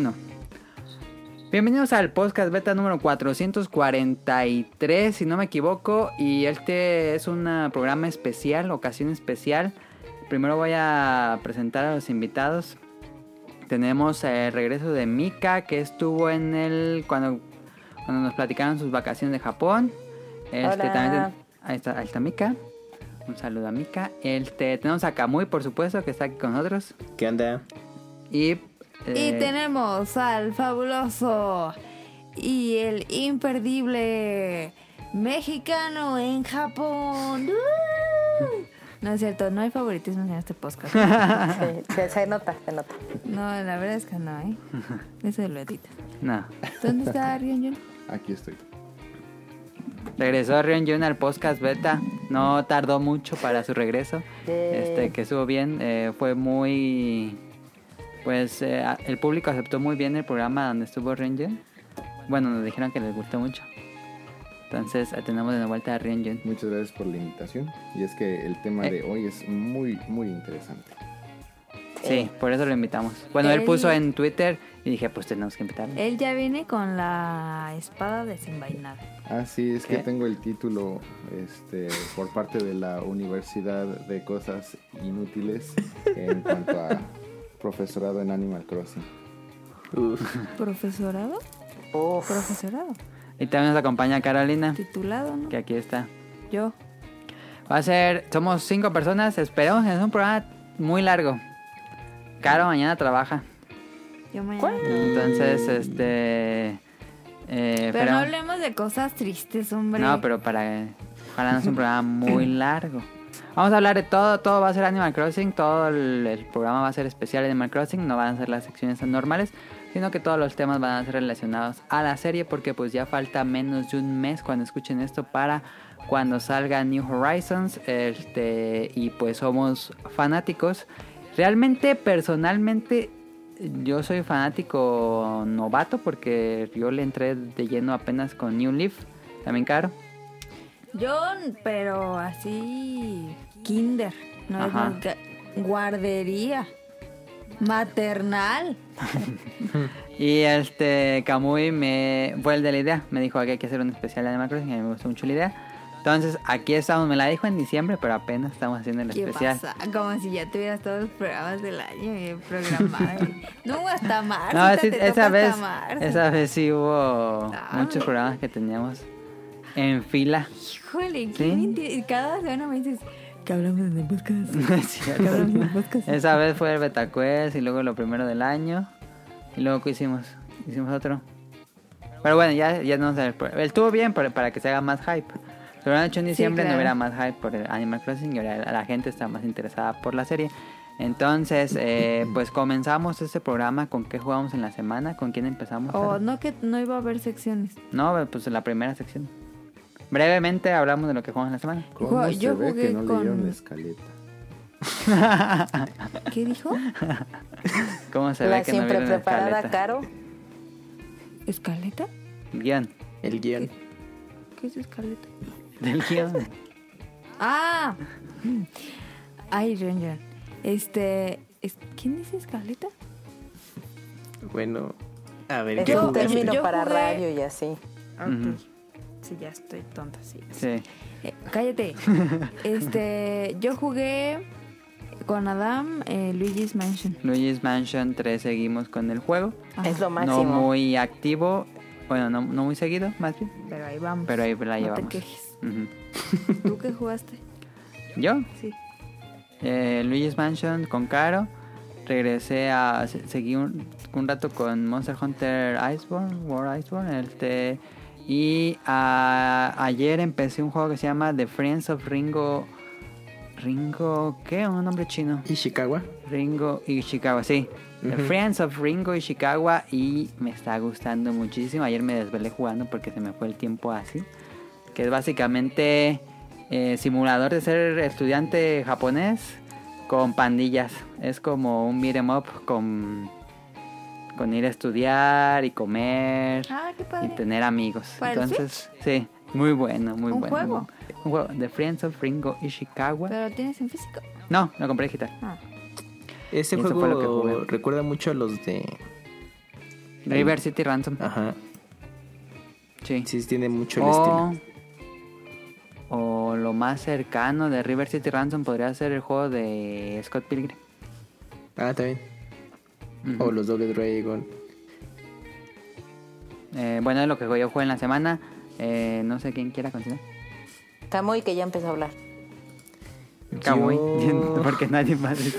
1. Bienvenidos al podcast beta número 443, si no me equivoco. Y este es un programa especial, ocasión especial. Primero voy a presentar a los invitados. Tenemos el regreso de Mika, que estuvo en el. cuando, cuando nos platicaron sus vacaciones de Japón. Este, Hola. también ahí, está, ahí está Mika. Un saludo a Mika. Este, tenemos a Kamui, por supuesto, que está aquí con nosotros. ¿Qué onda? Y. Y eh, tenemos al fabuloso y el imperdible mexicano en Japón. ¡Uh! No es cierto, no hay favoritismos en este podcast. Sí, se, se nota, se nota. No, la verdad es que no, ¿eh? Eso lo editas. No. ¿Dónde está Ryunjun? Aquí estoy. Regresó Ryunjun al podcast beta. No tardó mucho para su regreso. Este, que estuvo bien. eh, fue muy. Pues eh, el público aceptó muy bien el programa donde estuvo Ryunjun. Bueno, nos dijeron que les gustó mucho. Entonces eh, tenemos de vuelta a Ryunjun. Muchas gracias por la invitación. Y es que el tema Eh. de hoy es muy, muy interesante. Sí, por eso lo invitamos. Bueno, él Él- puso en Twitter y dije, pues tenemos que invitarlo. Él ya viene con la espada desenvainada. Ah, sí, es ¿Qué? que tengo el título este, por parte de la Universidad de Cosas Inútiles en cuanto a profesorado en Animal Crossing. ¿Profesorado? Uf, ¿Profesorado? Y también nos acompaña Carolina, Titulado, ¿no? que aquí está. Yo. Va a ser, somos cinco personas, esperemos que es un programa muy largo. Caro mañana trabaja. Yo mañana. Entonces, este... eh, Pero no hablemos de cosas tristes, hombre. No, pero para... Ojalá no sea un programa muy largo. Vamos a hablar de todo, todo va a ser Animal Crossing, todo el, programa va a ser especial Animal Crossing, no van a ser las secciones normales, sino que todos los temas van a ser relacionados a la serie porque pues ya falta menos de un mes cuando escuchen esto para cuando salga New Horizons este y pues somos fanáticos. Realmente personalmente yo soy fanático novato porque yo le entré de lleno apenas con New Leaf, también caro. Yo, pero así. Kinder. No es más guardería. Maternal. Y este Kamui me fue el de la idea, me dijo que hay que hacer un especial de Animal Crossing y a mí me gustó mucho la idea. Entonces aquí estamos, me la dijo en diciembre, pero apenas estamos haciendo el ¿Qué especial. pasa? Como si ya tuvieras todos los programas del año programados. no, hasta marzo. No, sí, esa hasta vez, esa vez sí hubo Ah. muchos programas que teníamos en fila. Híjole, qué Sí. Cada semana me dices que hablamos en el podcast. No cierto. Que hablamos en el podcast. Esa vez fue el BetaQuest y luego lo primero del año. Y luego ¿qué hicimos? Hicimos otro. Pero bueno, ya, ya no sé. Estuvo bien para, para que se haga más hype. Si lo hubieran hecho en diciembre no claro. hubiera más hype por el Animal Crossing y ahora la gente está más interesada por la serie. Entonces, eh, pues comenzamos este programa con qué jugamos en la semana, con quién empezamos. Oh, no que no iba a haber secciones. No, pues la primera sección. Brevemente hablamos de lo que jugamos en la semana. ¿Cómo Ju- se yo ve jugué que no con- leyeron la escaleta? ¿Qué dijo? ¿Cómo se la ve que no siempre vieron la preparada, escaleta? Caro. ¿Escaleta? Guión. el guion. ¿Qué es escaleta? Del guion. ¡Ah! Ay, Ron, Ron. Este. es- ¿Quién dice escaleta? Bueno, a ver Es qué Yo- un jugaste? término yo para jugué- radio y así. Ujú. Ya estoy tonta, sí. Sí. Eh, cállate. este, yo jugué con Adam eh, Luigi's Mansion. Luigi's Mansion 3 seguimos con el juego. Ajá, Es lo máximo. No muy activo, bueno, no, no muy seguido, más bien. Pero ahí vamos. Pero ahí la no te llevamos. quejes. ¿Tú qué jugaste? Yo, Sí. eh, Luigi's Mansion con Caro. Regresé a. se- Seguí un, un rato con Monster Hunter Iceborne, War Iceborne. Este, y a- ayer empecé un juego que se llama The Friends of Ringo. Ringo. ¿Qué? Un nombre chino. Ishikawa. Ringo Ishikawa, sí. The. Friends of Ringo Ishikawa y me está gustando muchísimo. Ayer me desvelé jugando porque se me fue el tiempo así. Que es básicamente eh, simulador de ser estudiante japonés con pandillas. Es como un beat'em up con, con ir a estudiar y comer Ah, qué y tener amigos. ¿Para el Entonces, sí, muy bueno, muy ¿Un bueno. juego? Un juego. The Friends of Ringo Ishikawa. ¿Pero lo tienes en físico? No, lo compré digital. Ah. Ese juego fue lo que jugué. recuerda mucho a los de River City Ransom. Ajá. Sí. Sí, tiene mucho el O, estilo. o lo más cercano de River City Ransom podría ser el juego de Scott Pilgrim. Ah, también. O los Double Dragon. Eh, bueno, es lo que yo jugué en la semana. Eh, no sé quién quiera continuar. Camuy que ya empezó a hablar. Kamui, Yo- porque nadie más dice.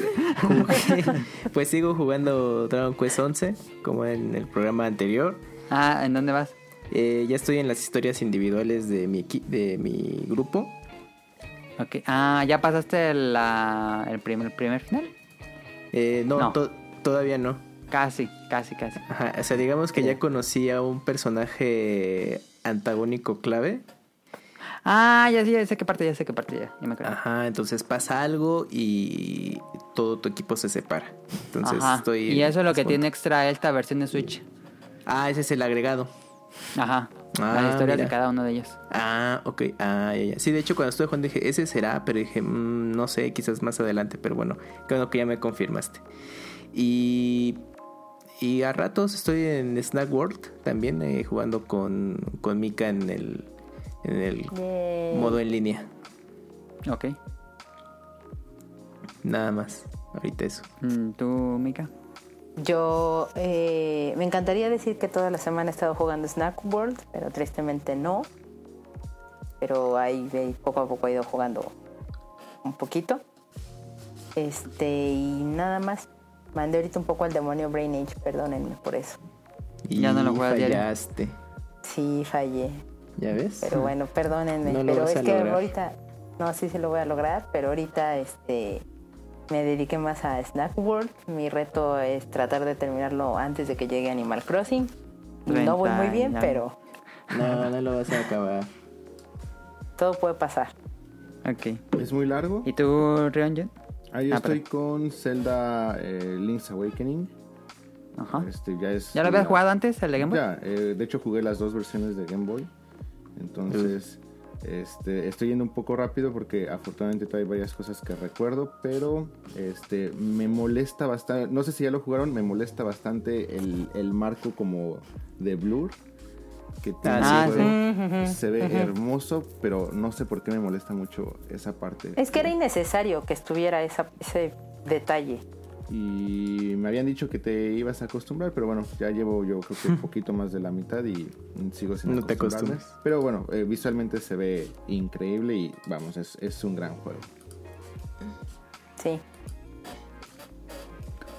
pues sigo jugando Dragon Quest 11, como en el programa anterior. Ah, ¿en dónde vas? Eh, ya estoy en las historias individuales de mi, equi- de mi grupo. Ok. Ah, ¿ya pasaste la, el, primer, el primer final? Eh, no, No. to- todavía no. Casi, casi, casi. Ajá, o sea, digamos que ya conocí a un personaje antagónico clave. Ah, ya sí, ya sé qué parte, ya sé qué parte, ya, ya me acuerdo. Ajá, entonces pasa algo y todo tu equipo se separa. Entonces Ajá. estoy. Y eso es lo que punto. tiene extra esta versión de Switch. Ah, ese es el agregado. Ajá. Ah, Las historias mira. de cada uno de ellos. Ah, ok. Ah, ya, ya. Sí, de hecho, cuando estuve jugando dije, ese será, pero dije, mm, no sé, quizás más adelante, pero bueno, qué bueno que ya me confirmaste. Y. Y a ratos estoy en Snack World también, eh, jugando con, con Mika en el, en el modo en línea. Ok. Nada más. Ahorita eso. Mm, ¿Tú, Mika? Yo eh, me encantaría decir que toda la semana he estado jugando Snack World, pero tristemente no. Pero ahí ahí poco a poco he ido jugando un poquito. Este, y nada más. Mandé ahorita un poco al demonio Brain Age, perdónenme por eso. Y Ya no lo juegas diario. fallaste. Sí, fallé. ¿Ya ves? Pero bueno, perdónenme. No lo pero vas es a que lograr. ahorita, no, sí se lo voy a lograr, pero ahorita este me dediqué más a Snack World. Mi reto es tratar de terminarlo antes de que llegue Animal Crossing. No voy muy bien, 30 pero No, no lo vas a acabar. todo puede pasar. Ok. Es muy largo. ¿Y tú, Rionjun? Ah, yo Ah, estoy con Zelda eh, Link's Awakening. Ajá. Este, ya, es ¿Ya lo habías jugado antes, el de Game Boy? Ya, eh, de hecho jugué las dos versiones de Game Boy. Entonces, este, estoy yendo un poco rápido porque afortunadamente todavía hay varias cosas que recuerdo, pero este, me molesta bastante, no sé si ya lo jugaron, me molesta bastante el, el marco como de Blur. Que tiene Ah, el sí. juego. Se ve hermoso, pero no sé por qué me molesta mucho esa parte. Es que era innecesario que estuviera esa, ese detalle. Y me habían dicho que te ibas a acostumbrar, pero bueno, ya llevo yo creo que un poquito más de la mitad y sigo sin No te acostumbras. Pero bueno, eh, visualmente se ve increíble y vamos, es, es un gran juego. Sí.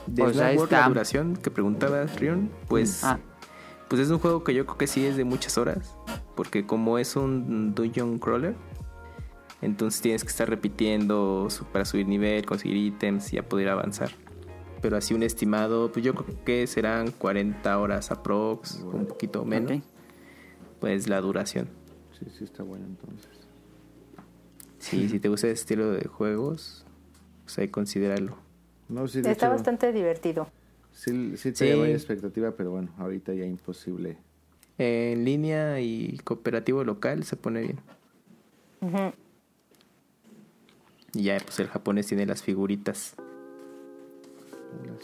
De Pues está. la duración que preguntabas, Rion, pues, Ah, pues es un juego que yo creo que sí es de muchas horas. Porque como es un dungeon crawler, entonces tienes que estar repitiendo para subir nivel, conseguir ítems y ya poder avanzar. Pero así un estimado, pues yo creo que serán 40 horas aprox, un poquito menos. Pues la duración. Sí, sí está bueno entonces. Sí, si te gusta ese estilo de juegos, pues hay que considerarlo. No, sí, Está hecho, bastante divertido. Sí, sí tenía Sí. buena expectativa, pero bueno, ahorita ya imposible. En línea y cooperativo local se pone bien. Ujú. Y ya, pues el japonés tiene las figuritas.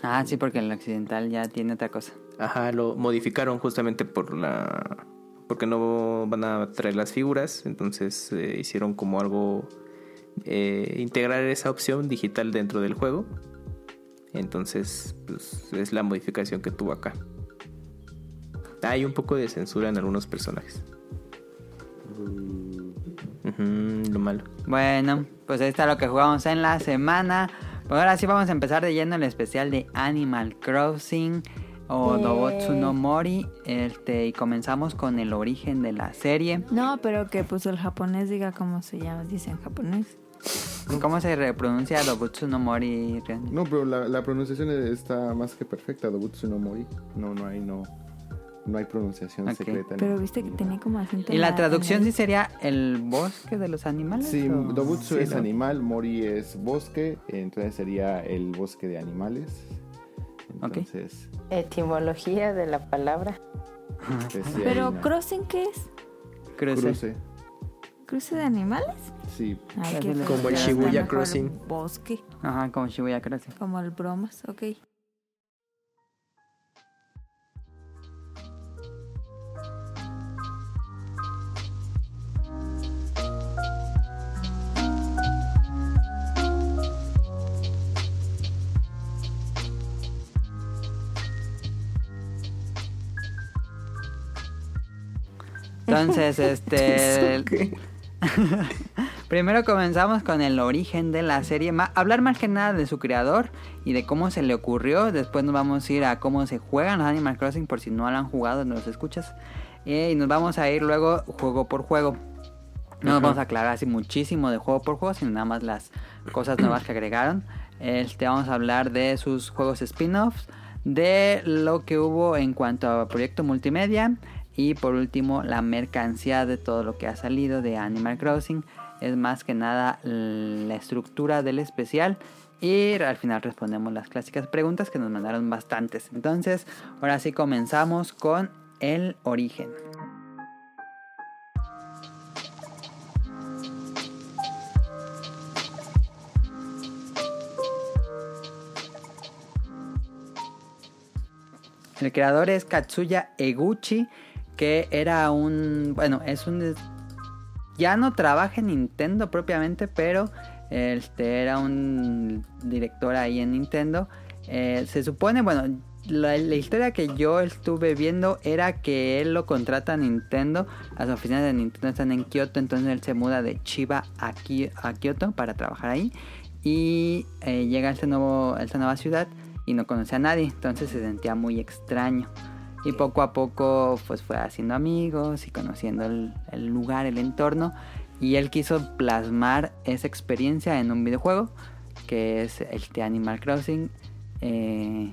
Ah, sí, porque el occidental ya tiene otra cosa. Ajá, lo modificaron justamente por la... Porque no van a traer las figuras, entonces eh, hicieron como algo... eh, integrar esa opción digital dentro del juego. Entonces, pues es la modificación que tuvo acá. Hay un poco de censura en algunos personajes. Lo malo. Bueno, pues ahí está lo que jugamos en la semana. Pues ahora sí vamos a empezar de lleno el especial de Animal Crossing o. Dobotsu no Mori. Este, y comenzamos con el origen de la serie. No, pero que pues el japonés diga cómo se llama, dice en japonés. ¿Cómo se repronuncia Dobutsu no Mori? Ren? No, pero la, la pronunciación está más que perfecta. Dobutsu no Mori. No, no hay, no, no hay pronunciación secreta. ni- Pero viste que tenía como acento. ¿Y en la traducción sí sería el bosque de los animales? Sí, o- Dobutsu Sí, es ¿no? animal, Mori es bosque, entonces sería el bosque de animales. Ok. Entonces, Etimología de la palabra. Pero crossing qué es? Cruce. cruce. ¿Cruce de animales? Sí. Como el Shibuya Crossing. Bosque. Ajá, como Shibuya Crossing. Como el Bromas, ok. Entonces, este. Primero comenzamos con el origen de la serie, hablar más que nada de su creador y de cómo se le ocurrió. Después nos vamos a ir a cómo se juegan los Animal Crossing por si no lo han jugado, no los escuchas. Eh, y nos vamos a ir luego juego por juego. No nos vamos a aclarar así muchísimo de juego por juego, sino nada más las cosas nuevas que agregaron. Este, vamos a hablar de sus juegos spin-offs, de lo que hubo en cuanto a proyecto multimedia y por último la mercancía de todo lo que ha salido de Animal Crossing. Es más que nada la estructura del especial y al final respondemos las clásicas preguntas que nos mandaron bastantes. Entonces, ahora sí comenzamos con el origen. El creador es Katsuya Eguchi, que era un, bueno, es un ya no trabaja en Nintendo propiamente, pero este era un director ahí en Nintendo. Eh, se supone, bueno, la, la historia que yo estuve viendo era que él lo contrata a Nintendo, las oficinas de Nintendo están en Kioto, entonces él se muda de Chiba a, Ki- a Kioto para trabajar ahí y eh, llega a, este nuevo, a esta nueva ciudad y no conoce a nadie, entonces se sentía muy extraño. Y poco a poco pues fue haciendo amigos y conociendo el, el lugar, el entorno. Y él quiso plasmar esa experiencia en un videojuego, que es el de Animal Crossing. Eh,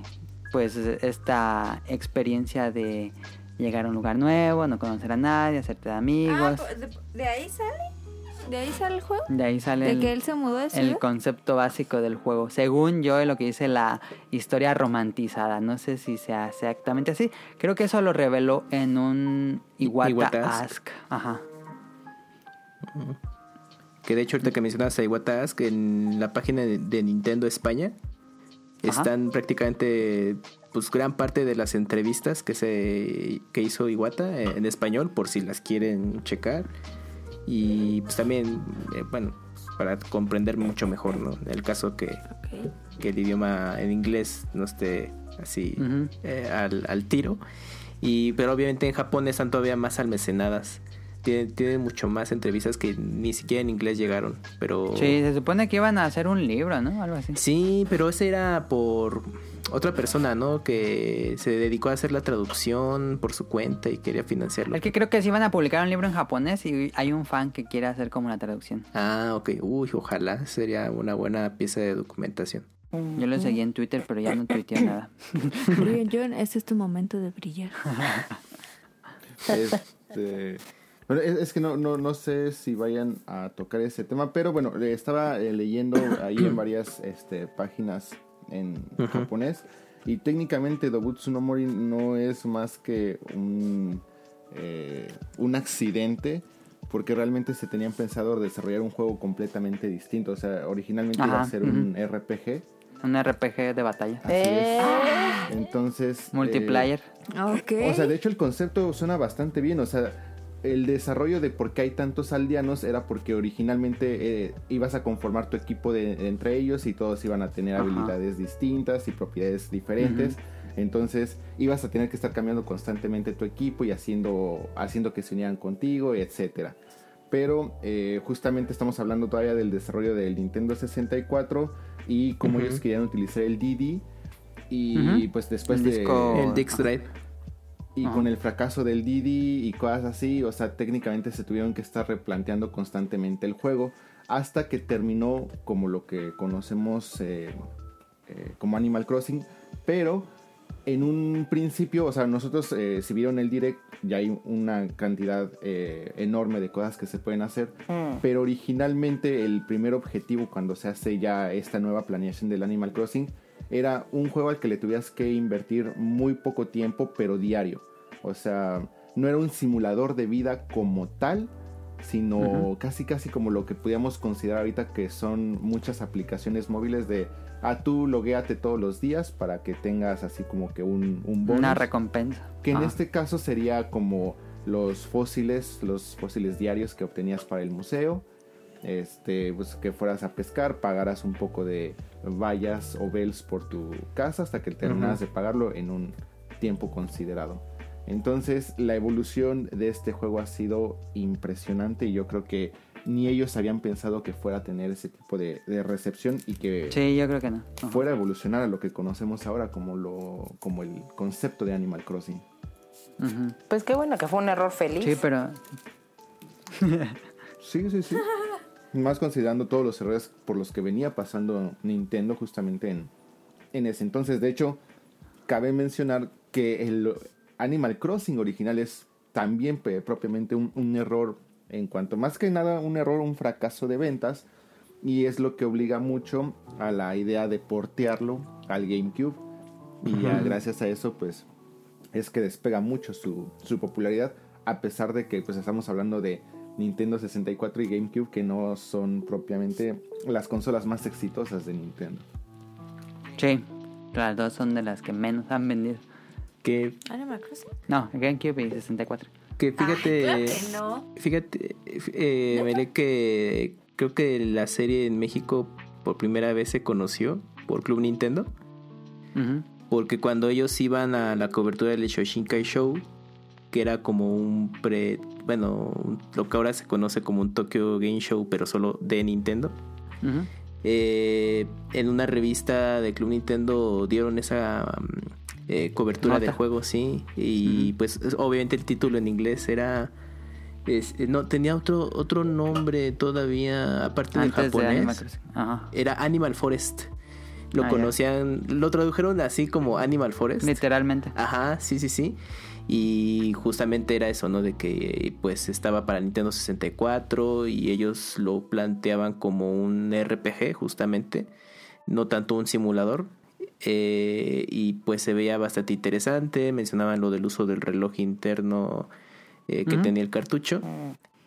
pues esta experiencia de llegar a un lugar nuevo, no conocer a nadie, hacerte de Ah, amigos. ¿de, de ahí sale? ¿De ahí sale el juego? de ahí sale ¿De el, que él se mudó de el concepto básico del juego. Según yo, lo que dice la historia romantizada. No sé si sea exactamente así. Creo que eso lo reveló en un Iwata, Iwata Ask. Ask. Ajá. Que de hecho, ahorita que mencionas a Iwata Ask, en la página de, Nintendo España Ajá. están prácticamente pues gran parte de las entrevistas que se que hizo Iwata en español por si las quieren checar y pues también eh, bueno para comprender mucho mejor no en el caso que, que el idioma en inglés no esté así eh, al, al tiro. Y pero obviamente en Japón están todavía más almacenadas tienen, tienen mucho más entrevistas que ni siquiera en inglés llegaron pero Sí, se supone que iban a hacer un libro, ¿no? Algo así. Sí, pero ese era por otra persona, ¿no? Que se dedicó a hacer la traducción por su cuenta y quería financiarlo. Es que creo que sí iban a publicar un libro en japonés y hay un fan que quiere hacer como la traducción. Ah, ok. Uy, ojalá sería una buena pieza de documentación. Yo lo seguí en Twitter, pero ya no tuiteé nada. John, este es tu momento de brillar. Este, bueno, es, es que no, no, no sé si vayan a tocar ese tema, pero bueno, le estaba eh, leyendo ahí en varias este, páginas en japonés y técnicamente Dobutsu no Mori no es más que un, eh, un accidente porque realmente se tenían pensado desarrollar un juego completamente distinto. O sea, originalmente iba a Ajá, ser un RPG. Un RPG de batalla. Así Eh, es. Entonces. eh, Multiplayer. Ok. o sea, de hecho el concepto suena bastante bien. O sea, el desarrollo de por qué hay tantos aldeanos era porque originalmente eh, ibas a conformar tu equipo de, entre ellos y todos iban a tener Ajá. habilidades distintas y propiedades diferentes. Entonces ibas a tener que estar cambiando constantemente tu equipo y haciendo, haciendo que se unieran contigo, etcétera. Pero eh, justamente estamos hablando todavía del desarrollo del Nintendo 64 y cómo ellos querían utilizar el Didi. Y pues después El de... disco- el Dix Drive. Y con el fracaso del Didi y cosas así, o sea, técnicamente se tuvieron que estar replanteando constantemente el juego hasta que terminó como lo que conocemos eh, eh, como Animal Crossing. Pero en un principio, o sea, nosotros eh, si vieron el direct, ya hay una cantidad eh, enorme de cosas que se pueden hacer. mm, Pero originalmente el primer objetivo cuando se hace ya esta nueva planeación del Animal Crossing era un juego al que le tuvieras que invertir muy poco tiempo, pero diario. O sea, no era un simulador de vida como tal, sino casi casi como lo que podíamos considerar ahorita que son muchas aplicaciones móviles de, ah, tú loguéate todos los días para que tengas así como que un, un bonus. Una recompensa. Que en este caso sería como los fósiles, los fósiles diarios que obtenías para el museo. Este, pues que fueras a pescar, pagaras un poco de vallas o bells por tu casa hasta que terminaras de pagarlo en un tiempo considerado. Entonces la evolución de este juego ha sido impresionante y yo creo que ni ellos habían pensado que fuera a tener ese tipo de, de recepción y que Sí, yo creo que no. Ajá. fuera a evolucionar a lo que conocemos ahora como, lo, como el concepto de Animal Crossing. Ujú. Pues qué bueno que fue un error feliz. Sí, pero Sí, sí, sí. Más considerando todos los errores por los que venía pasando Nintendo justamente en, en ese entonces. De hecho, cabe mencionar que el Animal Crossing original es también propiamente un, un error en cuanto, más que nada, un error, un fracaso de ventas. Y es lo que obliga mucho a la idea de portearlo al GameCube. Y ya gracias a eso, pues, es que despega mucho su, su popularidad. A pesar de que, pues, estamos hablando de Nintendo 64 y GameCube, que no son propiamente las consolas más exitosas de Nintendo. sí, las dos son de las que menos han vendido. Que, Animal Crossing. No, GameCube y 64. que fíjate. Claro que no. Fíjate, eh, Mele, que creo que la serie en México por primera vez se conoció por Club Nintendo. Porque cuando ellos iban a la cobertura del Shoshinkai Show, que era como un pre. Bueno, lo que ahora se conoce como un Tokyo Game Show, pero solo de Nintendo. Eh, en una revista de Club Nintendo dieron esa mm, eh, cobertura Nota. del juego, sí. Y pues es- obviamente el título en inglés era. es- eh, no, tenía otro, otro nombre todavía, aparte del Antes de Animal japonés. Ajá. Era Animal Forest. Lo Ah, ya. conocían, lo tradujeron así como Animal Forest. Literalmente. Ajá, sí, sí, sí. Y justamente era eso, ¿no? De que pues estaba para Nintendo 64 y ellos lo planteaban como un RPG, justamente, no tanto un simulador. Eh, y pues se veía bastante interesante. Mencionaban lo del uso del reloj interno eh, que tenía el cartucho.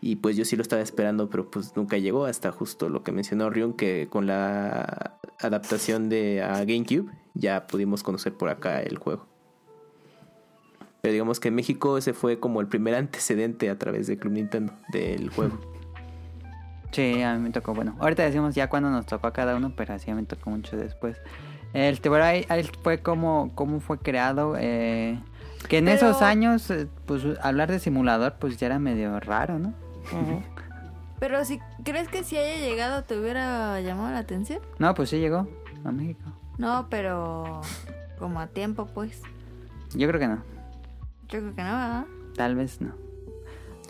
Y pues yo sí lo estaba esperando, pero pues nunca llegó hasta justo lo que mencionó Ryun, que con la adaptación de a GameCube ya pudimos conocer por acá el juego. Pero digamos que en México ese fue como el primer antecedente a través de Club Nintendo del juego. Sí, a mí me tocó. Bueno, ahorita decimos ya cuando nos tocó a cada uno, pero así me tocó mucho después. Ahí, ahí fue como, cómo fue creado. eh, que en Pero- esos años, eh, pues hablar de simulador, pues ya era medio raro, ¿no? Pero si crees que si haya llegado te hubiera llamado la atención. No, pues sí llegó a México. No, pero como a tiempo, pues. Yo creo que no. Yo creo que no, ¿verdad? Tal vez no.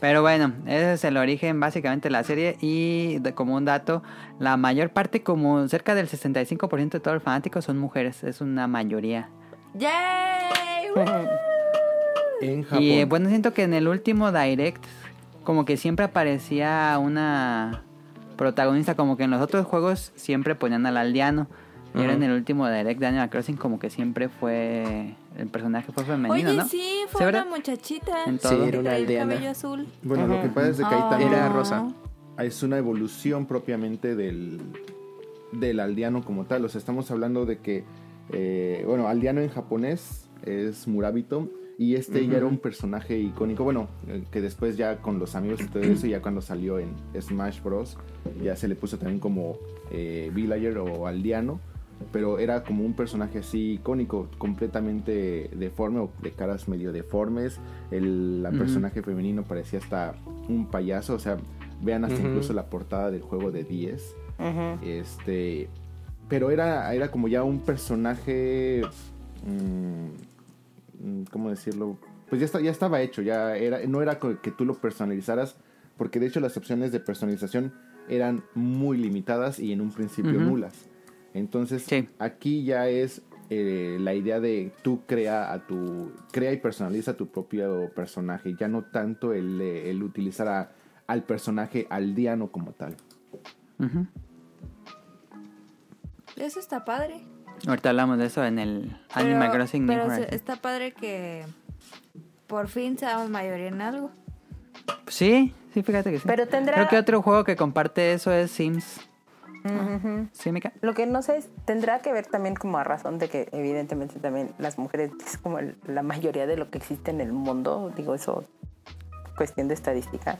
Pero bueno, ese es el origen básicamente de la serie y de- como un dato, la mayor parte, como cerca del 65% de todos los fanáticos son mujeres, es una mayoría. ¡Yay! En Japón. Y bueno, siento que en el último Direct, como que siempre aparecía una protagonista, como que en los otros juegos siempre ponían al aldeano. Y ahora Ujú. en el último Direct de Animal Crossing, como que siempre fue. El personaje fue femenino, Oye, ¿no? sí, ¿Sí, fue verdad? una muchachita. En Sí, era una aldeana. cabello azul. Bueno, lo que pasa es que ahí Oh. también Era rosa. es una evolución propiamente del, del aldeano como tal. O sea, estamos hablando de que, eh, bueno, aldeano en japonés es Murabito. Y este ya era un personaje icónico, bueno, eh, que después ya con los amigos y todo eso, ya cuando salió en Smash Bros, ya se le puso también como eh, Villager o aldeano, pero era como un personaje así icónico, completamente deforme o de caras medio deformes. El la personaje femenino parecía hasta un payaso, o sea, vean hasta incluso la portada del juego de 10. Ujú. Este, pero era, era como ya un personaje, mm, ¿cómo decirlo? Pues ya, está, ya estaba hecho, ya era, no era que tú lo personalizaras, porque de hecho las opciones de personalización eran muy limitadas y en un principio nulas. Entonces Sí. aquí ya es eh, la idea de tú crea a tu crea y personaliza tu propio personaje, ya no tanto el, eh, el utilizar a- al personaje aldeano como tal. Eso está padre. Ahorita hablamos de eso en el Pero- Animal Crossing New Pero está padre que por fin seamos mayoría en algo. Sí, sí, fíjate que sí. Pero tendrá- Creo que otro juego que comparte eso es Sims. Lo que no sé es, tendrá que ver también como a razón de que evidentemente también las mujeres es como el- la mayoría de lo que existe en el mundo, digo eso, cuestión de estadística.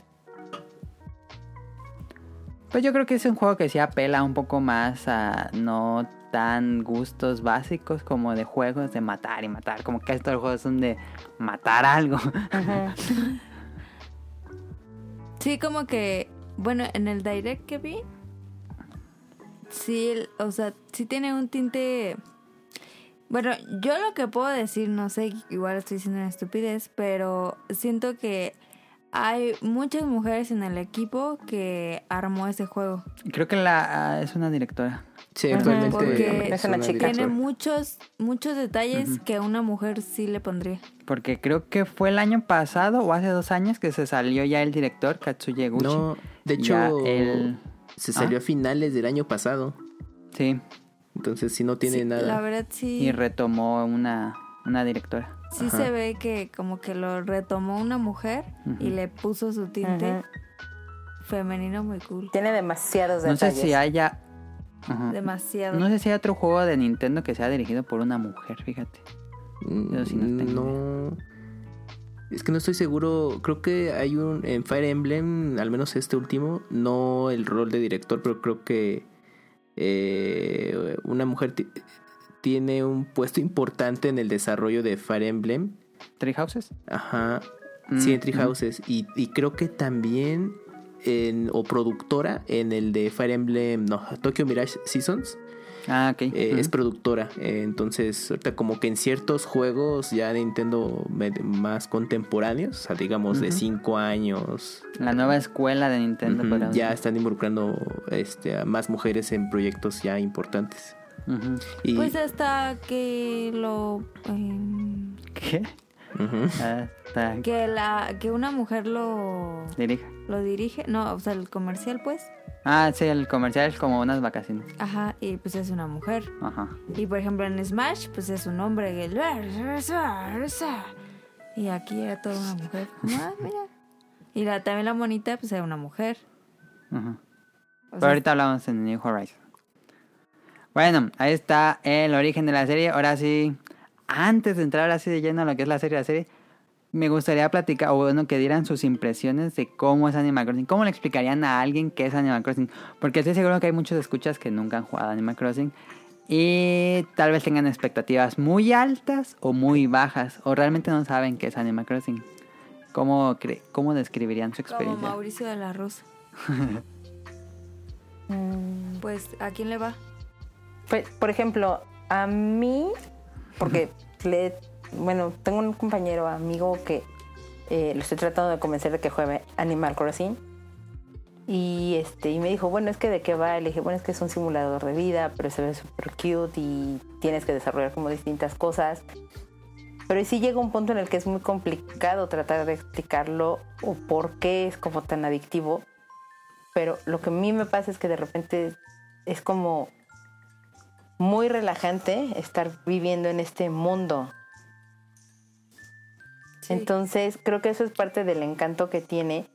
Pues yo creo que es un juego que sí apela un poco más a no tan gustos básicos como de juegos de matar y matar. Como que estos juegos son de matar algo. Sí, como que, bueno, en el direct que vi, sí, el- o sea, sí tiene un tinte... Bueno, yo lo que puedo decir, no sé, igual estoy diciendo una estupidez, pero siento que hay muchas mujeres en el equipo que armó ese juego. Creo que la ah, es una directora. Sí, actualmente porque Es una chica. Tiene muchos, muchos detalles que una mujer sí le pondría. Porque creo que fue el año pasado o hace dos años que se salió ya el director Katsuya Eguchi. No, de hecho, Ya el- se salió ¿Ah? a finales del año pasado. Sí, Entonces, sí, no tiene Sí, nada. La verdad sí. y retomó una, una directora. Sí Ajá. se ve que como que lo retomó una mujer y le puso su tinte femenino muy cool. Tiene demasiados No sé detalles. si haya... Ajá. Demasiado. No sé si hay otro juego de Nintendo que sea dirigido por una mujer, fíjate. Yo sí no tengo no. Es que no estoy seguro. Creo que hay un. En Fire Emblem, al menos este último, no el rol de director, pero creo que eh, una mujer ti- tiene un puesto importante en el desarrollo de Fire Emblem. ¿Three Houses? Ajá. Mm, sí, en Tree mm. Houses. Y, y creo que también. En, o productora en el de Fire Emblem, no, Tokyo Mirage Seasons. Ah, ok. Eh, Es productora, eh, entonces ahorita como que en ciertos juegos ya Nintendo más contemporáneos, o sea, digamos de Ujú. 5 años, La nueva escuela de Nintendo. podríamos ya están involucrando este, a más mujeres en proyectos ya importantes. Y, Pues hasta que lo em, ¿Qué? Hasta que la que una mujer lo dirija. Lo dirige, no, o sea, el comercial pues. Ah, sí, el comercial es como unas vacaciones. Ajá, y pues es una mujer. Ajá. Y por ejemplo en Smash pues es un hombre el- y aquí era toda una mujer. Ah, mira. Y la, también la monita pues era una mujer. O Pero sea, ahorita hablamos en New Horizon. Bueno, ahí está el origen de la serie. Ahora sí, antes de entrar así de lleno a lo que es la serie, la serie, me gustaría platicar, o bueno, que dieran sus impresiones de cómo es Animal Crossing. ¿Cómo le explicarían a alguien qué es Animal Crossing? Porque estoy seguro que hay muchos escuchas que nunca han jugado Animal Crossing. Y tal vez tengan expectativas muy altas o muy bajas. O realmente no saben qué es Animal Crossing. ¿Cómo, cre- cómo describirían su como experiencia? Mauricio de la Rosa. Mm, Pues, ¿a quién le va? Pues, por ejemplo, a mí, porque le, bueno, tengo un compañero amigo que eh, lo estoy tratando de convencer de que juegue Animal Crossing. Y este, y me dijo, bueno, es que de qué va. Le dije, bueno, es que es un simulador de vida, pero se ve súper cute y tienes que desarrollar como distintas cosas. Pero sí llega un punto en el que es muy complicado tratar de explicarlo o por qué es como tan adictivo. Pero lo que a mí me pasa es que de repente es como muy relajante estar viviendo en este mundo. Sí. Entonces, creo que eso es parte del encanto que tiene,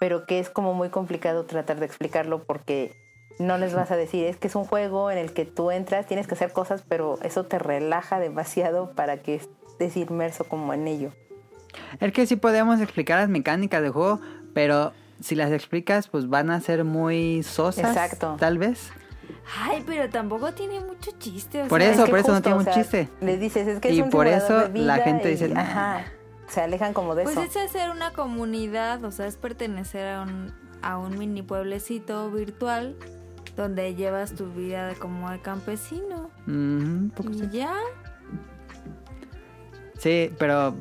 pero que es como muy complicado tratar de explicarlo porque no les vas a decir, es que es un juego en el que tú entras, tienes que hacer cosas, pero eso te relaja demasiado para que estés inmerso como en ello. Es que sí podemos explicar las mecánicas del juego, pero si las explicas, pues van a ser muy sosas. Exacto. Tal vez. Ay, pero tampoco tiene mucho chiste. o Por sea, eso, que por eso no tiene o un sea, chiste. Les dices, es que es Y un por eso de la vida gente y- dice, ajá, se alejan como de Pues eso. es hacer una comunidad, o sea, es pertenecer a un, a un mini pueblecito virtual donde llevas tu vida de como de campesino. Ujú, un poco sí. Y ya. Sí, pero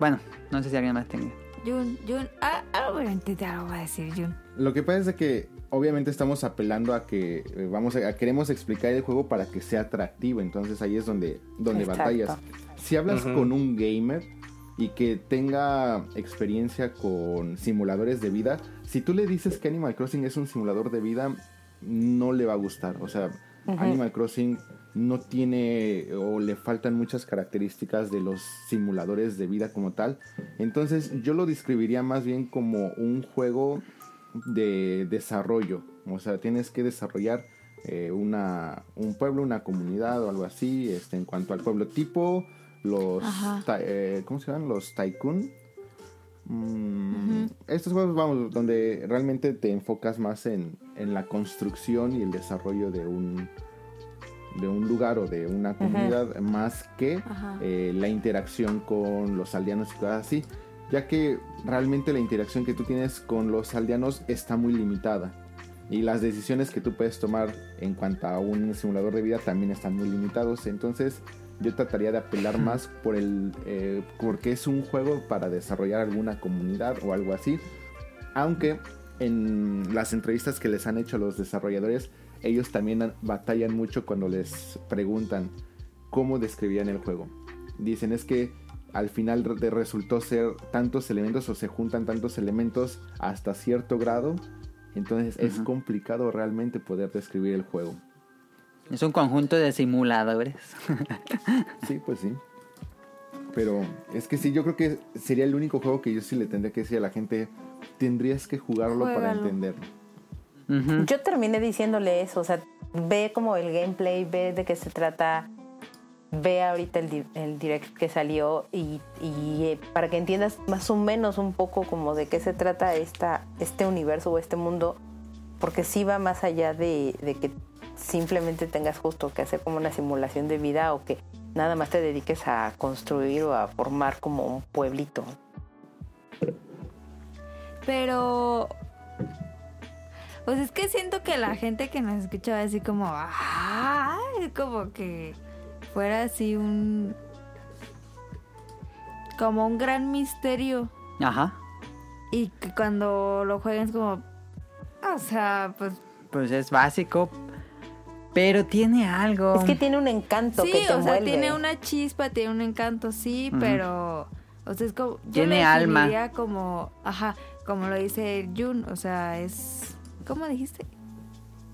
bueno, no sé si alguien más tenga. Jun, Jun, ah, obviamente te lo voy a decir, Jun. Lo que pasa es que obviamente estamos apelando a que eh, vamos a, a- queremos explicar el juego para que sea atractivo, entonces ahí es donde donde Exacto. batallas. Si hablas con un gamer y que tenga experiencia con simuladores de vida, si tú le dices que Animal Crossing es un simulador de vida, no le va a gustar. O sea. Animal Crossing no tiene o le faltan muchas características de los simuladores de vida como tal. Entonces yo lo describiría más bien como un juego de desarrollo. O sea, tienes que desarrollar eh, una, un pueblo, una comunidad o algo así. Este, en cuanto al pueblo tipo, los... Eh, ¿Cómo se llaman? Los tycoon. Mm. Estos juegos, vamos, donde realmente te enfocas más en, en la construcción y el desarrollo de un de un lugar o de una comunidad más que eh, la interacción con los aldeanos y cosas así, ya que realmente la interacción que tú tienes con los aldeanos está muy limitada y las decisiones que tú puedes tomar en cuanto a un simulador de vida también están muy limitados, entonces yo trataría de apelar más por el eh, porque es un juego para desarrollar alguna comunidad o algo así, aunque en las entrevistas que les han hecho a los desarrolladores ellos también batallan mucho cuando les preguntan cómo describían el juego. Dicen es que al final re- resultó ser tantos elementos o se juntan tantos elementos hasta cierto grado. Entonces es complicado realmente poder describir el juego. Es un conjunto de simuladores. Sí, pues sí. Pero es que sí, yo creo que sería el único juego que yo sí le tendría que decir a la gente, tendrías que jugarlo para entenderlo. Yo terminé diciéndole eso, o sea, ve como el gameplay, ve de qué se trata, ve ahorita el, di- el direct que salió y, y, eh, para que entiendas más o menos un poco como de qué se trata esta, este universo o este mundo, porque sí va más allá de, de que simplemente tengas justo que hacer como una simulación de vida o que nada más te dediques a construir o a formar como un pueblito. Pero. Pues es que siento que la gente que nos escucha va a decir como. ¡Ay! Como que fuera así un. Como un gran misterio. Ajá. Y que cuando lo jueguen es como. O sea, pues. Pues es básico. Pero tiene algo. Es que tiene un encanto Sí, que te o sea, tiene una chispa, tiene un encanto, sí, pero. O sea, es como. Yo Tiene lo alma. como. Ajá, como lo dice Jun, o sea, es. ¿Cómo dijiste?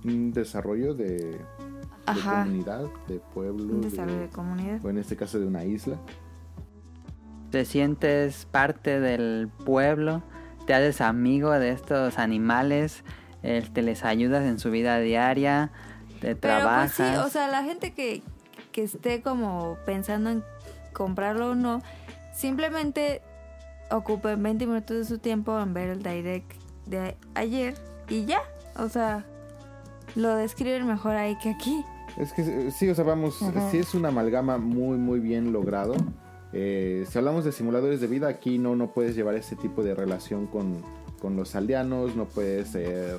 Un desarrollo de, de Ajá. comunidad, de pueblo, Un de- desarrollo de comunidad. o en este caso de una isla. Te sientes parte del pueblo. Te haces amigo de estos animales. eh, te les ayudas en su vida diaria. Te Pero trabajas. pues sí, o sea, la gente que, que esté como pensando en comprarlo o no, simplemente ocupen 20 minutos de su tiempo en ver el direct de ayer y ya. O sea, lo describen mejor ahí que aquí. Es que sí, o sea, vamos, Ajá. sí es una amalgama muy, muy bien logrado. Eh, si hablamos de simuladores de vida, aquí no, no puedes llevar ese tipo de relación con, con los aldeanos, no puedes eh,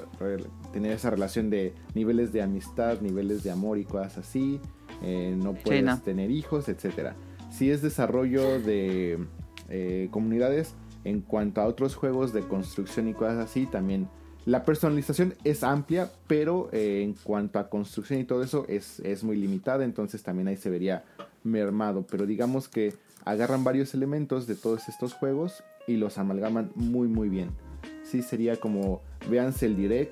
tener esa relación de niveles de amistad, niveles de amor y cosas así. eh, no puedes no. tener hijos, etcétera. Si es desarrollo de eh, comunidades, en cuanto a otros juegos de construcción y cosas así, también la personalización es amplia, pero eh, en cuanto a construcción y todo eso es, es muy limitada, entonces también ahí se vería mermado. Pero digamos que agarran varios elementos de todos estos juegos y los amalgaman muy muy bien. Sí, sería como, véanse el direct,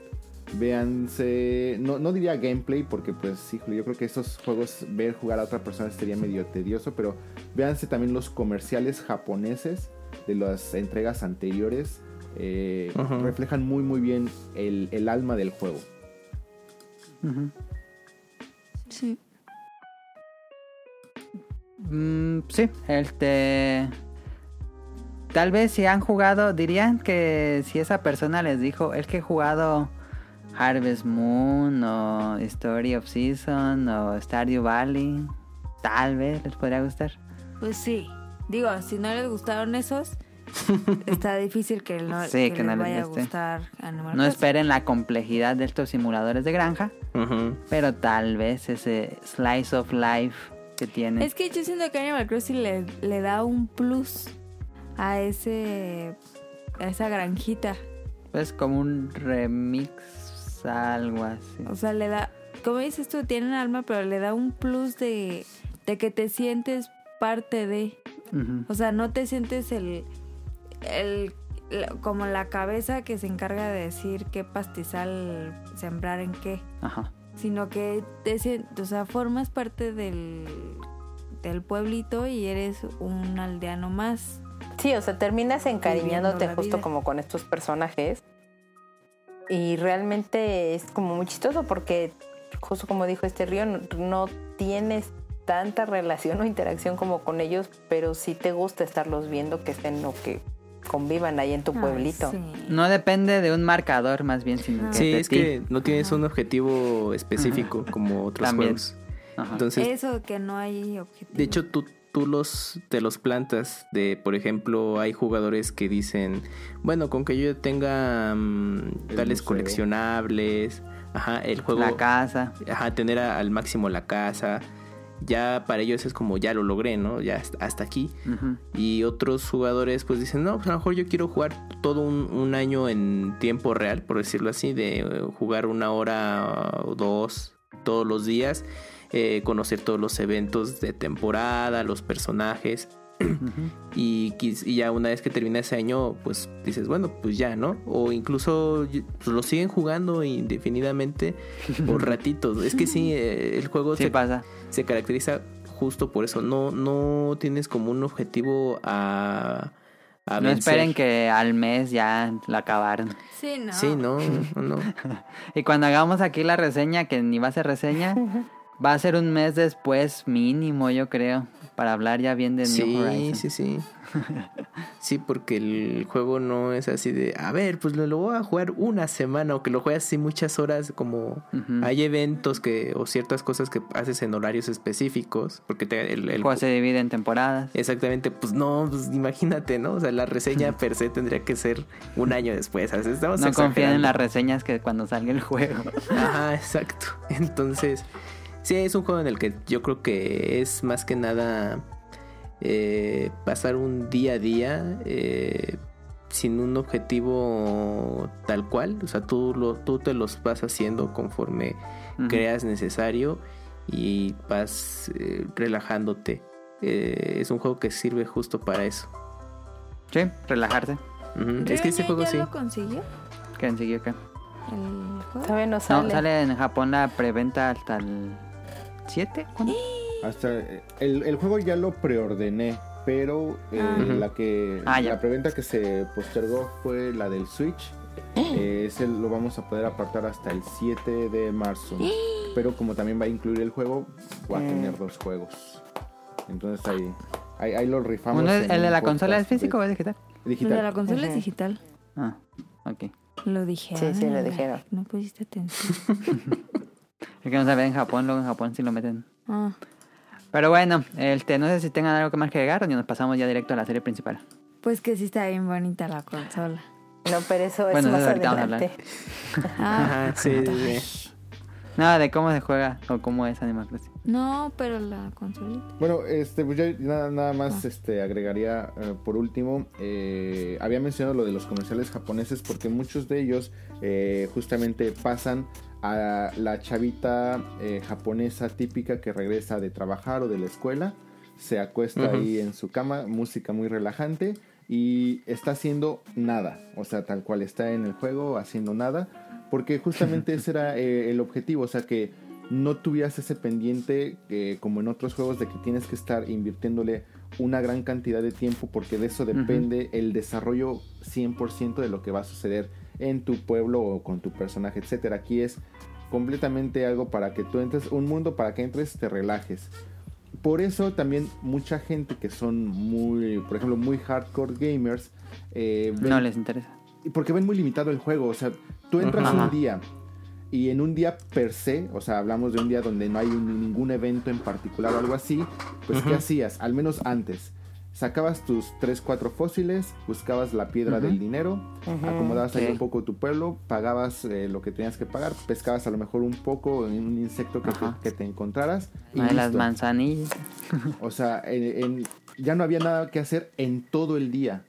véanse, no, no diría gameplay, porque pues, híjole, yo creo que estos juegos, ver jugar a otra persona sería medio tedioso, pero véanse también los comerciales japoneses de las entregas anteriores. eh, reflejan muy muy bien el, el alma del juego. Sí. Mm, sí, este. Tal vez si han jugado, dirían que si esa persona les dijo, es que he jugado Harvest Moon o Story of Season o Stardew Valley, tal vez les podría gustar. Pues sí. Digo, si no les gustaron esos, está difícil que no, Sí, que que les no les vaya a gustar Animal No Crossing. esperen la complejidad de estos simuladores de granja, pero tal vez ese slice of life que tiene. Es que yo siento que Animal Crossing le, le da un plus a ese a esa granjita. Pues como un remix, algo así. O sea, le da, como dices tú, tiene un alma, pero le da un plus de, de que te sientes parte de. O sea, no te sientes el, el como la cabeza que se encarga de decir qué pastizal sembrar en qué, Ajá. sino que te o sea, formas parte del del pueblito y eres un aldeano más. Sí, o sea, terminas encariñándote justo vida. como con estos personajes. Y realmente es como muy chistoso porque, justo como dijo este río, no, no tienes tanta relación o interacción como con ellos, pero sí te gusta estarlos viendo que estén o que convivan ahí en tu Ay, pueblito. sí. No depende de un marcador, más bien, sino que Sí, es ti. que no tienes un objetivo específico como otros También. juegos. Ajá. Entonces, Eso que no hay objetivo. de hecho, tú, tú los, te los plantas. De, por ejemplo, hay jugadores que dicen, bueno, con que yo tenga mm, tales museo. coleccionables, ajá, el juego, La casa. ajá, tener a- al máximo la casa, ya para ellos es como ya lo logré, ¿no? Ya hasta- aquí. Y otros jugadores pues dicen, no, pues a lo mejor yo quiero jugar todo un, un año en tiempo real, por decirlo así, de eh, jugar una hora o dos todos los días, eh, conocer todos los eventos de temporada, los personajes. y, ya una vez que termina ese año, pues dices, bueno, pues ya, ¿no? O incluso pues, lo siguen jugando indefinidamente por ratitos. Es que sí, eh, el juego Sí se, pasa. se caracteriza justo por eso. No, no tienes como un objetivo a, a No vencer. esperen que al mes ya la acabaron. Sí, no. Sí, no, no, no. Y cuando hagamos aquí la reseña, que ni va a ser reseña, va a ser un mes después mínimo, yo creo, para hablar ya bien de New Sí, Horizons. sí, sí. Sí, porque el juego no es así de, a ver, pues lo, lo voy a jugar una semana o que lo juegas así muchas horas, como hay eventos que o ciertas cosas que haces en horarios específicos, porque te- el, El el juego se divide en temporadas. Exactamente, pues no, pues imagínate, ¿no? O sea, la reseña per se tendría que ser un año después. Estamos No confíen en las reseñas que cuando salga el juego. Ajá, exacto. Entonces, sí, es un juego en el que yo creo que es más que nada eh, pasar un día a día eh, sin un objetivo tal cual. O sea, tú, lo, tú te los vas haciendo conforme creas necesario y vas eh, relajándote. Eh, es un juego que sirve justo para eso. Sí, relajarse. Ujú. Es que ese ¿René juego ya sí. lo consiguió? ¿Quién siguió qué? ¿El juego? Todavía no No, sale. sale en Japón la preventa hasta el 7. ¿Cuándo? Hasta eh, el, el juego ya lo preordené, pero eh, Ah. La que Ah, la preventa que se postergó fue la del Switch. Eh, ese lo vamos a poder apartar hasta el 7 de marzo. Pero como también va a incluir el juego, va a tener dos juegos. Entonces ahí, ahí, ahí lo rifamos. Uno ¿El de la consola es físico o es digital? El Digital. de la consola es digital. Ah, ok. Lo dije. Sí, sí, lo dijeron. No pusiste atención. Es que no se ve en Japón, luego en Japón sí lo meten. Ah, Pero bueno, este, no sé si tengan algo que más que agregar o ni nos pasamos ya directo a la serie principal. pues que sí está bien bonita la consola. No, pero eso Bueno, es más eso ahorita vamos a adelante. Ah, Ajá, sí, sí, sí. Nada de cómo se juega o cómo es Animal Crossing. no, pero la consolita. Bueno, este, pues yo nada, nada más Ah. este, agregaría eh, por último, eh, había mencionado lo de los comerciales japoneses porque muchos de ellos eh, justamente pasan a la chavita eh, japonesa típica que regresa de trabajar o de la escuela, se acuesta ahí en su cama, música muy relajante y está haciendo nada, o sea, tal cual está en el juego haciendo nada, porque justamente ese era eh, el objetivo, o sea que no tuvieras ese pendiente eh, como en otros juegos de que tienes que estar invirtiéndole una gran cantidad de tiempo porque de eso depende el desarrollo 100% de lo que va a suceder en tu pueblo o con tu personaje, etcétera. Aquí es completamente algo para que tú entres, un mundo para que entres, te relajes. Por eso también mucha gente que son muy, por ejemplo, muy hardcore gamers, eh, ven- No les interesa. porque ven muy limitado el juego. O sea, tú entras Ajá. un día y en un día per se, o sea, hablamos de un día donde no hay un- ningún evento en particular o algo así, pues ¿qué hacías? Al menos antes. Sacabas tus 3, 4 fósiles, buscabas la piedra del dinero, acomodabas ahí Sí. un poco tu pueblo, pagabas eh, lo que tenías que pagar, pescabas a lo mejor un poco en un insecto que, te, Ajá. que te encontraras. Y Una de las manzanillas. O sea, en- en- ya no había nada que hacer en todo el día.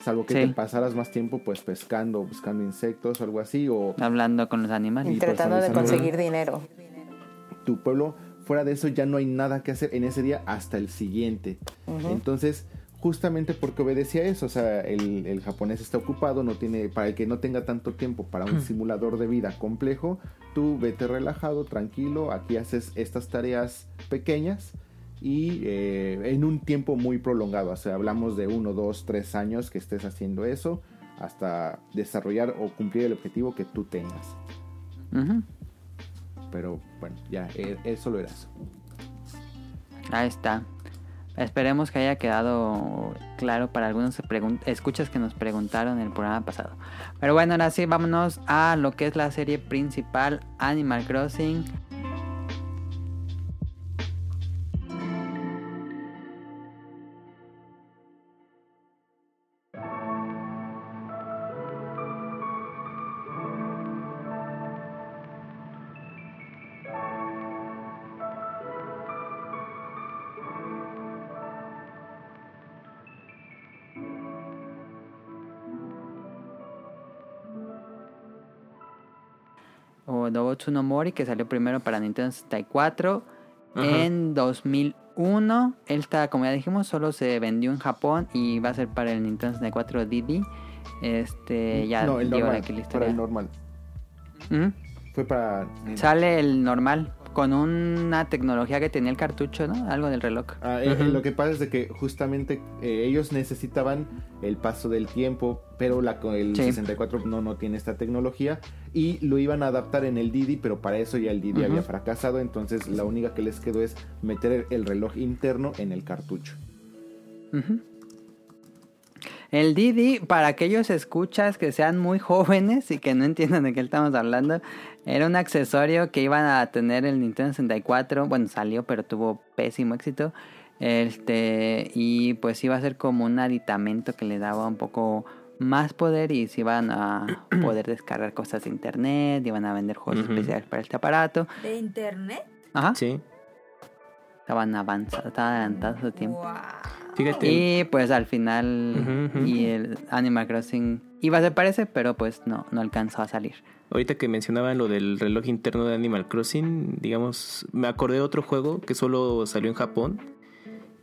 Salvo que Sí. te pasaras más tiempo pues pescando, buscando insectos o algo así. O Hablando con los animales. Y tratando de conseguir dinero. tu pueblo, fuera de eso ya no hay nada que hacer en ese día hasta el siguiente. Ujú. Entonces, justamente porque obedecía eso, o sea, el, el japonés está ocupado, no tiene, para el que no tenga tanto tiempo para un simulador de vida complejo, tú vete relajado, tranquilo, aquí haces estas tareas pequeñas y eh, en un tiempo muy prolongado, o sea, hablamos de uno, dos, tres años que estés haciendo eso hasta desarrollar o cumplir el objetivo que tú tengas. Ujú. Pero bueno, ya, eh, es solo era eso. Ahí está. Esperemos que haya quedado claro para algunos escuchas que nos preguntaron en el programa pasado. Pero bueno, ahora sí, vámonos a lo que es la serie principal, Animal Crossing. O Dobotsu no Mori, que salió primero para Nintendo 64 Ajá. en 2001. Esta, como ya dijimos, solo se vendió en Japón y va a ser para el Nintendo 64 DD. Este, ya no, el digo normal. aquí la Para el normal. Ujú. Fue para. Sale el normal, con una tecnología que tenía el cartucho, ¿no? Algo del reloj. Ah, eh. Lo que pasa es de que justamente eh, ellos necesitaban el paso del tiempo, pero la, el Sí. 64 no, no tiene esta tecnología y lo iban a adaptar en el Didi, pero para eso ya el Didi había fracasado, entonces la única que les quedó es meter el, el reloj interno en el cartucho. Ujú. El Didi, para aquellos escuchas que sean muy jóvenes y que no entiendan de qué estamos hablando, era un accesorio que iban a tener el Nintendo 64. Bueno, salió, pero tuvo pésimo éxito. Este, y pues iba a ser como un aditamento que le daba un poco más poder y se iban a poder descargar cosas de internet, iban a vender juegos especiales para este aparato. ¿De internet? Ajá. Sí. Estaban avanzados, estaban adelantados su tiempo. Wow. Fíjate. Y pues al final y el Animal Crossing iba a ser parece, pero pues no, no alcanzó a salir. Ahorita que mencionaban lo del reloj interno de Animal Crossing, digamos, me acordé de otro juego que solo salió en Japón,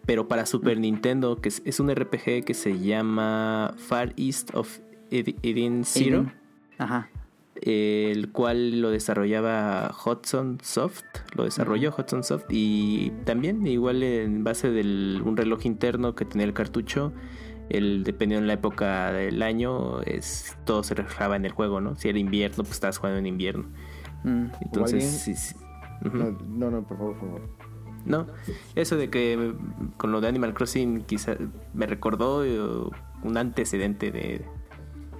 pero para Super Nintendo, que es, es un RPG que se llama Far East of Ed- Eden Zero, Eden. Ajá. El cual lo desarrollaba Hudson Soft, lo desarrolló Hudson Soft y también igual en base de un reloj interno que tenía el cartucho, el dependiendo de la época del año, es todo se reflejaba en el juego, ¿no? Si era invierno, pues estabas jugando en invierno. Mm. Entonces, sí, sí. No, no, no, por favor, por favor. No, eso de que con lo de Animal Crossing quizá me recordó eh, un antecedente de,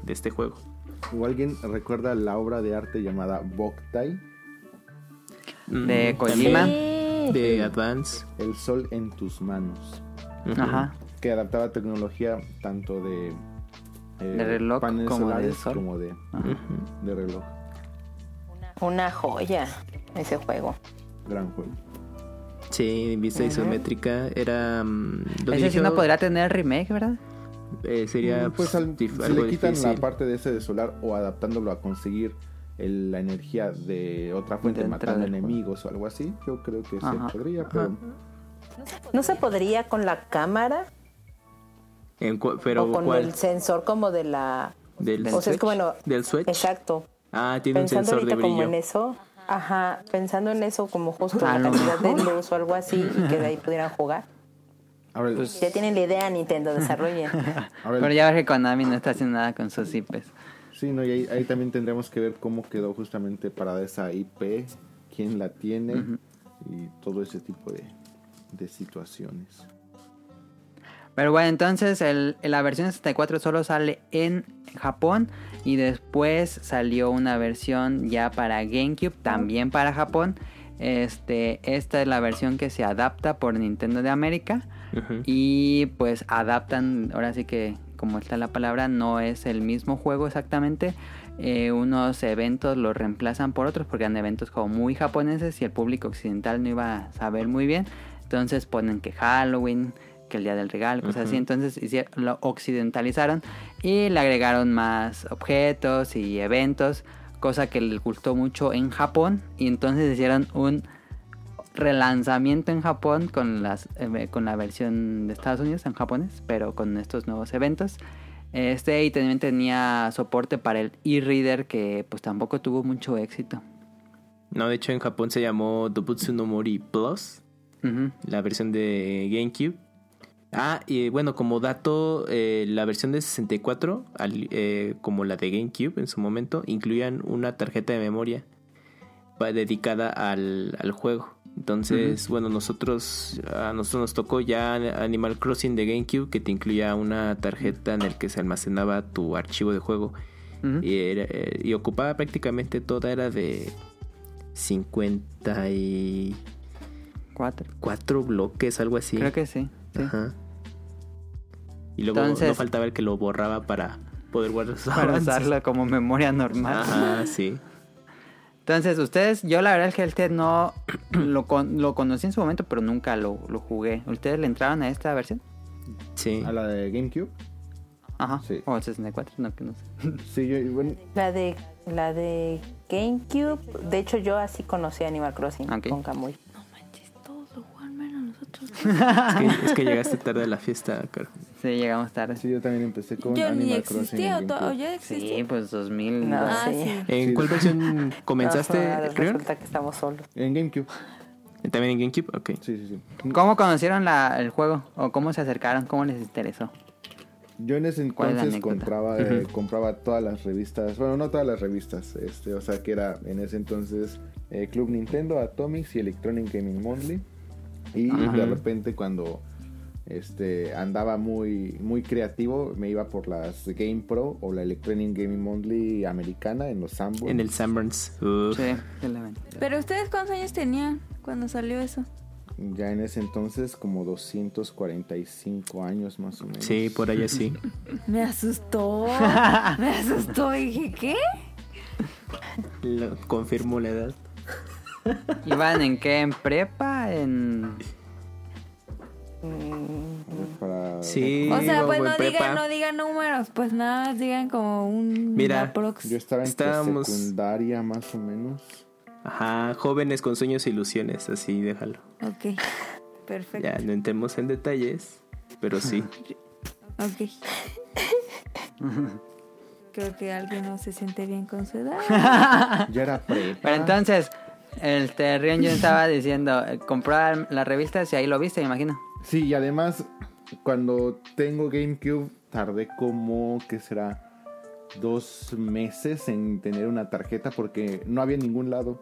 de este juego. ¿O alguien recuerda la obra de arte llamada Boktai? De Mm, Kojima. también De Advance. El sol en tus manos. Ajá. Que adaptaba tecnología tanto de, eh, De reloj paneles como de sol. como de, de reloj. Una joya ese juego. Gran juego. Sí, en vista isométrica era... lo Ese sí dirigió- no podría tener remake, ¿verdad? Eh, sería pues al- dif- si algo le quitan difícil. la parte de ese de solar o adaptándolo a conseguir el- la energía de otra fuente, Dentro matando enemigos o algo así, yo creo que Ajá. se podría, pero ¿No se podría con la cámara? En cu- pero o con ¿cuál? el sensor como de la... Del, o sea, es Switch? que bueno, ¿Del Switch? Exacto. Ah, tiene un Pensando sensor de ahorita como brillo. en eso, ajá, pensando en eso como justo la lo cantidad de luz o algo así y que de ahí pudieran jugar. Pues Ya tienen la idea Nintendo, desarrollen. Pero ya ves que Konami no está haciendo nada con sus IPs. sí, no, y ahí, ahí también tendremos que ver cómo quedó justamente parada esa IP, quién la tiene y todo ese tipo de, de situaciones. Pero bueno, entonces el, la versión 64 solo sale en Japón y después salió una versión ya para GameCube, también para Japón. Este, esta es la versión que se adapta por Nintendo de América Y pues adaptan, ahora sí que como está la palabra, no es el mismo juego exactamente. Eh, unos eventos los reemplazan por otros porque eran eventos como muy japoneses y el público occidental no iba a saber muy bien. Entonces ponen que Halloween, que el día del regalo, cosas así. Entonces lo occidentalizaron y le agregaron más objetos y eventos, cosa que les gustó mucho en Japón. Y entonces hicieron un relanzamiento en Japón con, las, eh, con la versión de Estados Unidos en japonés, pero con estos nuevos eventos. Este y también tenía soporte para el e-reader que pues tampoco tuvo mucho éxito. No, de hecho en Japón se llamó Dobutsu no Mori Plus, la versión de GameCube. Ah, y bueno, como dato, eh, la versión de 64, al- eh, como la de GameCube en su momento, incluían una tarjeta de memoria dedicada al, al juego. Entonces, bueno, nosotros a nosotros nos tocó ya Animal Crossing de GameCube que te incluía una tarjeta en el que se almacenaba tu archivo de juego Ujú. y, era- eh, y ocupaba prácticamente toda era de 54 Cuatro. bloques, algo así. Creo que sí. sí. Ajá. Y luego Entonces- no faltaba el que lo borraba para poder guardar Para usarlo como memoria normal. Ajá, sí. Entonces, ustedes, yo la verdad es que este no lo, con- lo conocí en su momento, pero nunca lo, lo jugué. ¿Ustedes le entraron a esta versión? Sí. A la de GameCube, Ajá. Sí. O el 64, no, que no sé. Sí, yo, bueno, La de la de GameCube, de hecho yo así conocí Animal Crossing Ok. con Kamui. Es que, es que llegaste tarde a la fiesta, Caro. Sí, llegamos tarde. sí, yo también empecé con Yo ni Animal Crossing. existía, en o, ya existía. Sí, pues 2000. No. Ah, sí. sí. ¿En cuál versión comenzaste, Rion? resulta que estamos solos. En GameCube. ¿También en GameCube? Ok. Sí, sí, sí. ¿Cómo conocieron la, el juego? ¿O cómo se acercaron? ¿Cómo les interesó? Yo en ese ¿Cuál es la entonces compraba, eh, compraba todas las revistas, bueno, no todas las revistas, este, o sea que era en ese entonces eh, Club Nintendo, Atomics y Electronic Gaming Monthly. Y Ajá. de repente cuando este, andaba muy, muy creativo, me iba por las Game Pro o la Electronic Gaming Monthly americana en los Sanborns. En el Sanborns. Sí. Pero ustedes cuántos años tenían cuando salió eso? Ya en ese entonces como 245 años más o menos. Sí, por allá sí. Me asustó. Me asustó. Dije, ¿qué? Lo- confirmo la edad. ¿Iban en qué? ¿En prepa? ¿En...? Para... Sí. O sea, pues no digan, no digan números, pues nada, más digan como un Mira, aprox. Yo estaba en Estábamos- secundaria más o menos. Ajá, jóvenes con sueños e ilusiones, así déjalo. Ok, perfecto. Ya, no entremos en detalles, pero sí. Ok. Creo que alguien no se siente bien con su edad. Ya era prepa. Pero entonces, este, Rion yo estaba diciendo, eh, comprar las revistas y ahí lo viste, me imagino. Sí, y además, cuando tengo GameCube, tardé como, ¿qué será? Dos meses en tener una tarjeta porque no había en ningún lado.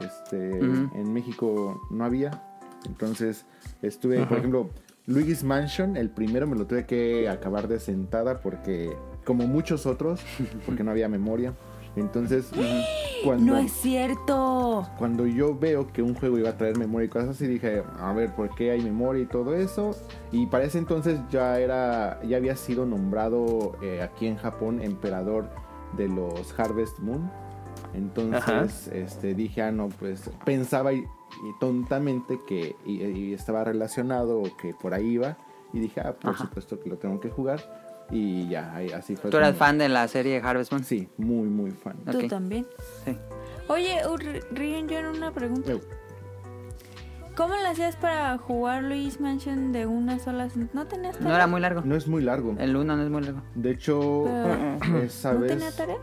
Este, Ujú. en México no había. Entonces, estuve, por ejemplo, Luigi's Mansion, el primero me lo tuve que acabar de sentada porque, como muchos otros, porque no había memoria. Entonces, cuando... No es cierto. Cuando yo veo que un juego iba a traer memoria y cosas así, dije, a ver, ¿por qué hay memoria y todo eso? Y para ese entonces ya era, ya había sido nombrado eh, aquí en Japón emperador de los Harvest Moon. Entonces, Ajá. este, dije, ah, no, pues pensaba y, y tontamente que y- y estaba relacionado o que por ahí iba. Y dije, ah, por Ajá. supuesto que lo tengo que jugar. Y ya, ahí- así fue. ¿Tú eras como- fan de la serie Harvest Moon? Sí, muy, muy fan. Tú también. Sí. Oye, Rion, yo en una pregunta. Eu, ¿Cómo le hacías para jugar Luis Mansion de una sola? ¿No tenías tarea? No era muy largo. No es muy largo. El 1 no es muy largo. De hecho, Pero- esa ¿No vez... tenía tarea?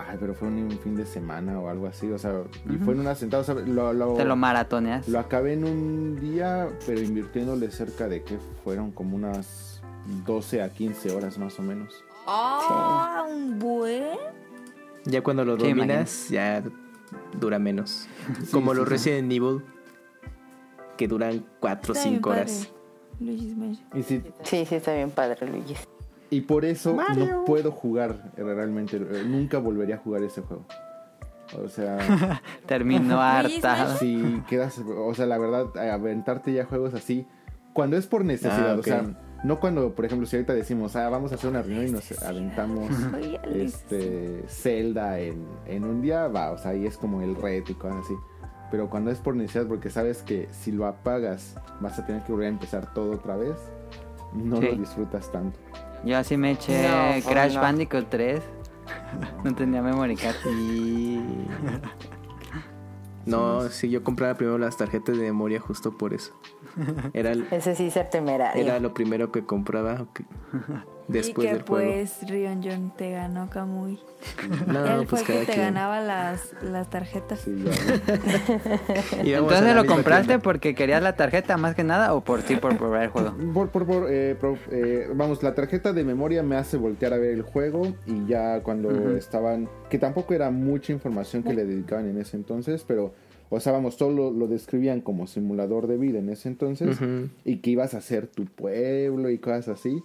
Ay, pero fue un fin de semana o algo así, o sea, y fue en una sentada, o sea, lo, lo, Te lo maratoneas. lo acabé en un día, pero invirtiéndole cerca de que fueron como unas 12 a 15 horas más o menos. Ah, un buen. Ya cuando lo dominas, ya dura menos. Como sí, los sí. Resident Evil, que duran 4 o Está bien 5 padre, horas. Luigi's Mansion. Y, sí, Sí, sí, está bien padre, Luigi. y por eso no puedo jugar eh, realmente, eh, nunca volvería a jugar ese juego. O sea, Terminó harta. Si quedas, o sea, la verdad, aventarte ya juegos así, cuando es por necesidad, Ah, o sea, no cuando, por ejemplo, si ahorita decimos, ah, vamos a hacer una reunión y nos aventamos este Zelda en, en un día, va, o sea, ahí es como el reto y cosas así. Pero cuando es por necesidad, porque sabes que si lo apagas vas a tener que volver a empezar todo otra vez, no Sí. lo disfrutas tanto. Yo así me eché No, pues Crash no. Bandicoot 3. No tenía memory card. Y... No, sí, yo compraba primero las tarjetas de memoria justo por eso. Era, el- Ese sí ser temerario. era lo primero que compraba ok, después y que del juego. pues Rion John te ganó Kamui. No, Él pues fue el que te quien. ganaba las, las tarjetas. Sí, a Entonces lo compraste tienda. porque querías la tarjeta más que nada o por ti por probar el juego. Por, por, por, eh, eh, vamos, la tarjeta de memoria me hace voltear a ver el juego y ya cuando estaban, que tampoco era mucha información que le dedicaban en ese entonces, pero, o sea, vamos, todo lo, describían como simulador de vida en ese entonces y que ibas a hacer tu pueblo y cosas así.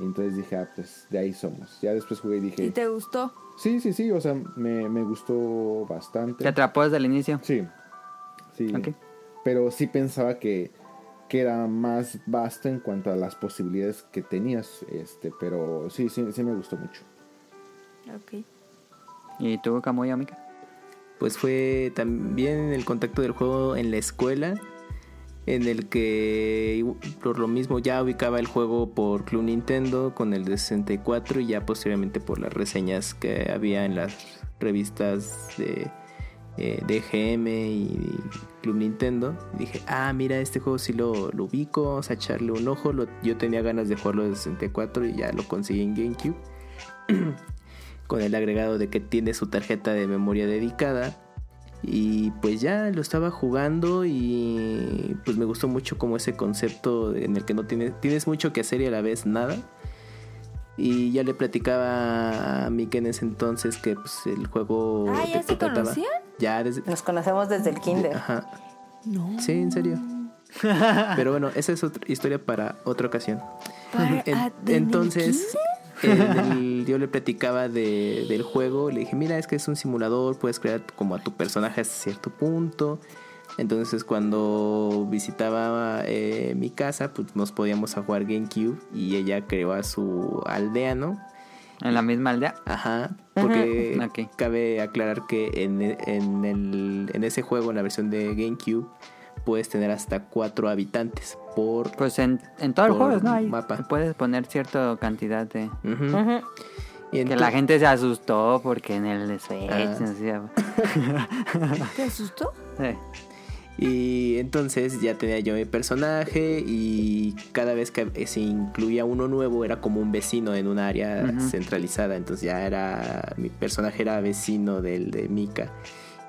Y entonces dije, ah, pues de ahí somos. Ya después jugué y dije, ¿Y te gustó? sí, sí, sí, o sea, me, me gustó bastante. Te atrapó desde el inicio. Sí, sí. Ok. Pero sí pensaba que, que era más vasto en cuanto a las posibilidades que tenías. Este, pero sí, sí, sí me gustó mucho. Ok. ¿Y tú, Camuy, Amica? Pues fue también el contacto del juego en la escuela. en el que por lo mismo ya ubicaba el juego por Club Nintendo con el de 64 y ya posteriormente por las reseñas que había en las revistas de, eh, de GM y Club Nintendo. Dije, ah, mira, este juego sí lo, ubico, vamos a echarle un ojo. Yo tenía ganas de jugarlo de 64 y ya lo conseguí en GameCube. con el agregado de que tiene su tarjeta de memoria dedicada. Y pues ya lo estaba jugando y pues me gustó mucho como ese concepto en el que no tienes, tienes mucho que hacer y a la vez nada. Y ya le platicaba a Mike en ese entonces que pues el juego Ah, ¿ya de qué se conocían? Ya desde... Nos conocemos desde el kinder. Ajá. No. Sí, en serio. Pero bueno, esa es otra historia para otra ocasión. Para- En- ah, ¿en el entonces, en el- yo le platicaba de- del juego, le dije, mira, es que es un simulador, puedes crear como a tu personaje hasta cierto punto. Entonces cuando visitaba eh, mi casa, pues nos podíamos a jugar GameCube y ella creó a su aldeano. En la misma aldea. Ajá, porque cabe aclarar que en, en, el, en ese juego, en la versión de GameCube, puedes tener hasta cuatro habitantes por... Pues en, en todo el juego, ¿no? Ahí mapa. puedes poner cierta cantidad de... Y Que la gente se asustó porque en el Switch Ah. no sé, ¿Te asustó? sí. Y entonces ya tenía yo mi personaje y cada vez que se incluía uno nuevo era como un vecino en un área centralizada. Entonces ya era, mi personaje era vecino del de Mika.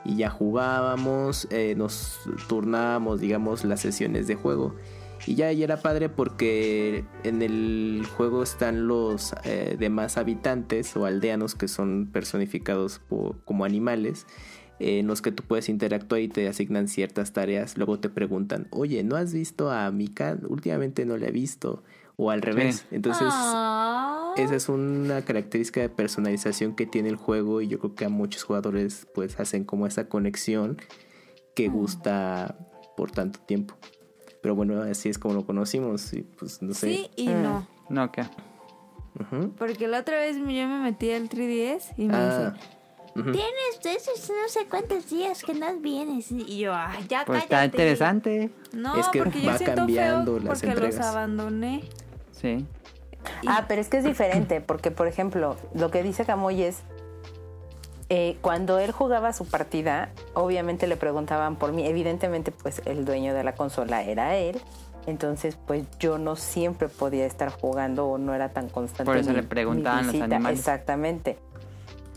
Y ya jugábamos, eh, nos turnábamos, digamos, las sesiones de juego. Y ya, era padre porque en el juego están los eh, demás habitantes o aldeanos que son personificados po- como animales eh, en los que tú puedes interactuar y te asignan ciertas tareas. Luego te preguntan, oye, ¿no has visto a Mika? Últimamente no la he visto. O al revés. Entonces, Ah. esa es una característica de personalización que tiene el juego y yo creo que a muchos jugadores pues hacen como esa conexión que gusta por tanto tiempo. Pero bueno, así es como lo conocimos y pues no sé. Sí y Mm. no. No, ¿qué? Porque la otra vez yo me metí al 3DS y me Ah, dice, tienes esos no sé cuántos días que no vienes. Y yo, "Ay, ya Pues cállate. está interesante. No, Es que porque yo va siento cambiando feo las porque entregas. los abandoné. Sí. Y- Ah, pero es que es diferente, porque por ejemplo, lo que dice Camoy es, eh, cuando él jugaba su partida, obviamente le preguntaban por mí, evidentemente pues el dueño de la consola era él, entonces pues yo no siempre podía estar jugando o no era tan constante. Por eso mi- le preguntaban los animales. Exactamente.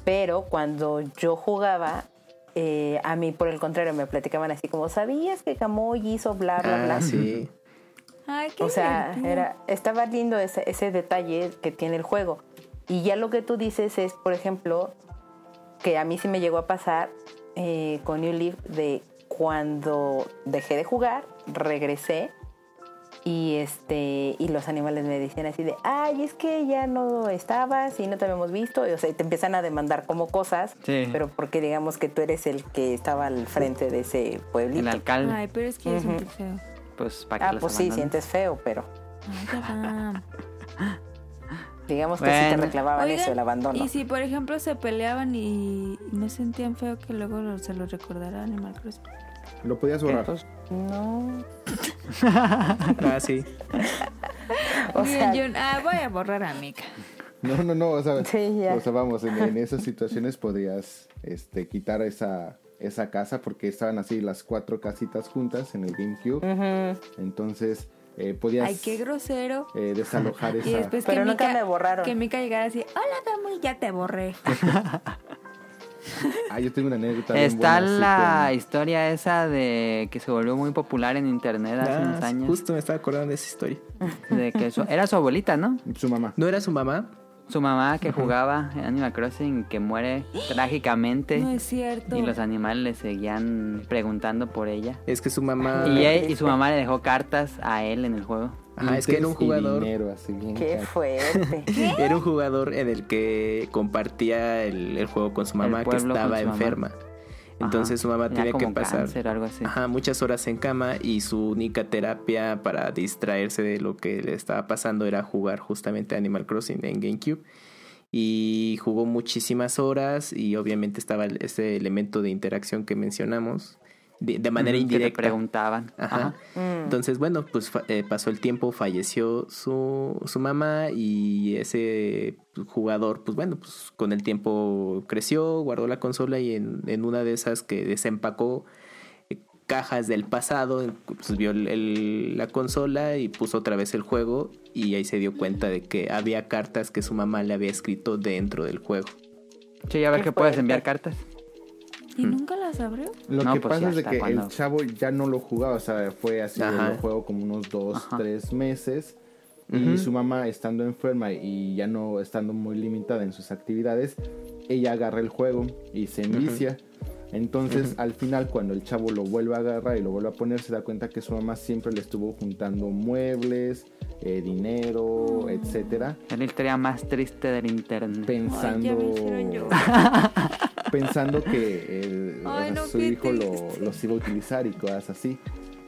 Pero cuando yo jugaba, eh, a mí por el contrario me platicaban así como, ¿sabías que Camoy hizo bla, bla, bla? Ah, sí. Ay, qué O sea, era, estaba lindo ese, ese detalle que tiene el juego. Y ya lo que tú dices es, por ejemplo, que a mí sí me llegó a pasar eh, con New Leaf de cuando dejé de jugar, regresé y este y los animales me decían así de, ay, es que ya no estabas y no te habíamos visto. Y, o sea, y te empiezan a demandar como cosas, Sí. pero porque digamos que tú eres el que estaba al frente de ese El pueblito. alcalde. Ay, pero es que es Ujú. un feo. Pues para que Ah, los pues sí, sientes feo, pero Ay, ya va. digamos que sí te reclamaban Oigan, eso, el abandono. Y si por ejemplo se peleaban y no sentían feo que luego lo- se lo recordara Animal Crossing. Lo podías borrar. Entonces, No. Ah, sí. O Bien, sea, yo- ah, voy a borrar a Mika. No, no, no, o sea, Sí, ya. o sea, vamos, en, en esas situaciones podrías este, quitar esa, esa casa porque estaban así las cuatro casitas juntas en el GameCube. ujú. Entonces, eh, podías Ay, qué grosero. eh, desalojar Y esa... después Pero que nunca Mika, me borraron. Que Mika llegara así, hola Camuy, ya te borré. Ah, yo tengo una anécdota Está buena, la historia esa de que se volvió muy popular en internet hace Ah, unos años. Justo me estaba acordando de esa historia. De que su- era su abuelita, ¿no? Su mamá. ¿No era su mamá? Su mamá que jugaba en Animal Crossing que muere trágicamente. No es cierto. Y los animales le seguían preguntando por ella. Es que su mamá... Y, él- y su mamá le dejó cartas a él en el juego. Ajá, es que era un jugador... dinero, así bien Qué caro. fuerte. Era un jugador en el que compartía el, el juego con su mamá que estaba su mamá. Entonces Ajá. su mamá Tenía tiene que pasar cáncer o algo así. ajá, muchas horas en cama y su única terapia para distraerse de lo que le estaba pasando era jugar justamente Animal Crossing en GameCube. Y jugó muchísimas horas y obviamente estaba ese elemento de interacción que mencionamos. De, manera Ujú, que te indirecta. preguntaban. Ajá. Ajá. Entonces, bueno, pues fa- eh, pasó el tiempo, falleció su, su mamá y ese jugador, pues bueno, pues con el tiempo creció, guardó la consola y en, en una de esas que desempacó eh, cajas del pasado, pues vio el- el- la consola y puso otra vez el juego y ahí se dio cuenta de que había cartas que su mamá le había escrito dentro del juego. Sí, a ver Qué que puedes enviar cartas. ¿Y nunca las abrió? Lo No, que pues pasa es de que cuando- el chavo ya no lo jugaba, o sea, fue así, lo juego como unos dos, Ajá. tres meses. Y su mamá estando enferma y ya no estando muy limitada en sus actividades, ella agarra el juego y se envicia. Entonces, al final, cuando el chavo lo vuelve a agarrar y lo vuelve a poner, se da cuenta que su mamá siempre le estuvo juntando muebles, eh, dinero, etcétera, Es la historia más triste del internet. pensando, Ay, ya me hicieron llorar. pensando que Ay, no, su hijo lo, los iba a utilizar y cosas así.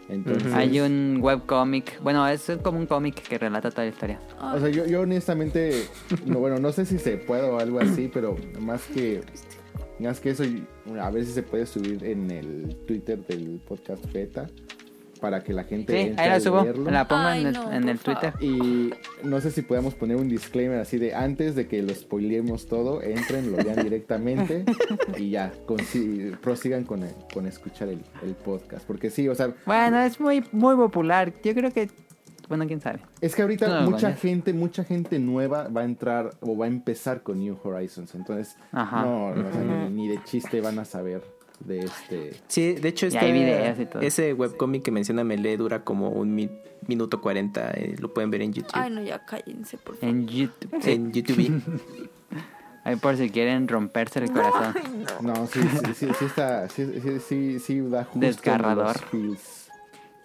Entonces, Hay un webcómic, bueno, es como un cómic que relata toda la historia. O sea, yo, yo honestamente, no, bueno, no sé si se puede o algo así, pero más que, más que eso, a ver si se puede subir en el Twitter del podcast beta para que la gente Sí, entre ahí la subo, leerlo. la pongo Ay, en el, no, en el Twitter. Y no sé si podemos poner un disclaimer así de antes de que lo spoilemos todo, entren, lo lean directamente y ya, consi- prosigan con, el- con escuchar el, el podcast. Porque sí, o sea, Bueno, es muy, muy popular. Yo creo que, bueno, quién sabe. Es que ahorita No, mucha gente, mucha gente nueva va a entrar o va a empezar con New Horizons. Entonces, Ajá. no, o sea, ni, ni de chiste van a saber de este. Sí, de hecho, Y este, hay videos y todo. ese webcomic que menciona Melee dura como un mi- minuto 40. eh, lo pueden ver en YouTube. Ay, no, ya cállense, por favor. En YouTube. En YouTube. Ahí por si quieren romperse el corazón. Ay, no. No, sí, sí, sí, sí está, sí, sí, sí, sí da justo Desgarrador. los feels.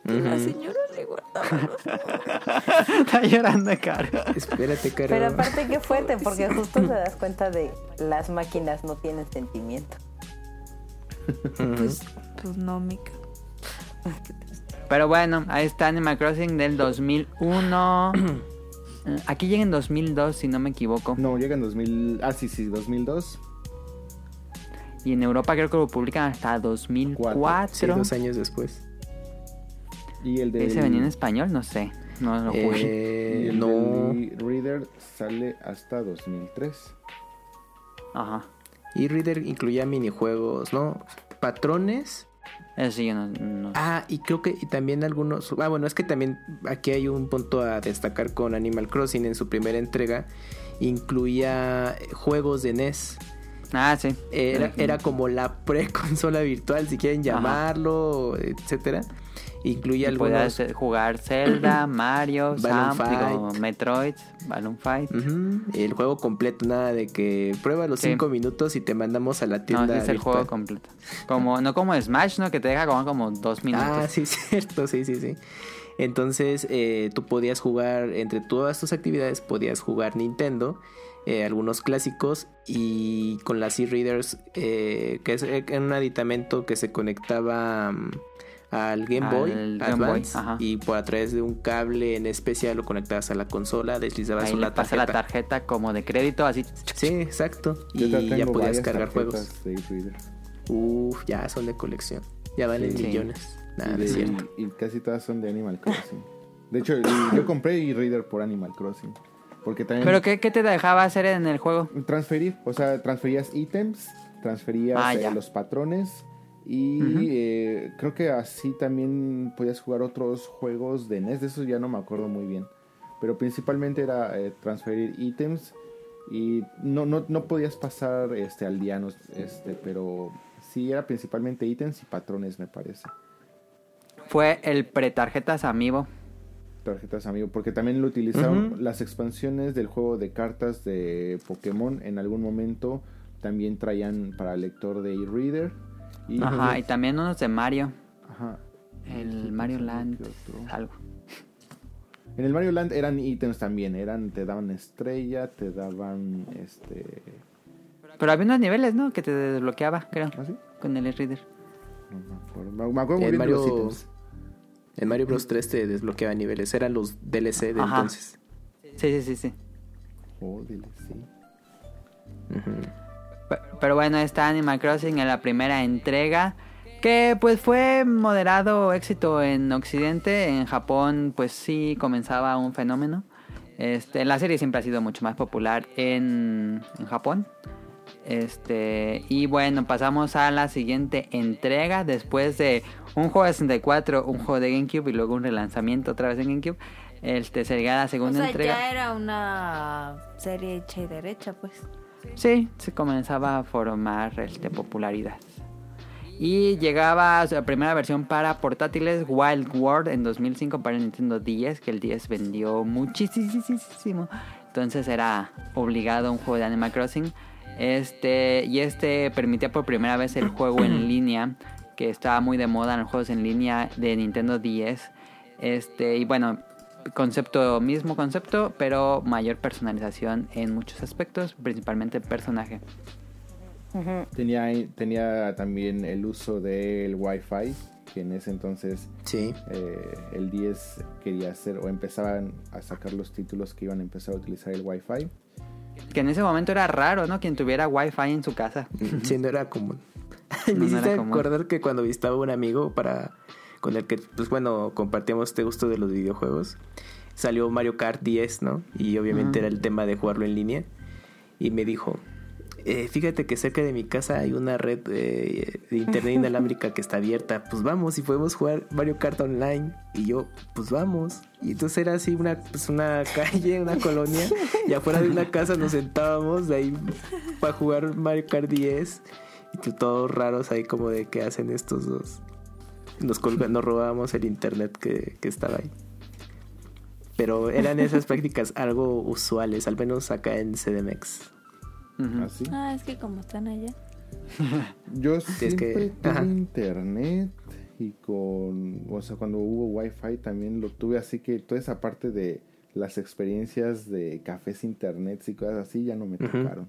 La señora le guardaba los Está llorando caro. Espérate, Caro. Pero aparte qué fuerte, porque justo te das cuenta de las máquinas no tienen sentimiento. Pues, pues no, Mica. Pero bueno, ahí está Animal Crossing del 2001. Eh, Aquí llega en 2002, si no me equivoco. No, llega en 2000. Ah, sí, sí, 2002. Y en Europa creo que lo publican hasta Sí, 2004. dos años después. Y el de. ¿Ese venía en español? No sé. No lo jugué. Eh, y el no. de Reader sale hasta 2003. Ajá. Y Reader incluía minijuegos, ¿no? Patrones. Eso sí, yo no. no- Ah, y creo que y también algunos. Ah, bueno, es que también aquí hay un punto a destacar con Animal Crossing en su primera entrega. Incluía juegos de NES. Ah, sí. Era, era como la pre-consola virtual, si quieren Ajá. llamarlo, etcétera. Incluía Y algunos. jugar Zelda, Mario, Balloon Sam, digo, Fight. Metroid, Balloon Fight. El juego completo, nada de que prueba los Sí. 5 minutos y te mandamos a la No, tienda. ese es el juego completo. Como, no como Smash, ¿no? Que te deja como, como dos minutos. Ah, sí, cierto, sí, sí, sí. Entonces, eh, tú podías jugar, entre todas tus actividades, podías jugar Nintendo, eh, algunos clásicos, y con las e-readers, eh, que es eh, un aditamento que se conectaba mm, al Game Boy Al Game Boy, Advance, y por a través de un cable en especial lo conectabas a la consola, deslizabas Ahí le una pasa la tarjeta. como de crédito, así. Sí, exacto. Yo Y ya podías cargar juegos. Uf, ya son de colección. Ya valen Sí. millones. Nada, y, de- es cierto. y casi todas son de Animal Crossing. De hecho, yo compré e-reader por Animal Crossing. Porque también ¿Pero qué, qué te dejaba hacer en el juego? transferir, o sea, transferías ítems, transferías Ah, eh, los patrones y eh, creo que así también podías jugar otros juegos de NES, de esos ya no me acuerdo muy bien. Pero principalmente era eh, transferir ítems y no, no, no podías pasar este aldeanos, este, pero sí era principalmente ítems y patrones me parece. Fue el pretarjetas Amiibo. tarjetas amigo, porque también lo utilizaron las expansiones del juego de cartas de Pokémon en algún momento también traían para lector de e-reader y Ajá, y también unos de Mario. Ajá. El Sí, Mario Land. Algo. En el Mario Land eran ítems también, eran te daban estrella, te daban este Pero había unos niveles, ¿no? Que te desbloqueaba, creo. ¿ah, sí? Con el reader. No me acuerdo. Me- acuerdo muy bien de los Mario- ítems. En Mario Bros 3 te desbloqueaba niveles, eran los DLC de Ajá. entonces. Sí, sí, sí, sí. Oh, sí. Ujú. Pe- Pero bueno, está Animal Crossing en la primera entrega. Que pues fue moderado éxito en Occidente, en Japón pues sí comenzaba un fenómeno. Este, la serie siempre ha sido mucho más popular en, en Japón. Este, y bueno, pasamos a la siguiente entrega después de un juego de 64, un juego de GameCube y luego un relanzamiento otra vez en GameCube. Este sería la O segunda sea, entrega. ya era una serie hecha y derecha, pues. Sí, se comenzaba a formar este, popularidad. Y llegaba a su primera versión para portátiles Wild World en 2005 para Nintendo 10, que el 10 vendió muchísimo. Entonces era obligado un juego de Animal Crossing. Este, y este permitía por primera vez el juego en línea, que estaba muy de moda en los juegos en línea de Nintendo 10. Este, y bueno, concepto mismo concepto, pero mayor personalización en muchos aspectos, principalmente el personaje. Tenía, tenía también el uso del Wi-Fi, que en ese entonces Sí. eh, el 10 quería hacer o empezaban a sacar los títulos que iban a empezar a utilizar el Wi-Fi. Que en ese momento era raro, ¿no? Quien tuviera wifi en su casa. Sí, no era común. No, Me no hiciste era común. acordar que cuando visitaba un amigo para con el que, pues bueno, compartíamos este gusto de los videojuegos, salió Mario Kart 10, ¿no? Y obviamente era el tema de jugarlo en línea. Y me dijo, eh, fíjate que cerca de mi casa hay una red eh, de internet inalámbrica que está abierta. Pues vamos y podemos jugar Mario Kart online. Y yo, pues vamos. Y entonces era así una, pues una calle, una colonia. Y afuera de una casa nos sentábamos de ahí para jugar Mario Kart 10. Y que todos raros ahí como de qué hacen estos dos. Nos, colga- nos robábamos el internet que, que estaba ahí. Pero eran esas prácticas algo usuales, al menos acá en CDMX. Así. Ah, es que como están allá. Yo que- siempre tuve ajá. internet y con, o sea, cuando hubo wifi también lo tuve, así que toda esa parte de las experiencias de cafés internet y cosas así ya no me tocaron.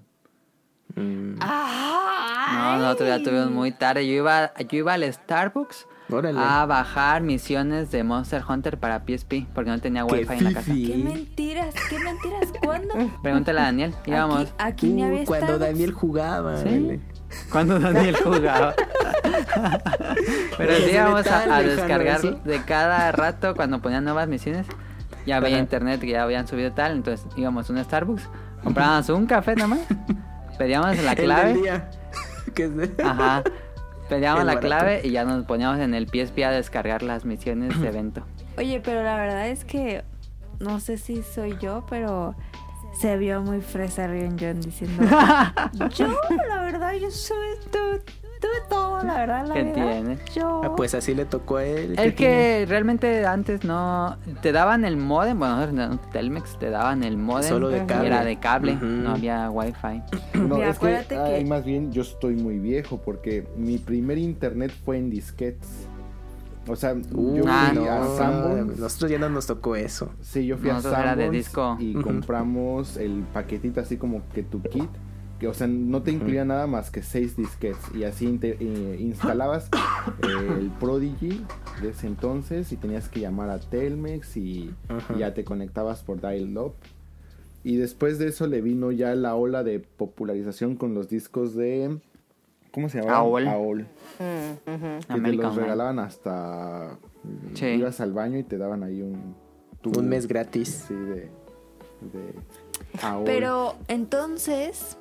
Mm, No, nosotros ya tuvimos muy tarde. Yo iba, yo iba al Starbucks órale. a bajar misiones de Monster Hunter para PSP porque no tenía Qué wifi en la casa. ¡Qué mentiras! ¿Qué mentiras? ¿Cuándo? Pregúntale a Daniel. Íbamos. Aquí, aquí ni Uh, había cuando. Daniel jugaba. Sí. Cuando Daniel jugaba. Pero sí íbamos a, descargar eso. de cada rato cuando ponían nuevas misiones. Ya veía Ajá. internet que ya habían subido tal. Entonces íbamos a un Starbucks, comprábamos un café nomás, pedíamos la El del clave. día. Que es Ajá. Pedíamos la barato. clave y ya nos poníamos en el PSP a descargar las misiones de evento. Oye, pero la verdad es que no sé si soy yo, pero se vio muy fresa Rion John diciendo yo, la verdad, yo soy tuve, tuve todo, la verdad, la ¿Qué tiene? Yo. Ah, pues así le tocó a él. Es que realmente antes no te daban el modem, bueno, en Telmex te daban el modem Solo de y cable. era de cable, no había wifi. No, Mira, es que, acuérdate que- ay, más bien yo estoy muy viejo porque mi primer internet fue en disquetes. O sea, Uh, yo Ah, fui no, a Sanborns. Nosotros ya no nos tocó eso. Sí, yo fui Nosotros a era de Sanborns disco. y compramos el paquetito así como que tu kit. Que, o sea, no te incluía nada más que seis disquetes. Y así eh, instalabas eh, el Prodigy de ese entonces y tenías que llamar a Telmex y, ya te conectabas por dial-up. Y después de eso le vino ya la ola de popularización con los discos de... ¿Cómo se llamaba? AOL. AOL. Mm. Que te los regalaban hasta... Sí. Ibas al baño y te daban ahí un... tu- Un mes gratis. Sí, de... de AOL. Pero entonces,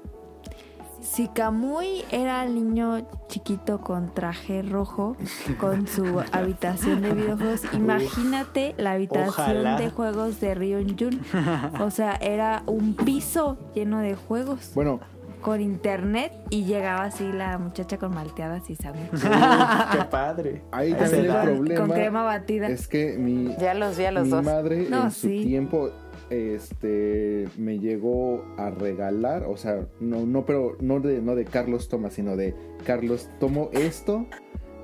si Kamui era el niño chiquito con traje rojo, con su habitación de videojuegos, imagínate la habitación Ojalá. de juegos de Rion Jun. O sea, era un piso lleno de juegos Bueno, con internet y llegaba así la muchacha con malteadas y sándwiches. Qué padre. ahí también el con, problema con crema batida. es que mi, Ya los vi a los mi dos. madre No, en su tiempo este me llegó a regalar, o sea, no no pero no de no de Carlos toma, sino de Carlos tomo esto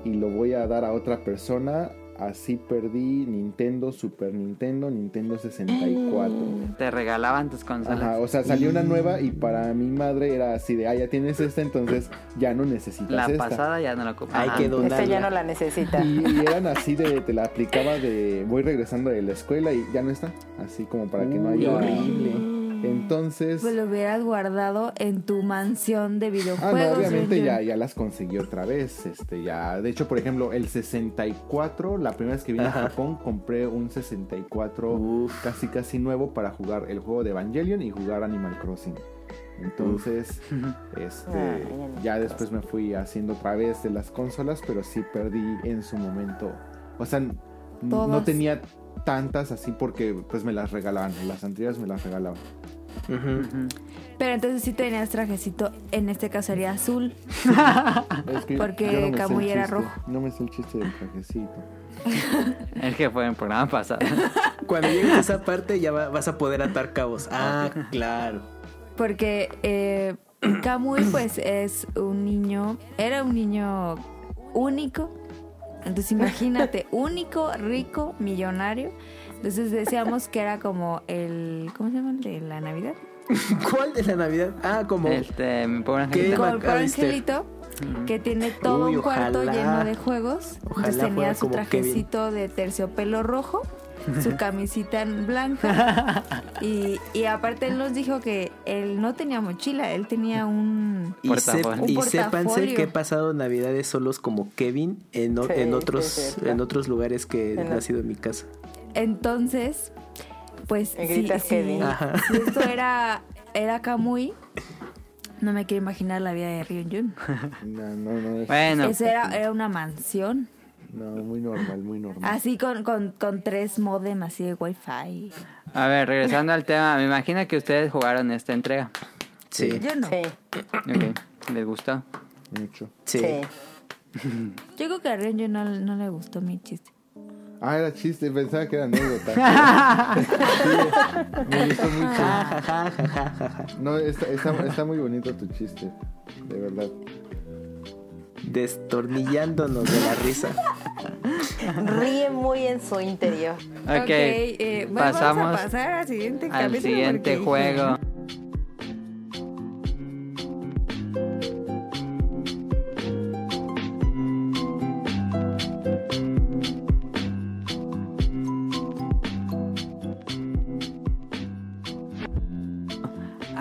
y lo voy a dar a otra persona, así perdí Nintendo, Super Nintendo, Nintendo 64. Te regalaban tus Ajá, consolas. o sea, salió una nueva y para mi madre era así de, ah, ya tienes esta, entonces ya no necesitas La esta. pasada ya no la ocupaba. Hay que Esta donarla. ya no la necesita. Y, y eran así de, te la aplicaba de, voy regresando de la escuela y ya no está. Así como para que no haya... horrible. Entonces... Pues lo hubieras guardado en tu mansión de Ah, videojuegos. no, obviamente ya, ya las conseguí otra vez. Este, ya. De hecho, por ejemplo, el 64, la primera vez que vine Ajá. a Japón, compré un 64 Uf. casi casi nuevo para jugar el juego de Evangelion y jugar Animal Crossing. Entonces, este, Ah, ya después me fui haciendo otra vez de las consolas, pero sí perdí en su momento. O sea, no tenía tantas así porque pues me las regalaban. Las anteriores me las regalaban. Pero entonces sí tenías trajecito, en este caso sería azul. Es que Porque no Kamui era chiste, rojo. No me sé el chiste del trajecito. El que fue en programa pasado. Cuando llegues a esa parte ya va- vas a poder atar cabos. Ah, claro. Porque eh, Kamui pues es un niño, era un niño único. Entonces imagínate, único, rico, millonario. Entonces decíamos que era como el, ¿cómo se llama? El de la Navidad. ¿Cuál de la Navidad? Ah, como... Este, mi pobre ¿Qué? angelito. Como el pobre angelito que tiene todo Uy, un cuarto ojalá. lleno de juegos. Ojalá Entonces tenía su trajecito de terciopelo rojo, su camisita en blanca. y, y aparte él nos dijo que él no tenía mochila, él tenía un... Y, sep- Portafolio. y Un sépanse portafolio. que he pasado navidades solos como Kevin en, o- Sí, en sí, otros en otros lugares que En ha sido mi casa. Entonces, pues Me si, gritas, si- Kevin. Ajá. si esto era, era Kamui, no me quiero imaginar la vida de Ryun No, no, no. es- Bueno, Eso era, era una mansión. No, muy normal, muy normal. Así con, con, con tres modem así de wifi. a ver, regresando al tema, me imagino que ustedes jugaron esta entrega. Sí. Yo no. Sí, Ok, ¿les gustó? Mucho. Sí. sí. Yo creo que a Ryun no, no le gustó mi chiste. Ah, era chiste, pensaba que era anécdota. Sí, me gustó mucho. No, está, está, está muy bonito tu chiste, de verdad. Destornillándonos de la risa. Ríe muy en su interior. Ok, eh, bueno, pasamos vamos a pasar al siguiente al siguiente porque- juego.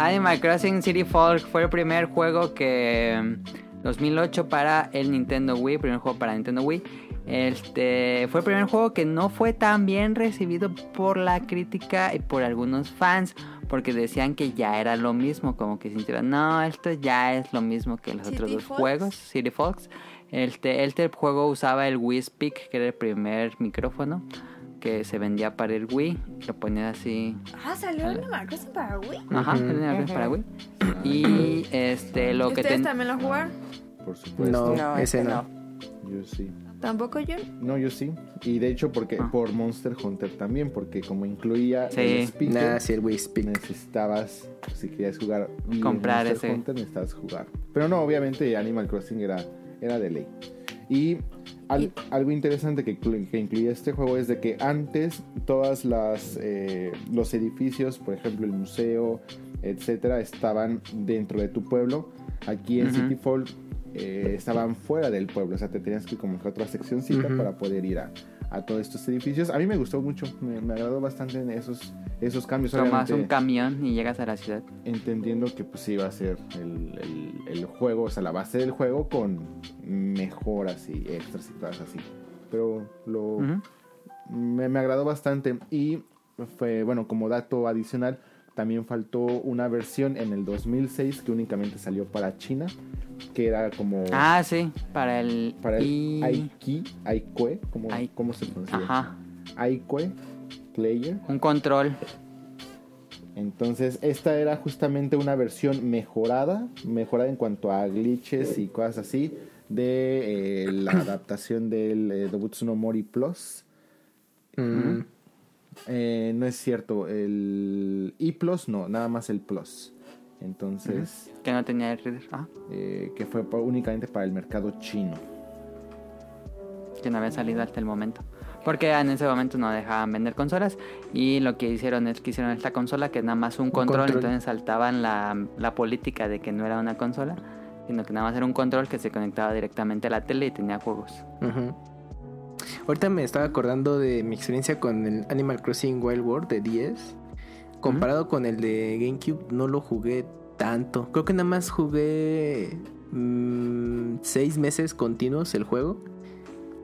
Animal Crossing City Folk fue el primer juego que mm, 2008 para el Nintendo Wii, primer juego para Nintendo Wii. Este fue el primer juego que no fue tan bien recibido por la crítica y por algunos fans, porque decían que ya era lo mismo, como que sintieron, no, esto ya es lo mismo que los City otros dos juegos, City Fox. Este, este juego usaba el Wii Speak, que era el primer micrófono que se vendía para el Wii, lo ponías así Ah, salió Animal Crossing para Wii. Ajá, tenía que para Wii. Y este lo que ¿Ustedes ten- también lo jugaron? Por supuesto. No, No, ese este no. Yo sí. ¿Tampoco yo? No, yo sí. Y de hecho, porque Ah. por Monster Hunter también, porque como incluía Sí. el speaker, Nah, sí, el Wii Speak. necesitabas, si querías jugar Comprar Monster ese. Hunter, necesitabas jugar. Pero no, obviamente Animal Crossing era, era de ley. Y, al- algo interesante que, inclu- que incluía este juego es de que antes todas las eh, los edificios, por ejemplo el museo, etcétera, estaban dentro de tu pueblo. Aquí en Ujú. City Fall eh, estaban fuera del pueblo, o sea, te tenías que como que a otra seccioncita para poder ir a, a todos estos edificios. A mí me gustó mucho, me, me agradó bastante en esos, esos cambios. tomas un camión y llegas a la ciudad. entendiendo que pues iba a ser el, el- el juego, o sea, la base del juego con mejoras y extras y cosas así. Pero lo, me, me agradó bastante y fue, bueno, como dato adicional, también faltó una versión en el 2006 que únicamente salió para China, que era como Ah, sí, para el para el Aiki, Aikue, ¿cómo, Ai- ¿cómo se pronuncia? Ajá, Aikue Player. un control. Entonces, esta era justamente una versión mejorada, mejorada en cuanto a glitches y cosas así, de eh, la adaptación del eh, Dobutsu no Mori Plus. Mm, Eh, no es cierto, el E Plus no, nada más el Plus. Entonces, Que no tenía el reader. Ah, eh, que fue únicamente para el mercado chino. que no había salido hasta el momento. Porque en ese momento no dejaban vender consolas. Y lo que hicieron es que hicieron esta consola que es nada más un control. control. Entonces saltaban la, la política de que no era una consola. Sino que nada más era un control que se conectaba directamente a la tele y tenía juegos. ujú. Ahorita me estaba acordando de mi experiencia con el Animal Crossing Wild World de 10. comparado con el de GameCube, no lo jugué tanto. Creo que nada más jugué mm, seis meses continuos el juego.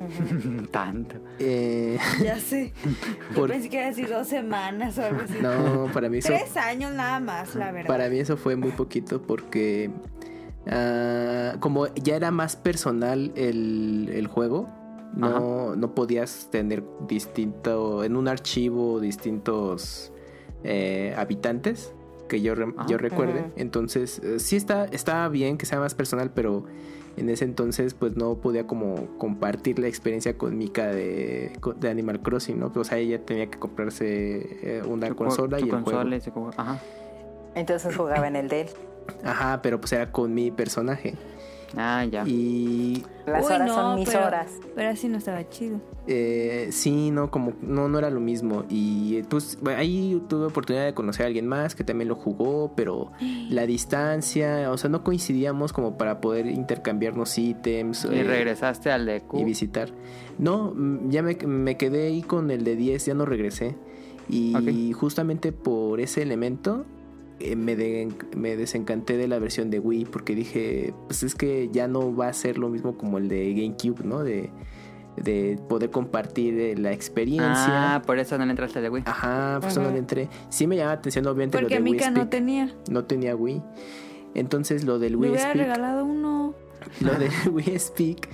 Tanto. Eh, Ya sé. Yo Por- pensé que iba a decir dos semanas o algo así. no, para mí eso, Tres años nada más, la verdad. para mí eso fue muy poquito porque ah, como ya era más personal el, el juego, no, no podías tener distinto en un archivo distintos eh, habitantes que yo, re- Ajá. yo recuerde. Ujú. Entonces, eh, sí está, está bien que sea más personal, pero en ese entonces pues no podía como compartir la experiencia con Mika de, de Animal Crossing, ¿no? O sea, ella tenía que comprarse eh, una Tu consola tu y el juego. Ajá. Entonces jugaba en el de él. Ajá, pero pues era con mi personaje. Ah, ya. Y Las Uy, horas no, son mis pero- horas. Pero así no estaba chido. eh, sí, no, como no, no era lo mismo. Y pues bueno, ahí tuve oportunidad de conocer a alguien más que también lo jugó, pero la distancia, o sea, no coincidíamos como para poder intercambiarnos ítems. Y eh, regresaste al de Q. y visitar. No, mm, ya me, me quedé ahí con el de 10, ya no regresé. Y justamente por ese elemento eh, me, de- me desencanté de la versión de Wii porque dije, pues es que ya no va a ser lo mismo como el de GameCube, ¿no? De, de poder compartir eh, la experiencia. Ah, por eso no le entraste al de Wii. Ajá, pues no Ujú. le entré. Sí me llama la atención obviamente Porque lo de Wii Mika no tenía. No tenía Wii. Entonces lo del Wii hubiera Speak regalado uno. lo de Wii Speak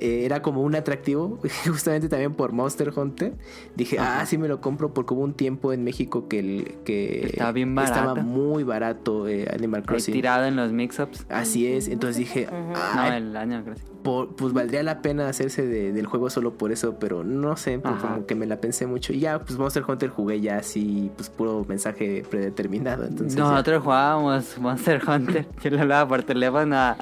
eh, era como un atractivo, justamente también por Monster Hunter. Dije, Ajá. ah, sí me lo compro porque hubo un tiempo en México que, el, que Estaba bien estaba barato. muy barato eh, Animal Ahí Crossing. tirado en los mix-ups. Así es, entonces dije. "Ah, No, el año Crossing. por- pues valdría la pena hacerse de- del juego solo por eso, pero no sé, pues como que me la pensé mucho. Y ya, pues Monster Hunter jugué ya así, pues puro mensaje predeterminado. Entonces, ya. Nosotros jugábamos Monster Hunter. Yo le hablaba por teléfono a,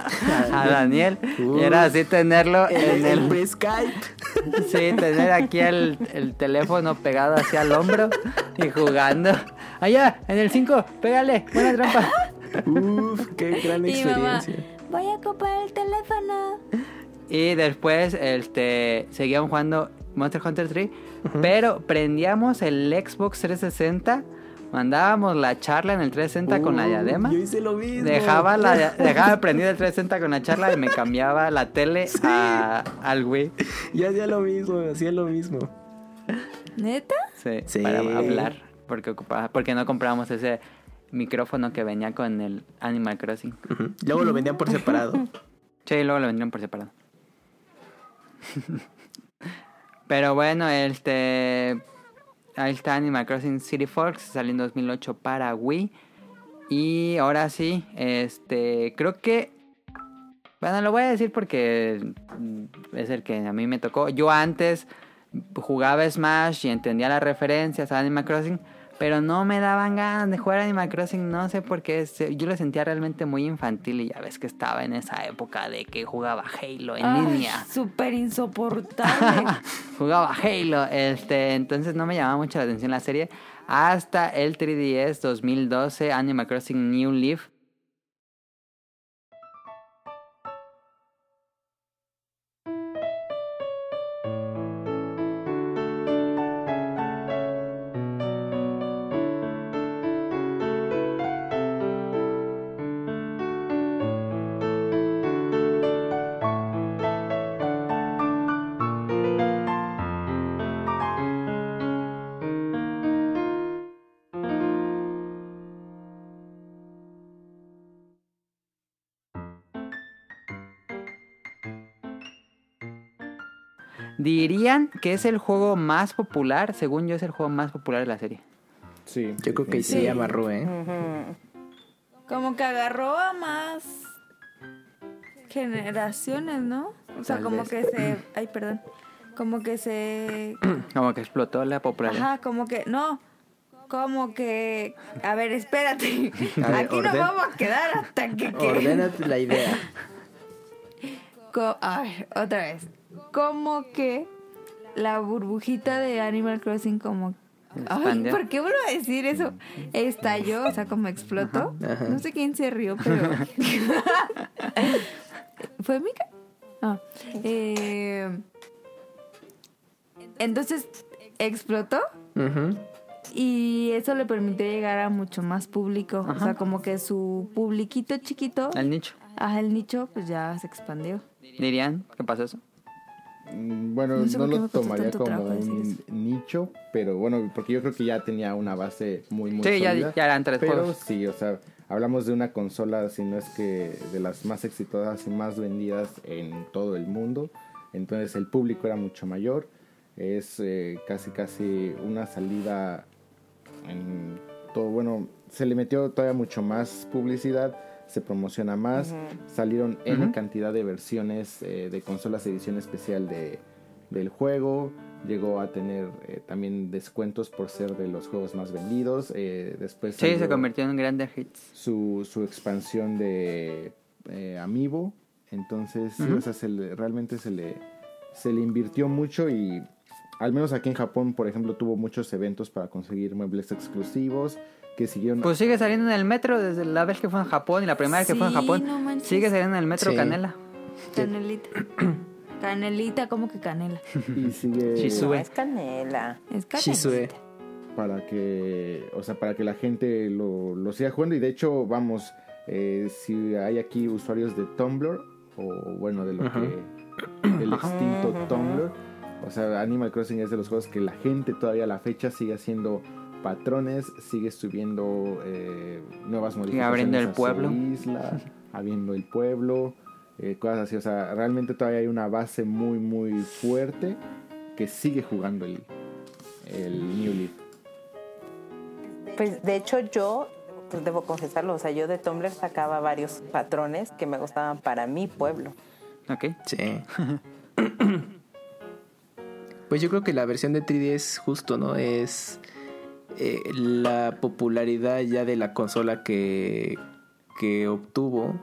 a Daniel. Y era así tenerlo en el, el pre-Skype. Sí, tener aquí el, el teléfono pegado hacia el hombro y jugando. Allá, en el 5, pégale, buena trampa. Uf, qué gran Y mamá, experiencia. voy a comprar el teléfono. Y después este, seguíamos jugando Monster Hunter 3, pero prendíamos el Xbox 360, mandábamos la charla en el 360 con la Uh, diadema. Yo hice lo mismo. Dejaba, la, dejaba prendido el 360 con la charla y me cambiaba la tele a- al Wii. Yo hacía lo mismo, hacía lo mismo. ¿Neta? Sí, Sí. para hablar. Porque ocupaba, porque no comprábamos ese micrófono que venía con el Animal Crossing. Luego lo vendían por separado. Sí, luego lo vendieron por separado. Pero bueno, este. Ahí está Animal Crossing City Folks, salió en 2008 para Wii. Y ahora sí, este. Creo que. Bueno, lo voy a decir porque mm, es el que a mí me tocó. Yo antes jugaba Smash y entendía las referencias a Animal Crossing, pero no me daban ganas de jugar Animal Crossing, no sé por qué. Yo lo sentía realmente muy infantil y ya ves que estaba en esa época de que jugaba Halo en Ay, línea. Súper insoportable. jugaba Halo, este, entonces no me llamaba mucho la atención la serie. Hasta el 3DS 2012, Animal Crossing New Leaf. Dirían que es el juego más popular, según yo es el juego más popular de la serie. Sí. Yo creo que sí, Sí. amarró, ¿eh? Como que agarró a más generaciones, ¿no? O sea, Tal como vez. que se... Ay, perdón. Como que se... Como que explotó la popularidad. Ajá, como que... No. Como que... A ver, espérate. A ver, Aquí orden- nos vamos a quedar hasta que... que- Ordénate la idea. Co- a ver, otra vez. Como que la burbujita de Animal Crossing como... Ay. ¿por qué vuelvo a decir eso? Estalló, o sea, como explotó. Ajá. No sé quién se rió, pero... ¿Fue Mika? Ah. Eh, Entonces, explotó. Y eso le permitió llegar a mucho más público. O sea, como que su publiquito chiquito, El nicho. ajá, el nicho, pues ya se expandió. ¿Dirían qué pasó eso? Mm, Bueno, No no, sé qué lo tomaría como un nicho, pero bueno, porque yo creo que ya tenía una base muy, muy Sí, ya, sólida. ya eran tres Pero juegos. sí, o sea, hablamos de una consola, si no es que de las más exitosas y más vendidas en todo el mundo. Entonces el público era mucho mayor. Es eh, casi, casi una salida en todo. Bueno, se le metió todavía mucho más publicidad, se promociona más. Salieron N cantidad de versiones eh, de consolas edición especial de, del juego. Llegó a tener eh, también descuentos por ser de los juegos más vendidos. Eh, después Sí, se convirtió en grandes hits. su, su expansión de eh, Amiibo. Entonces, sí, Ujú. o sea, se le- realmente se le, se le invirtió mucho y al menos aquí en Japón, por ejemplo, tuvo muchos eventos para conseguir muebles exclusivos que siguieron... Pues sigue saliendo en el metro desde la vez que fue en Japón y la primera vez que fue en Japón. no sigue saliendo en el metro Sí. Canela. Canelita. Canelita, ¿cómo que canela? y sigue No, sube. es canela. Es. Shisue. para que, o sea, para que la gente lo, lo siga jugando y de hecho, vamos, eh, si hay aquí usuarios de Tumblr o bueno, de lo Ajá. que del extinto Ajá. Tumblr, o sea, Animal Crossing es de los juegos que la gente todavía a la fecha sigue haciendo patrones, sigue subiendo eh, nuevas modificaciones abriendo el pueblo. isla, abriendo el pueblo, eh, cosas así, o sea, realmente todavía hay una base muy muy fuerte que sigue jugando el, el New Leaf. Pues de hecho yo, pues debo confesarlo, o sea, yo de Tumblr sacaba varios patrones que me gustaban para mi pueblo. Ok. Sí. Pues yo creo que la versión de 3DS justo, ¿no? Es eh, la popularidad ya de la consola que, que obtuvo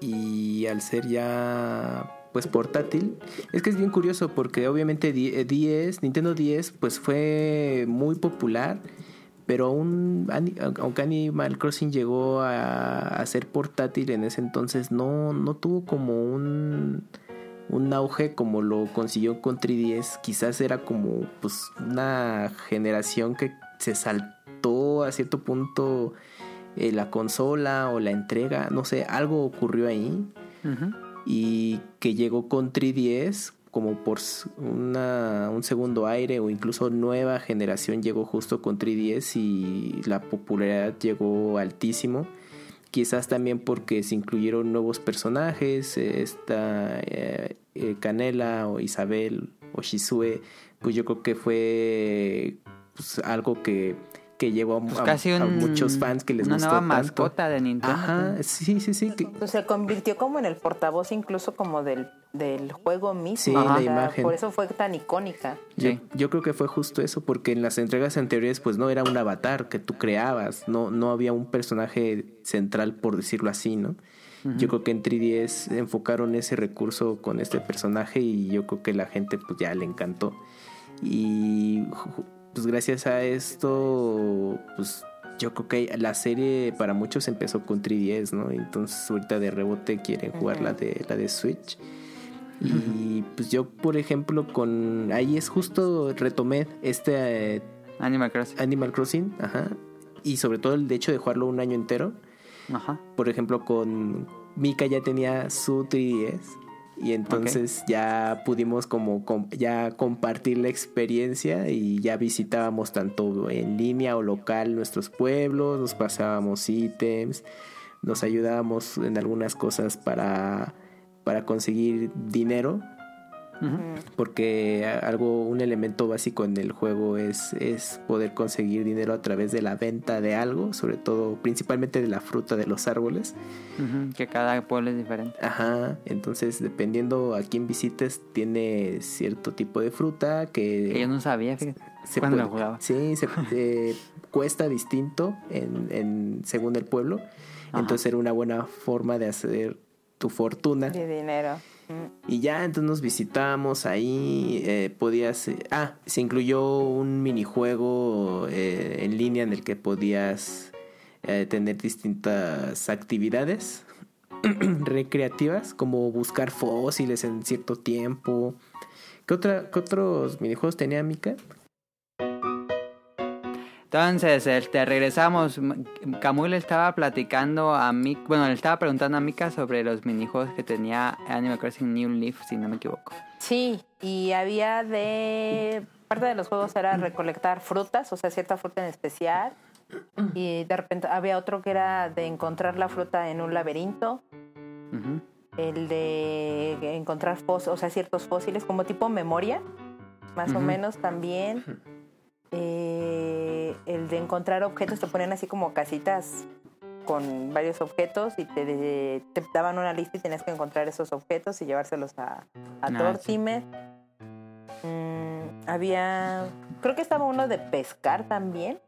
y al ser ya pues portátil, es que es bien curioso porque obviamente di- eh, 10, Nintendo 10 pues fue muy popular, pero aún, aunque Animal Crossing llegó a, a ser portátil en ese entonces, no, no tuvo como un un auge como lo consiguió con 3DS. Quizás era como pues una generación que se saltó a cierto punto eh, la consola o la entrega, no sé, algo ocurrió ahí y que llegó con 3DS como por una, un segundo aire o incluso nueva generación llegó justo con 3DS y la popularidad llegó altísimo. Quizás también porque se incluyeron nuevos personajes, eh, esta eh, Canela o Isabel o Shizue, pues yo creo que fue pues, algo que, que llevó a, Pues a- casi a un- muchos fans que les una gustó nueva tanto. mascota de Nintendo. Ajá, sí, sí, sí. que- Pues se convirtió como en el portavoz incluso como del, del juego mismo. Sí, la imagen. Por eso fue tan icónica. Yo, Sí. yo creo que fue justo eso, porque en las entregas anteriores pues no era un avatar que tú creabas, no, no había un personaje central por decirlo así, ¿no? Yo creo que en 3DS enfocaron ese recurso con este personaje y yo creo que la gente pues ya le encantó. Y pues gracias a esto pues yo creo que la serie para muchos empezó con 3DS, ¿no? Entonces ahorita de rebote quieren jugar la de la de Switch. Y pues yo, por ejemplo, con ahí es justo retomé este eh, Animal Crossing. Animal Crossing, ajá, y sobre todo el hecho de jugarlo un año entero. Ajá. Por ejemplo, con Mika ya tenía su 3DS y entonces ya pudimos como com- ya compartir la experiencia y ya visitábamos tanto en línea o local nuestros pueblos, nos pasábamos ítems, nos ayudábamos en algunas cosas para para conseguir dinero Porque algo un elemento básico en el juego es, es poder conseguir dinero a través de la venta de algo sobre todo principalmente de la fruta de los árboles Que cada pueblo es diferente. ajá entonces dependiendo a quién visites tiene cierto tipo de fruta que Que yo no sabía, fíjate. se cuando puede- lo jugaba. sí se, eh, cuesta distinto en, en- según el pueblo Ajá. entonces era una buena forma de hacer tu fortuna De dinero. Y ya, entonces nos visitamos ahí, eh, podías... eh, ah, se incluyó un minijuego eh, en línea en el que podías eh, tener distintas actividades recreativas, como buscar fósiles en cierto tiempo. ¿Qué, otra, qué otros minijuegos tenía Mika? Entonces, este, regresamos. Camuy le estaba platicando a Mika, bueno, le estaba preguntando a Mika sobre los minijuegos que tenía Animal Crossing New Leaf, si no me equivoco. Sí, y había de... Parte de los juegos era recolectar frutas, o sea, cierta fruta en especial. Y de repente había otro que era de encontrar la fruta en un laberinto. El de encontrar fósiles, o sea, ciertos fósiles, como tipo memoria, más o menos también. Eh, el de encontrar objetos, te ponían así como casitas con varios objetos y te, de- te daban una lista y tenías que encontrar esos objetos y llevárselos a, a Ah, Tortimer. Mm, había, creo que estaba uno de pescar también.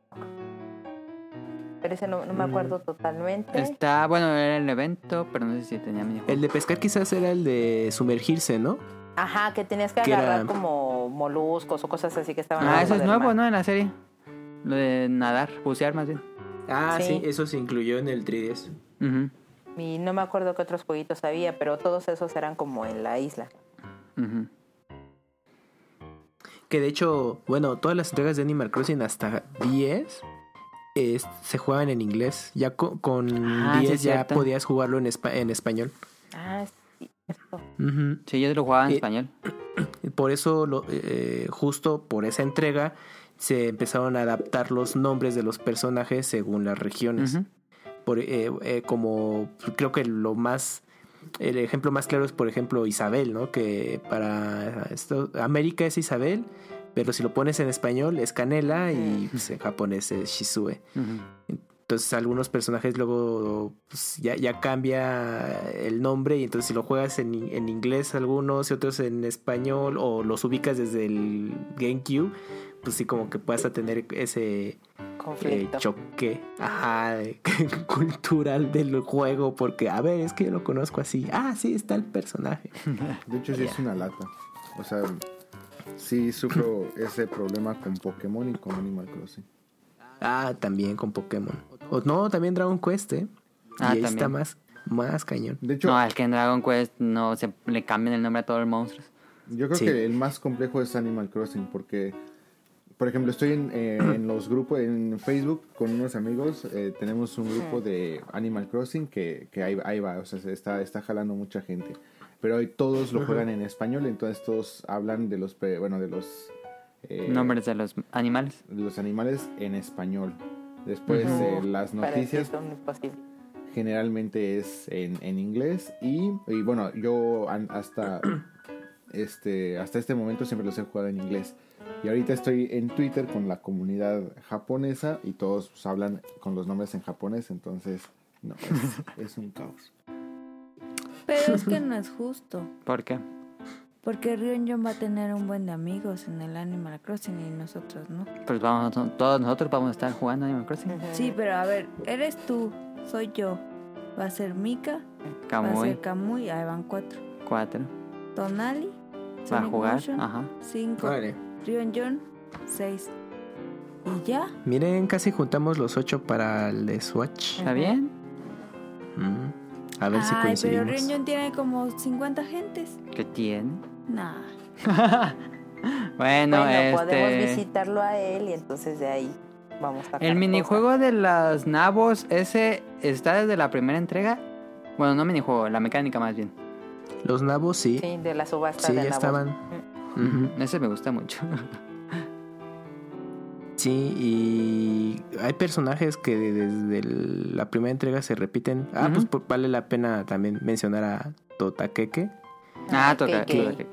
Pero ese no, no me acuerdo totalmente. Está, bueno, era el evento, pero no sé si tenía minijuegos. El de pescar quizás era el de sumergirse, ¿no? Ajá, que tenías que Que agarrar era- como moluscos o cosas así que estaban Ah, eso es nuevo, mar. ¿no? En la serie. Lo de nadar, bucear más bien. Ah, Sí. sí, eso se incluyó en el 3DS. Ujú, Y no me acuerdo qué otros jueguitos había, pero todos esos eran como en la isla. ujú. Que de hecho, bueno, todas las entregas de Animal Crossing hasta 10 es- se juegan en inglés. Ya co- con, Ah, sí, 10 es ya cierto. podías jugarlo en, espa- en español. Ah, sí, cierto. Ujú. Sí, yo lo jugaba en Y- español. Por eso, lo- eh, justo por esa entrega, se empezaron a adaptar los nombres de los personajes según las regiones. Ujú. por, eh, eh, como creo que lo más el ejemplo más claro es por ejemplo Isabel no que para esto América es Isabel pero si lo pones en español es Canela y pues, en japonés es Shizue Ujú. Entonces algunos personajes luego pues, ya, ya cambia el nombre y entonces si lo juegas en, en inglés algunos y otros en español o los ubicas desde el GameCube pues sí como que puedas a tener ese eh, choque ajá, de- cultural del juego porque a ver es que yo lo conozco así. Ah sí está el personaje. De hecho, sí es una lata. O sea, sí sufro ese problema con Pokémon y con Animal Crossing. ah también con Pokémon o no también Dragon Quest eh Ah, y ahí también. está más más cañón De hecho, No, es que en Dragon Quest no se le cambian el nombre a todos los monstruos. yo creo Sí. que el más complejo es Animal Crossing porque, por ejemplo, estoy en, eh, en los grupos, en Facebook con unos amigos, eh, tenemos un grupo de Animal Crossing que, que ahí, ahí va, o sea, se está, está jalando mucha gente. Pero hoy todos lo juegan en español, entonces todos hablan de los, bueno, de los... eh, Nombres de los animales. de los animales en español. Después eh, las noticias generalmente es en, en inglés y, y bueno, yo hasta este hasta este momento siempre los he jugado en inglés. Y ahorita estoy en Twitter con la comunidad japonesa y todos pues, hablan con los nombres en japonés, entonces no, es, es un caos. Pero es que no es justo. ¿Por qué? Porque Rion John va a tener un buen de amigos en el Animal Crossing y nosotros no. Pues vamos, todos nosotros vamos a estar jugando Animal Crossing. Sí, pero a ver, eres tú, soy yo. Va a ser Mika, va a Kamui, ser Kamui, ahí van cuatro. 4. Tonali, Va a jugar. Motion, Ajá. cinco. Órale. Rion John, seis. Y ya. Miren, casi juntamos los ocho para el de Swatch. ¿Está bien? Mm. A ver si Ay, pero coincidimos. Rion John tiene como 50 gentes. ¿Qué tiene? Nah. Bueno, Bueno, podemos este. visitarlo a él y entonces de ahí vamos a El minijuego de las nabos, ese está desde la primera entrega. Bueno, no minijuego, la mecánica más bien. Los nabos sí. Sí, de la subasta Sí, de ya nabos. estaban. Mm. Ese me gusta mucho. Sí, y hay personajes que desde el- la primera entrega se repiten. Ah, pues por- vale la pena también mencionar a Totakeke. Ah, Ah, toca. que- toca-.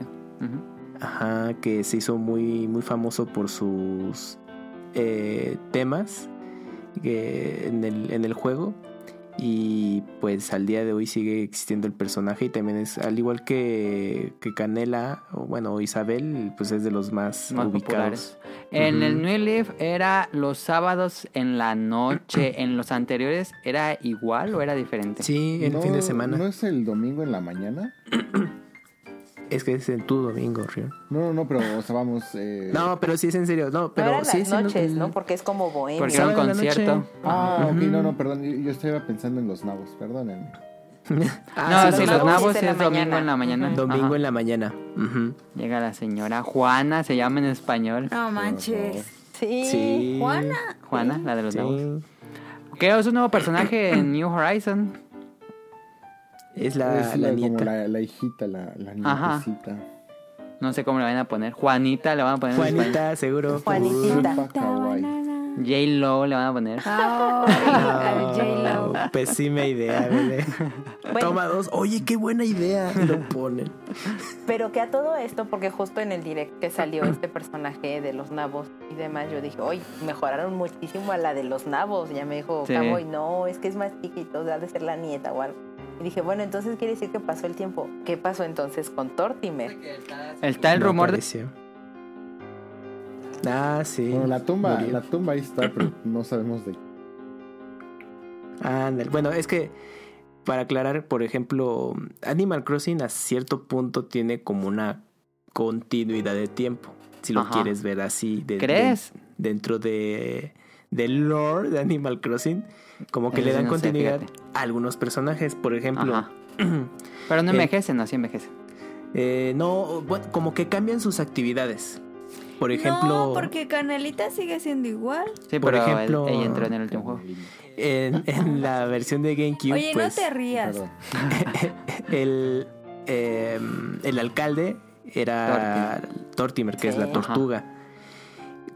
Ajá, que se hizo muy, muy famoso por sus eh, temas que en, el, en el juego. Y pues al día de hoy sigue existiendo el personaje y también es, al igual que, que Canela, o bueno, Isabel, pues es de los más, Más ubicados. populares. En el New Leaf era los sábados en la noche. ¿En los anteriores era igual o era diferente? Sí, el No- fin de semana. ¿No es el domingo en la mañana? Es que es en tu domingo, Río. No, no, no, pero o sea, vamos... eh, No, pero sí es en serio. No, Pero sí, las sí, noches, ¿no? el- Porque es como bohemio. Porque era un en concierto. Ah, ok, no, no, perdón, yo, yo estaba pensando en los nabos, perdónenme. Ah, no, sí, sí, los los nabos. nabos es en domingo mañana. en la mañana. Domingo Ajá. en la mañana. Llega la señora Juana, se llama en español. No manches. Sí. Sí. Juana. Juana, la de los nabos. Sí. Que es un nuevo personaje en New Horizon. Es la, es la la, como nieta. la, la hijita, la, la Ajá. nietecita. No sé cómo le van a poner. Juanita le van a poner. Juanita, seguro. Kawaii. J-Lo le van a poner. Al J-Lo. Pésima idea, bebé. Bueno. Toma dos. Oye, qué buena idea. Lo ponen. Pero que a todo esto, porque justo en el direct que salió este personaje de los nabos y demás, yo dije, oye, mejoraron muchísimo a la de los nabos. Ya me dijo Sí. Cowboy, no, es que es más chiquito, ha de ser la nieta o algo. Y dije, bueno, entonces quiere decir que pasó el tiempo. ¿Qué pasó entonces con Tortimer? Está el rumor de. Ah, sí. Bueno, la tumba, Murió. la tumba ahí está, pero no sabemos de Ándale. Bueno, es que para aclarar, por ejemplo, Animal Crossing a cierto punto tiene como una continuidad de tiempo. Si lo Ajá. quieres ver así. de- ¿Crees? de- dentro de del lore de Animal Crossing, como que Eso le dan no continuidad a algunos personajes. Por ejemplo, Ajá. Pero no Eh, envejecen, no, sí envejecen. eh, no, bueno, como que cambian sus actividades. Por ejemplo, No, porque Canelita sigue siendo igual. Sí, por pero él- ejemplo- ella entró en el último juego. en, en la versión de GameCube, Oye, pues, no te rías. El, eh, el alcalde era Tortimer, que es la tortuga.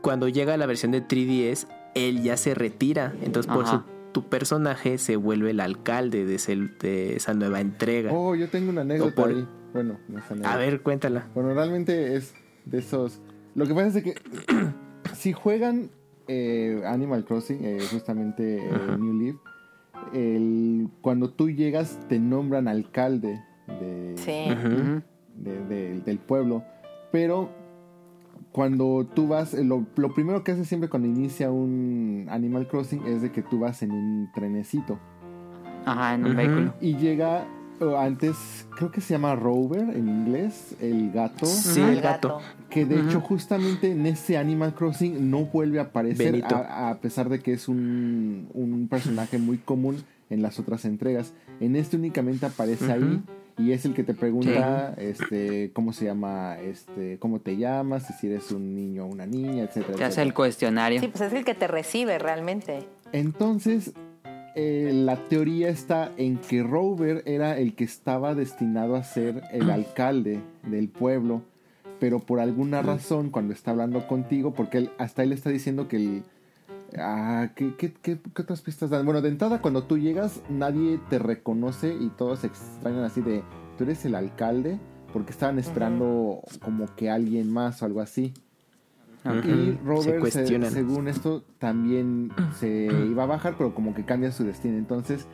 Cuando llega la versión de 3DS, él ya se retira. Entonces, por Ajá. eso tu personaje se vuelve el alcalde de, ese- de esa nueva entrega. Oh, yo tengo una anécdota por- ahí. Bueno, no es anécdota. A ver, cuéntala. Bueno, realmente es de esos. Lo que pasa es que si juegan eh, Animal Crossing, eh, justamente eh. New Leaf, el- cuando tú llegas te nombran alcalde de, Sí. De- de- del pueblo, pero cuando tú vas, eh, lo, lo primero que haces siempre cuando inicia un Animal Crossing es de que tú vas en un trenecito Ajá, en un vehículo. y llega antes creo que se llama Rover en inglés, el gato. Sí, El gato. Que de hecho justamente en ese Animal Crossing no vuelve a aparecer a pesar de que es un, un personaje muy común en las otras entregas. En este únicamente aparece ahí y es el que te pregunta este cómo se llama, este cómo te llamas, si eres un niño o una niña, etcétera. Te hace etcétera. el cuestionario. Sí, pues es el que te recibe realmente. Entonces, eh, la teoría está en que Rover era el que estaba destinado a ser el alcalde del pueblo, pero por alguna razón, cuando está hablando contigo, porque él, hasta él está diciendo que el. Ah, ¿qué, qué, qué- qué otras pistas dan? Bueno, de entrada, cuando tú llegas, nadie te reconoce y todos se extrañan así de. Tú eres el alcalde, porque estaban esperando como que alguien más o algo así. Y Robert, se- según esto, también se iba a bajar, pero como que cambia su destino. Entonces,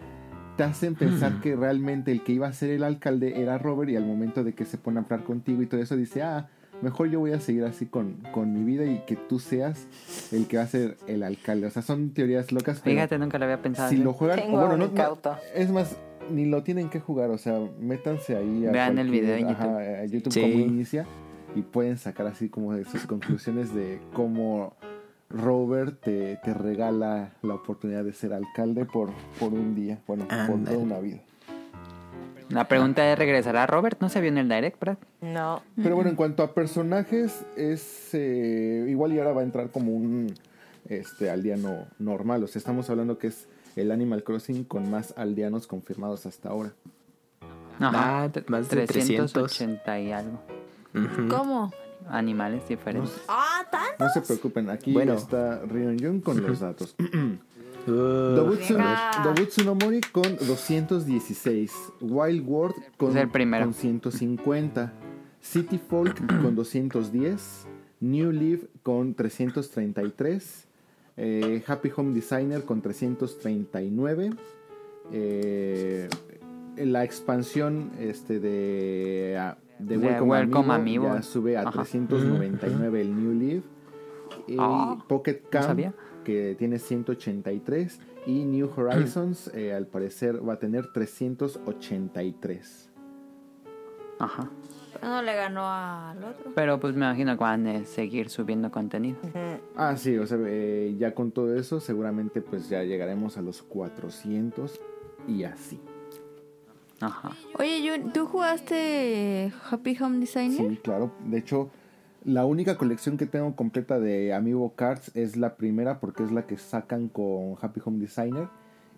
te hacen pensar que realmente el que iba a ser el alcalde era Robert y al momento de que se pone a hablar contigo y todo eso, dice, ah, mejor yo voy a seguir así con, con mi vida y que tú seas el que va a ser el alcalde. O sea, son teorías locas, pero Fíjate, nunca lo había pensado. si así. lo juegan... Tengo o bueno, no- es más, ni lo tienen que jugar, o sea, métanse ahí a Vean el video en ajá, YouTube. a YouTube Sí. cómo inicia y pueden sacar así como de sus conclusiones de cómo Robert te, te regala la oportunidad de ser alcalde por, por un día, bueno, por toda una vida. La pregunta es, ¿regresará Robert? ¿No se vio en el direct, Brad? No. Pero bueno, en cuanto a personajes, es eh, igual y ahora va a entrar como un este aldeano normal. O sea, estamos hablando que es el Animal Crossing con más aldeanos confirmados hasta ahora. Ajá, Ah, más de 380 y algo. ¿Cómo? Animales diferentes. Ah, tan. No se preocupen, aquí Bueno. está Rion Jun con los datos. Uh, Dobutsu. Dobutsu no Mori con 216. Wild World con, Es el primero. con 150. City Folk con 210. New Leaf con 333. eh, Happy Home Designer con 339. eh, la expansión este de, ah, de De Welcome, Welcome Amiibo Amiibo. ya sube a Ajá. 399 el New Leaf. Y Ah, Pocket no Camp sabía. Que tiene 183 y New Horizons eh, al parecer va a tener 383. Ajá. No le ganó al otro. Pero pues me imagino que van a seguir subiendo contenido. Ah, sí, o sea, eh, ya con todo eso seguramente pues ya llegaremos a los 400 y así. Ajá. Oye, Jun, ¿tú jugaste Happy Home Designer? Sí, claro. De hecho, La única colección que tengo completa de Amiibo Cards es la primera porque es la que sacan con Happy Home Designer.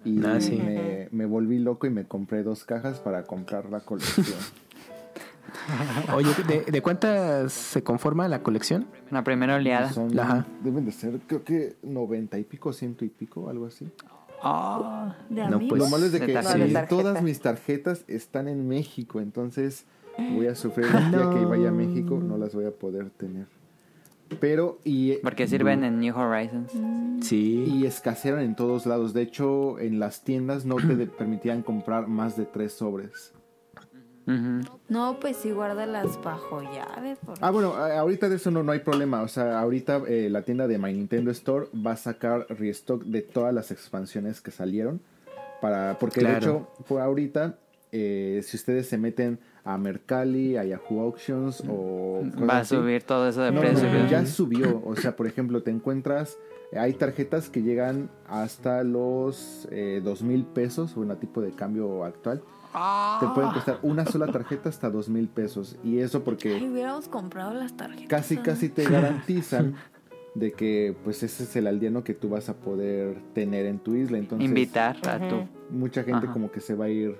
Y Ah, sí. me, me volví loco y me compré dos cajas para comprar la colección. Oye, ¿de, de cuántas se conforma la colección? La primera oleada. Son, Ajá. deben de ser, creo que 90 y pico, ciento y pico, algo así. Oh, De No, pues. Lo malo es de que De todas mis tarjetas están en México, entonces voy a sufrir el día que vaya a México, no las voy a poder tener. Pero, y, porque sirven en New Horizons. Sí. y escasearon en todos lados. De hecho, en las tiendas no te permitían comprar más de tres sobres. No, pues sí, guárdalas bajo llave. porque- Ah, bueno, ahorita de eso no, no hay problema. O sea, ahorita eh, la tienda de My Nintendo Store va a sacar restock de todas las expansiones que salieron. Para, porque de hecho, por ahorita, eh, si ustedes se meten a Mercalli, a Yahoo Auctions o... Va a así, subir todo eso de no, precio. no, ya subió. O sea, por ejemplo, te encuentras. Hay tarjetas que llegan hasta los eh, dos mil pesos, bueno, tipo de cambio actual. Te pueden costar una sola tarjeta hasta dos mil pesos. Y eso Ay, porque hubiéramos comprado las tarjetas. casi, casi te garantizan de que pues ese es el aldeano que tú vas a poder tener en tu isla. Entonces, Invitar a tu. mucha gente Ajá. como que se va a ir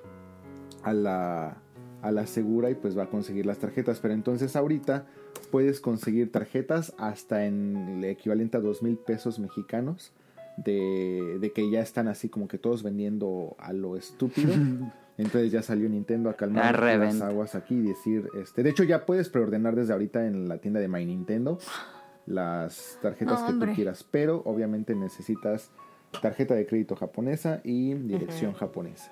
a la, a la segura y pues va a conseguir las tarjetas. Pero entonces ahorita puedes conseguir tarjetas hasta en el equivalente a dos mil pesos mexicanos. De, de que ya están así como que todos vendiendo a lo estúpido. Entonces ya salió Nintendo a La calmar las aguas aquí y decir, este, de hecho ya puedes preordenar desde ahorita en la tienda de My Nintendo las tarjetas No, que tú quieras, pero obviamente necesitas tarjeta de crédito japonesa y dirección japonesa.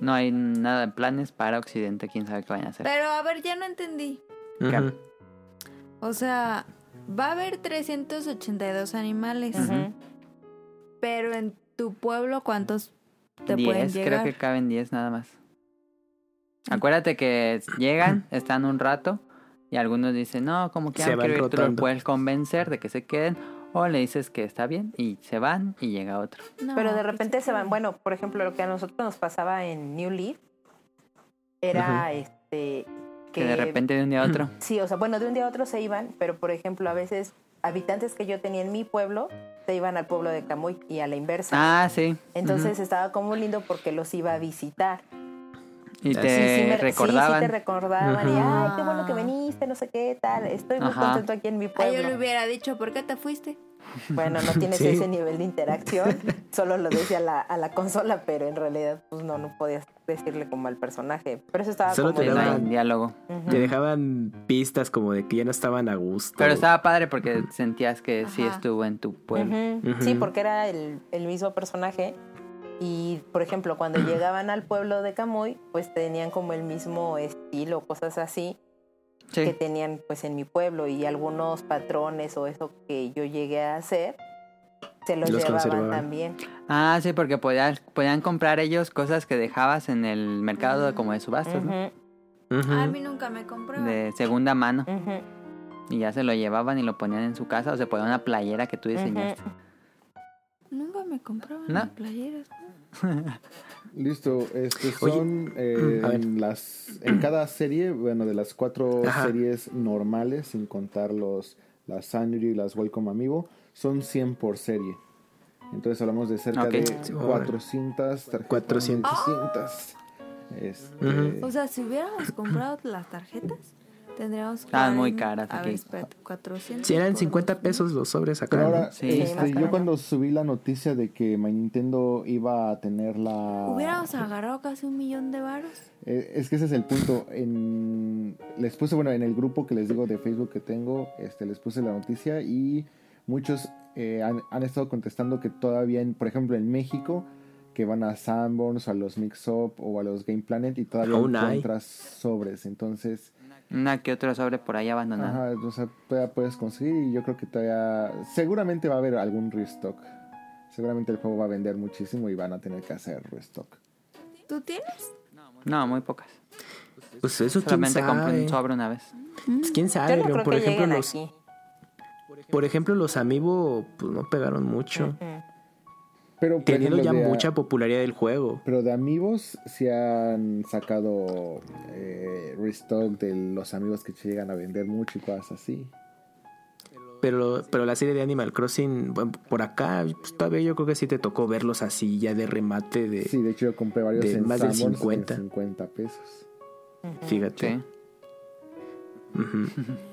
No hay nada de planes para Occidente. Quién sabe qué vayan a hacer. Pero a ver, ya no entendí. O sea, va a haber 382 animales. Ujú. Pero en tu pueblo, ¿cuántos te pueden 10, creo llegar? que caben 10 nada más. Acuérdate que llegan, están un rato y algunos dicen, no, como que ya quiero ir, tú lo rotando. puedes convencer de que se queden o le dices que está bien y se van y llega otro. No, Pero de repente se van. Bueno, por ejemplo, lo que a nosotros nos pasaba en New Leaf era este. Que de repente de un día a otro. Sí, o sea, bueno, de un día a otro se iban, pero por ejemplo, a veces habitantes que yo tenía en mi pueblo se iban al pueblo de Camuy y a la inversa. Ah, sí. Entonces estaba como lindo porque los iba a visitar. Y Sí, te sí, sí me- sí, recordaban. Sí, te recordaban. Y, ay, qué bueno que viniste, no sé qué, tal. Estoy muy Ajá. contento aquí en mi Ah, pueblo. yo le hubiera dicho, ¿por qué te fuiste? Bueno, no tienes Sí. ese nivel de interacción, solo lo decía a la, a la consola, pero en realidad pues no, no podías decirle como al personaje. Pero eso estaba Solo como te Sí, daban- diálogo. Ujú. Te dejaban pistas como de que ya no estaban a gusto. Pero estaba padre porque sentías que sí Ajá. estuvo en tu pueblo. Ujú. Ujú. Sí, porque era el, el mismo personaje. Y, por ejemplo, cuando llegaban al pueblo de Camuy, pues tenían como el mismo estilo, cosas así, que tenían pues en mi pueblo. Y algunos patrones o eso que yo llegué a hacer, se los, Los llevaban también. Ah, sí, porque podían, podían comprar ellos cosas que dejabas en el mercado como de subastas, ¿no? Ujú, Ujú. A mí nunca me compraban. De segunda mano. Y ya se lo llevaban y lo ponían en su casa o se ponían una playera que tú diseñaste. Nunca me compraban No. las playeras. Listo, este son eh, ver. en las en cada serie, bueno, de las cuatro Ajá. series normales, sin contar los las Sanrio y las Welcome Amigo, son 100 por serie. Entonces hablamos de cerca de Sí, 400 tarjetas. 400. 400. Este. O sea, si hubiéramos comprado las tarjetas, tendríamos que... Estaban muy caras A aquí. ver, espérate, 400. Si eran por 50 dos. pesos los sobres acá. Ahora, Sí. este, yo cuando subí la noticia de que My Nintendo iba a tener la... Hubiéramos agarrado casi un millón de varos. Eh, es que ese es el punto. En, les puse, bueno, en el grupo que les digo de Facebook que tengo, este, les puse la noticia y muchos eh, han, han estado contestando que todavía, en, por ejemplo, en México, que van a Sanborns, o a los Mix Up o a los Game Planet y todavía encuentras sobres. Entonces, Una que otro sobre por ahí abandonado. ajá, o sea, todavía puedes conseguir y yo creo que todavía, seguramente va a haber algún restock. Seguramente el juego va a vender muchísimo y van a tener que hacer restock. ¿Tú tienes? No, muy pocas. Pues eso quién Solamente compré sabe. un sobre una vez. Pues quién Yo sabe, no creo por que ejemplo los aquí. por ejemplo los Amiibo pues no pegaron mucho. Pero, teniendo ya de- mucha popularidad del juego. Pero de amigos sí han sacado eh, restock de los amigos que llegan a vender mucho y cosas así. pero, pero la serie de Animal Crossing, bueno, por acá, pues, todavía yo creo que sí te tocó verlos así ya de remate de... Sí, de hecho yo compré varios de en más de Sanborns 50. en 50 pesos. Fíjate. Sí.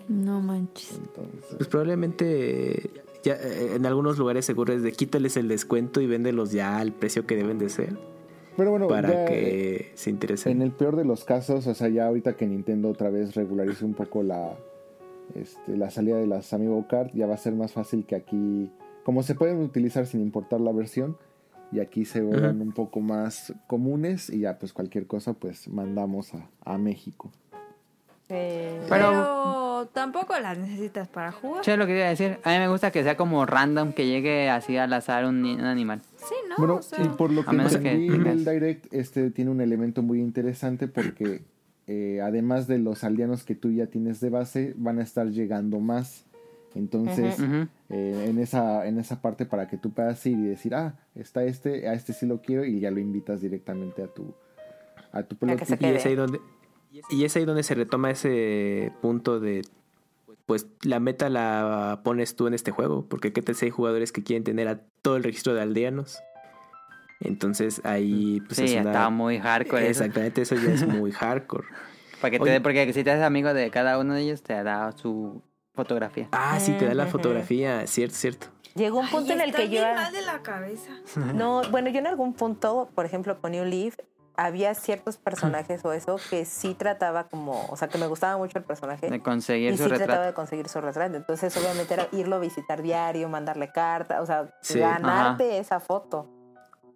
No manches. Entonces, Pues probablemente ya eh, en algunos lugares seguros de quítales el descuento y véndelos ya al precio que deben de ser pero bueno, para ya, eh, que se interesen. en el peor de los casos, o sea, ya ahorita que Nintendo otra vez regularice un poco la, este, la salida de las Amiibo Card, ya va a ser más fácil que aquí, como se pueden utilizar sin importar la versión, y aquí se vuelvan Ujú. un poco más comunes y ya pues cualquier cosa pues mandamos a, a México. Pero- Pero... tampoco las necesitas para jugar. Che, lo que iba a decir, a mí me gusta que sea como random, que llegue así al azar un, un animal. Sí, ¿no? Bueno, O sea, y por lo que entendí en el Direct, este tiene un elemento muy interesante porque eh, además de los aldeanos que tú ya tienes de base, van a estar llegando más. Entonces, eh, en, esa, en esa parte para que tú puedas ir y decir, ah, está este, a este sí lo quiero, y ya lo invitas directamente a tu, a tu que se. Y es ahí donde y es ahí donde se retoma ese punto de pues la meta la pones tú en este juego, porque qué tal si hay jugadores que quieren tener a todo el registro de aldeanos. Entonces ahí pues sí, es una- está muy hardcore. Exactamente, eso ya es muy hardcore. Para que te Oye. dé- porque si te haces amigo de cada uno de ellos, te da su fotografía. Ah, sí, te da la fotografía, cierto, cierto. Llegó un ay, punto en el está que yo... mal de la cabeza. No, bueno, yo en algún punto, por ejemplo, con New Leaf, había ciertos personajes o eso que sí trataba como, o sea, que me gustaba mucho el personaje. De conseguir y su sí trataba retrato. de conseguir su retrato. Entonces, obviamente era irlo a visitar diario, mandarle carta, o sea, Sí. ganarte esa foto.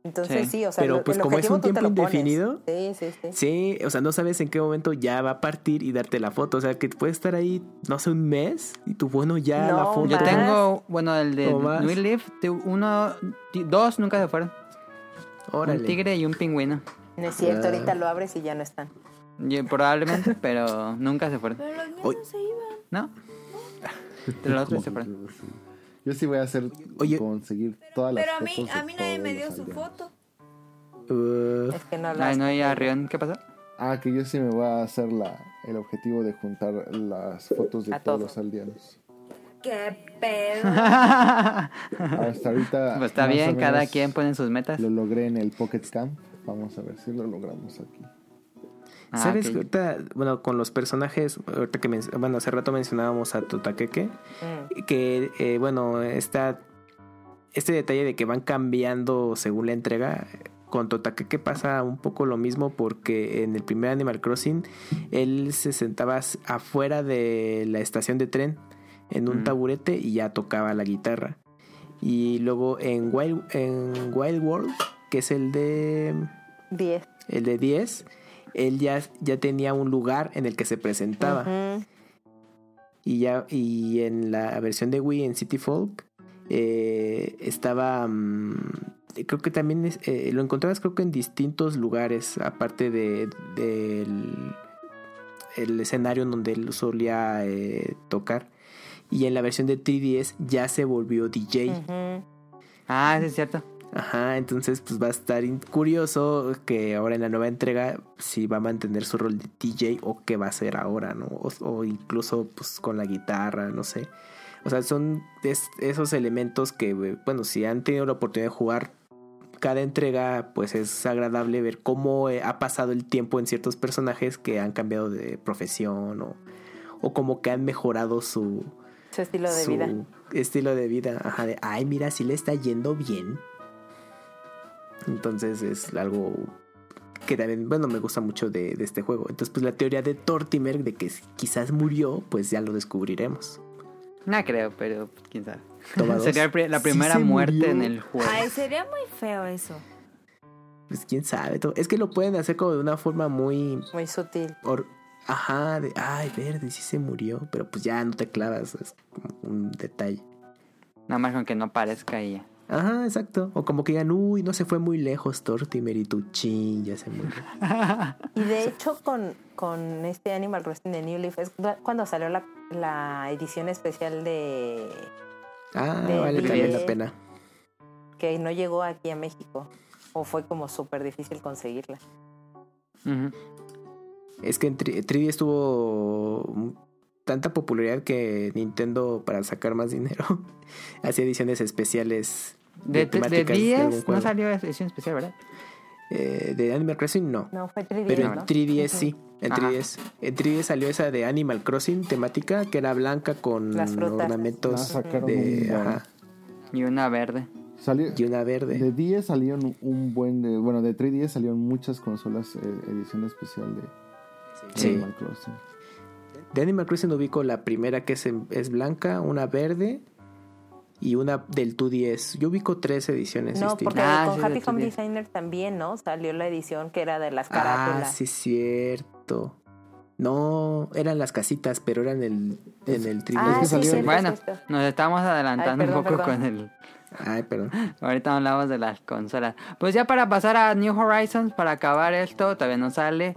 Entonces, Sí. sí, o sea, Pero, lo- pues, el como es un tiempo indefinido. Sí, sí, sí. Sí, o sea, no sabes en qué momento ya va a partir y darte la foto. O sea, que puede estar ahí, no sé, un mes y tú, bueno, ya No, la foto. Yo tengo, bueno, el de. New Leaf, uno, dos nunca se fueron. Órale. Un tigre y un pingüino. No es cierto, Ah. ahorita lo abres y ya no están. Yo- probablemente, pero nunca se fueron. Pero los míos no se iban. ¿No? De los otros se fueron. Yo sí voy a hacer, Oye. conseguir todas las Pero a mí, fotos de a mí nadie me todos dio su foto. Uh, Es que no Ay, las no, ya Rion, ¿qué pasó? Ah, que yo sí me voy a hacer la, el objetivo de juntar las fotos de A todos todos. los aldeanos. ¿Qué pedo? Hasta ahorita. Pues está bien, cada quien pone sus metas. Lo logré en el Pocket Camp. Vamos a ver si lo logramos aquí. Ah, ¿Sabes? ok. Ahorita, bueno, con los personajes, ahorita que, bueno, hace rato mencionábamos a Totakeke, Mm. que, eh, bueno, está este detalle de que van cambiando según la entrega. Con Totakeke pasa un poco lo mismo porque en el primer Animal Crossing él se sentaba afuera de la estación de tren en un Mm. taburete y ya tocaba la guitarra. Y luego en Wild, en Wild World, que es el de Diez. el de 10, él ya, ya tenía un lugar en el que se presentaba. Y ya, y en la versión de Wii en City Folk, eh, estaba. mm, creo que también es- eh, lo encontrabas, creo que en distintos lugares, aparte de, del el escenario en donde él solía eh, tocar. Y en la versión de 3DS ya se volvió DJ. Ah, sí es cierto. Ajá, entonces pues va a estar curioso que ahora en la nueva entrega si va a mantener su rol de DJ o qué va a hacer ahora, ¿no? O, o incluso pues con la guitarra, no sé. O sea, son es- esos elementos que, eh, bueno, si han tenido la oportunidad de jugar cada entrega, pues es agradable ver cómo eh, ha pasado el tiempo en ciertos personajes que han cambiado de profesión o, o como que han mejorado su, Su estilo de su vida. estilo de vida. Ajá, de, ay, mira, si le está yendo bien. Entonces es algo que también, bueno, me gusta mucho de, de este juego. Entonces, pues la teoría de Tortimer de que quizás murió, pues ya lo descubriremos. No creo, pero quién sabe. Sería la Sí primera se muerte murió. en el juego. Ay, sería muy feo eso. Pues quién sabe. Es que lo pueden hacer como de una forma muy... Muy sutil. or- Ajá, de, ay, verde, sí se murió. Pero pues ya no te clavas, es como un detalle. Nada más con que no parezca ya. Ajá, exacto. O como que digan, uy, no se fue muy lejos Tortimer y tu chin, ya se murió. Y de hecho, con, con este Animal Crossing de New Leaf, es cuando salió la, la edición especial de. Ah, De vale también la pena. que no llegó aquí a México. O fue como súper difícil conseguirla. Es que en 3D estuvo tanta popularidad que Nintendo, para sacar más dinero, hacía ediciones especiales De, de, de 10 no salió edición especial, ¿verdad? Eh, de Animal Crossing no. No, fue 3D, Pero en ¿no? 3DS sí. En Ajá. 3DS. En 3DS salió esa de Animal Crossing temática que era blanca con. Ah, ornamentos sacaron de, ajá, Y una verde. Salió, y una verde. de 10 salieron un buen de, bueno, de 3DS salieron muchas consolas eh, edición especial de, de Sí. Animal Crossing. De Animal Crossing ubico la primera que es, en- es blanca, una verde y una del 2DS. Yo ubico tres ediciones No, distintas. porque Ah, con Happy Home 3D. Designer también, ¿no? Salió la edición que era de las Ah, carátulas. sí, cierto. No, eran las casitas, pero eran el, en el 3DS. Ah, que sí, Bueno, nos estamos adelantando Ay, perdón, un poco perdón. con el... Ay, perdón. Ahorita hablamos de las consolas. Pues ya para pasar a New Horizons, para acabar esto, todavía no sale.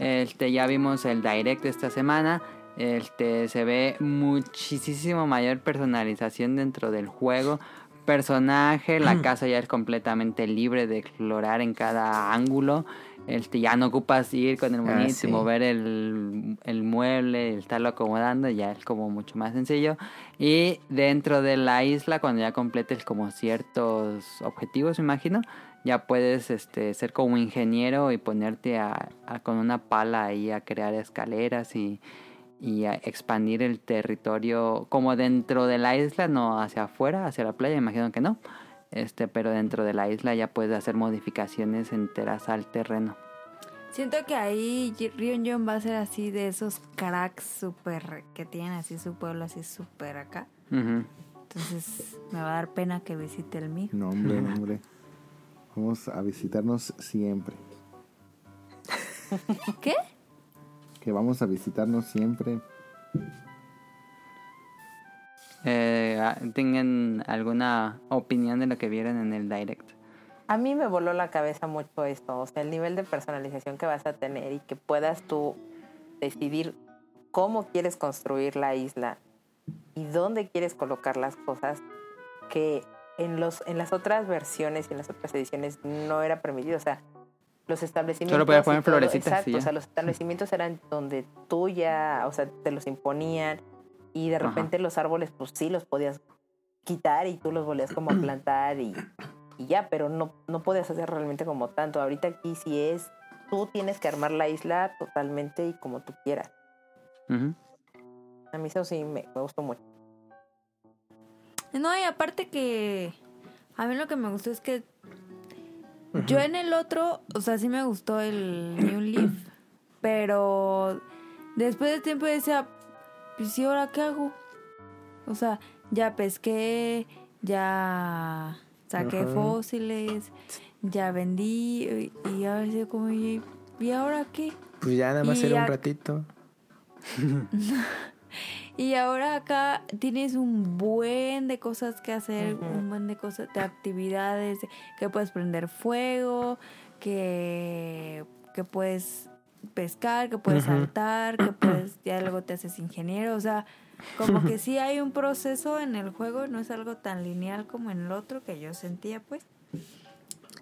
Este, ya vimos el direct esta semana. Este, se ve muchísimo mayor personalización dentro del juego. Personaje, la casa ya es completamente libre de explorar en cada ángulo. Este, ya no ocupas ir con el Ah, monito sí. y mover el, el mueble, estarlo acomodando, ya es como mucho más sencillo. Y dentro de la isla, cuando ya completes como ciertos objetivos, imagino, ya puedes este, ser como ingeniero y ponerte a, a- con una pala ahí a crear escaleras y, y a expandir el territorio como dentro de la isla, no hacia afuera, hacia la playa, imagino que no. Este, pero dentro de la isla ya puedes hacer modificaciones enteras al terreno. Siento que ahí Rion John va a ser así de esos cracks super que tienen así su pueblo así súper acá. Entonces me va a dar pena que visite el mío. No, hombre, no, hombre. Vamos a visitarnos siempre. ¿Qué? Que vamos a visitarnos siempre. Eh, ah, ¿Tengan alguna opinión de lo que vieron en el direct? A mí me voló la cabeza mucho esto, o sea, el nivel de personalización que vas a tener y que puedas tú decidir cómo quieres construir la isla y dónde quieres colocar las cosas que en los en las otras versiones y en las otras ediciones no era permitido, o sea, los establecimientos Solo podías poner florecitas exacto, o sea, los establecimientos eran donde tú ya, o sea, te los imponían y de Ajá. repente los árboles pues sí los podías quitar y tú los volvías como a plantar y, y ya, pero no, no podías hacer realmente como tanto. Ahorita aquí sí es, tú tienes que armar la isla totalmente y como tú quieras. A mí eso sí me, me gustó mucho. No, y aparte que a mí lo que me gustó es que yo en el otro, o sea, sí me gustó el New Leaf, pero después de tiempo decía, pues ¿y ahora qué hago? O sea, ya pesqué, ya saqué fósiles, ya vendí y, y ahora sí como, ¿y, ¿y ahora qué? Pues ya nada más Y era un ratito. Y ahora acá tienes un buen de cosas que hacer, un buen de cosas, de actividades, que puedes prender fuego, que, que puedes pescar, que puedes saltar, que puedes, ya luego te haces ingeniero, o sea, como que sí hay un proceso en el juego, no es algo tan lineal como en el otro que yo sentía, pues.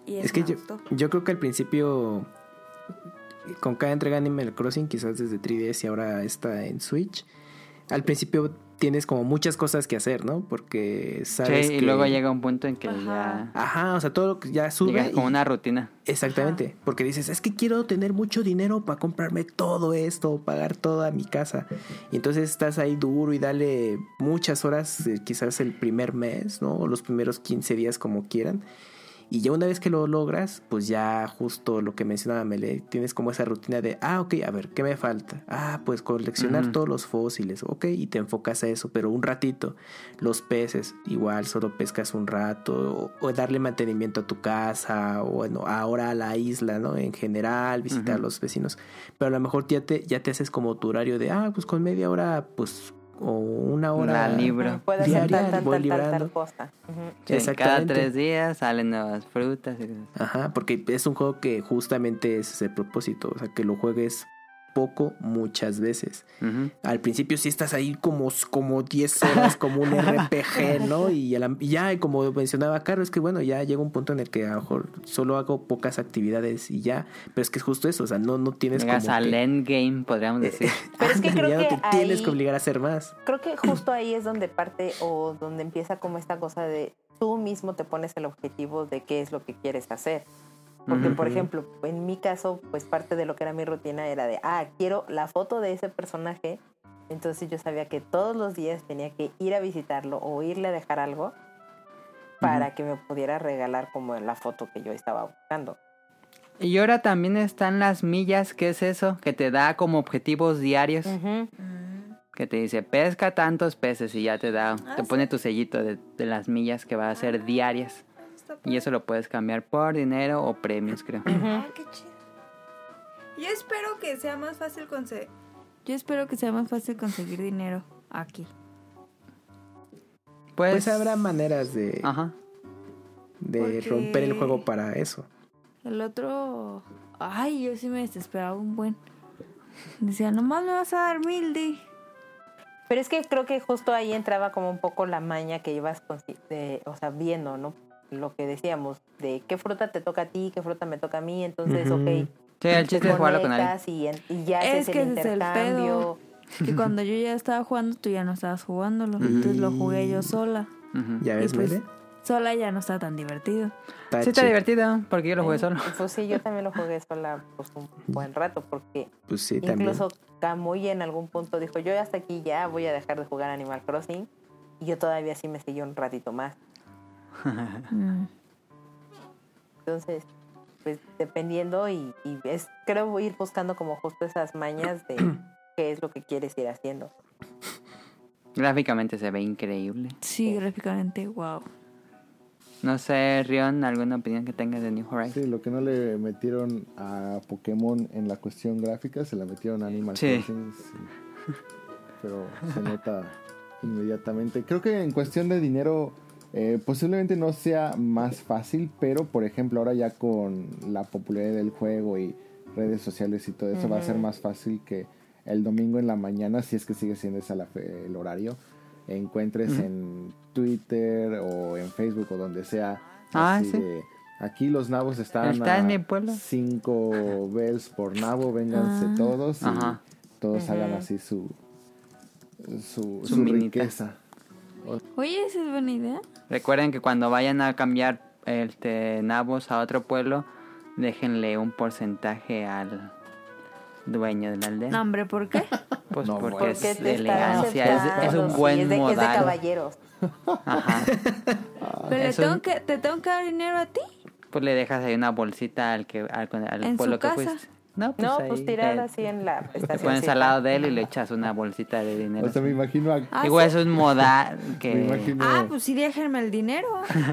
Y Es que yo, creo que al principio, con cada entrega de Animal Crossing, quizás desde 3DS y ahora está en Switch, al principio tienes como muchas cosas que hacer, ¿no? Porque sabes Sí, y que- luego llega un punto en que Ajá. ya Ajá, o sea, todo lo que ya sube. llegas como y- una rutina. Exactamente, porque dices, es que quiero tener mucho dinero para comprarme todo esto, pagar toda mi casa. Y entonces estás ahí duro y dale muchas horas, eh, quizás el primer mes, ¿no? O los primeros 15 días como quieran. Y ya una vez que lo logras, pues ya justo lo que mencionaba Mele, tienes como esa rutina de, ah, ok, a ver, ¿qué me falta? Ah, pues coleccionar todos los fósiles, ok, y te enfocas a eso, pero un ratito. Los peces, igual, solo pescas un rato, o, o darle mantenimiento a tu casa, o bueno, ahora a la isla, ¿no? En general, visitar a los vecinos. Pero a lo mejor ya te, ya te haces como tu horario de, ah, pues con media hora, pues, o una hora. La libro. Ujú, Puedes hacer Diaria, tal, tal, voy tal, tal, cosa. Cada tres días salen nuevas frutas. y- Ajá, porque es un juego que justamente ese es el propósito, o sea, que lo juegues poco muchas veces. Ujú. Al principio sí estás ahí como, como 10 horas, como un RPG, ¿no? Y, a la- y ya, como mencionaba Caro, es que bueno, ya llega un punto en el que a lo mejor solo hago pocas actividades y ya. Pero es que es justo eso, o sea, no, no tienes Llegas como al que- endgame, podríamos decir. Pero es que creo ya que no te tienes ahí- que obligar a hacer más. Creo que justo ahí es donde parte o donde empieza como esta cosa de tú mismo te pones el objetivo de qué es lo que quieres hacer. Porque, por ejemplo, en mi caso, pues parte de lo que era mi rutina era de, ah, quiero la foto de ese personaje. Entonces yo sabía que todos los días tenía que ir a visitarlo o irle a dejar algo para que me pudiera regalar como la foto que yo estaba buscando. Y ahora también están las millas, ¿qué es eso? Que te da como objetivos diarios. Que te dice, pesca tantos peces y ya te da, Ah, te sí. pone tu sellito de, de las millas que va a ser diarias. Está Y eso lo puedes cambiar por dinero o premios, creo. Ah, qué chido. Yo espero que sea más fácil conseguir. Yo espero que sea más fácil conseguir dinero aquí. Pues, Pues habrá maneras de, Ajá. de Porque- romper el juego para eso. El otro. Ay, yo sí me desesperaba un buen. Decía, nomás me vas a dar mil, di. Pero es que creo que justo ahí entraba como un poco la maña que ibas, consi- de, o sea, viendo, ¿no? Lo que decíamos, de qué fruta te toca a ti, qué fruta me toca a mí, entonces, Ujú. ok. Sí, el te chiste es jugarlo con alguien. Y, y ya Es haces que el ese es el intercambio. Que cuando yo ya estaba jugando, tú ya no estabas jugándolo. Entonces lo jugué yo sola. Ujú. ¿Ya Y ves, pues, sola ya no está tan divertido. Está Sí, está divertido, porque yo lo jugué solo. Y Pues sí, yo también lo jugué sola pues, un buen rato, porque Pues sí, también. incluso Camuy en algún punto dijo, yo hasta aquí ya voy a dejar de jugar Animal Crossing. Y yo todavía sí me seguí un ratito más. Mm. Entonces, pues dependiendo y, y es, creo voy a ir buscando como justo esas mañas de qué es lo que quieres ir haciendo. Gráficamente se ve increíble. Sí, gráficamente, wow. No sé, Rion, ¿alguna opinión que tengas de New Horizons? Sí, lo que no le metieron a Pokémon en la cuestión gráfica, se la metieron a Animal Sí. Crossing. sí. Pero se nota inmediatamente. Creo que en cuestión de dinero, eh, posiblemente no sea más fácil, pero por ejemplo, ahora ya con la popularidad del juego y redes sociales y todo eso, va a ser más fácil que el domingo en la mañana, si es que sigue siendo ese el horario, encuentres en Twitter o en Facebook o donde sea. Ah, así sí. de, aquí los nabos están Está a en mi pueblo. 5 bells por nabo, vénganse Ah. todos y Ajá. todos hagan así su su, Su su minita. riqueza. Oye, esa es buena idea. Recuerden que cuando vayan a cambiar este nabos a otro pueblo, déjenle un porcentaje al dueño de la aldea. No, hombre, ¿por qué? Pues No, porque es de elegancia, es, es un sí, buen es de, es de caballeros. Ajá. Pero le es un- tengo que, te tengo que dar dinero a ti. Pues le dejas ahí una bolsita al que al, al ¿En su pueblo que casa? fuiste. No, pues, No, pues tirada te- así en la Te estación. pones al lado de él y le echas una bolsita de dinero. O sea, me imagino a, Ah, Igual ¿sí? es un modal que... me imagino, Ah, pues sí, déjenme el dinero.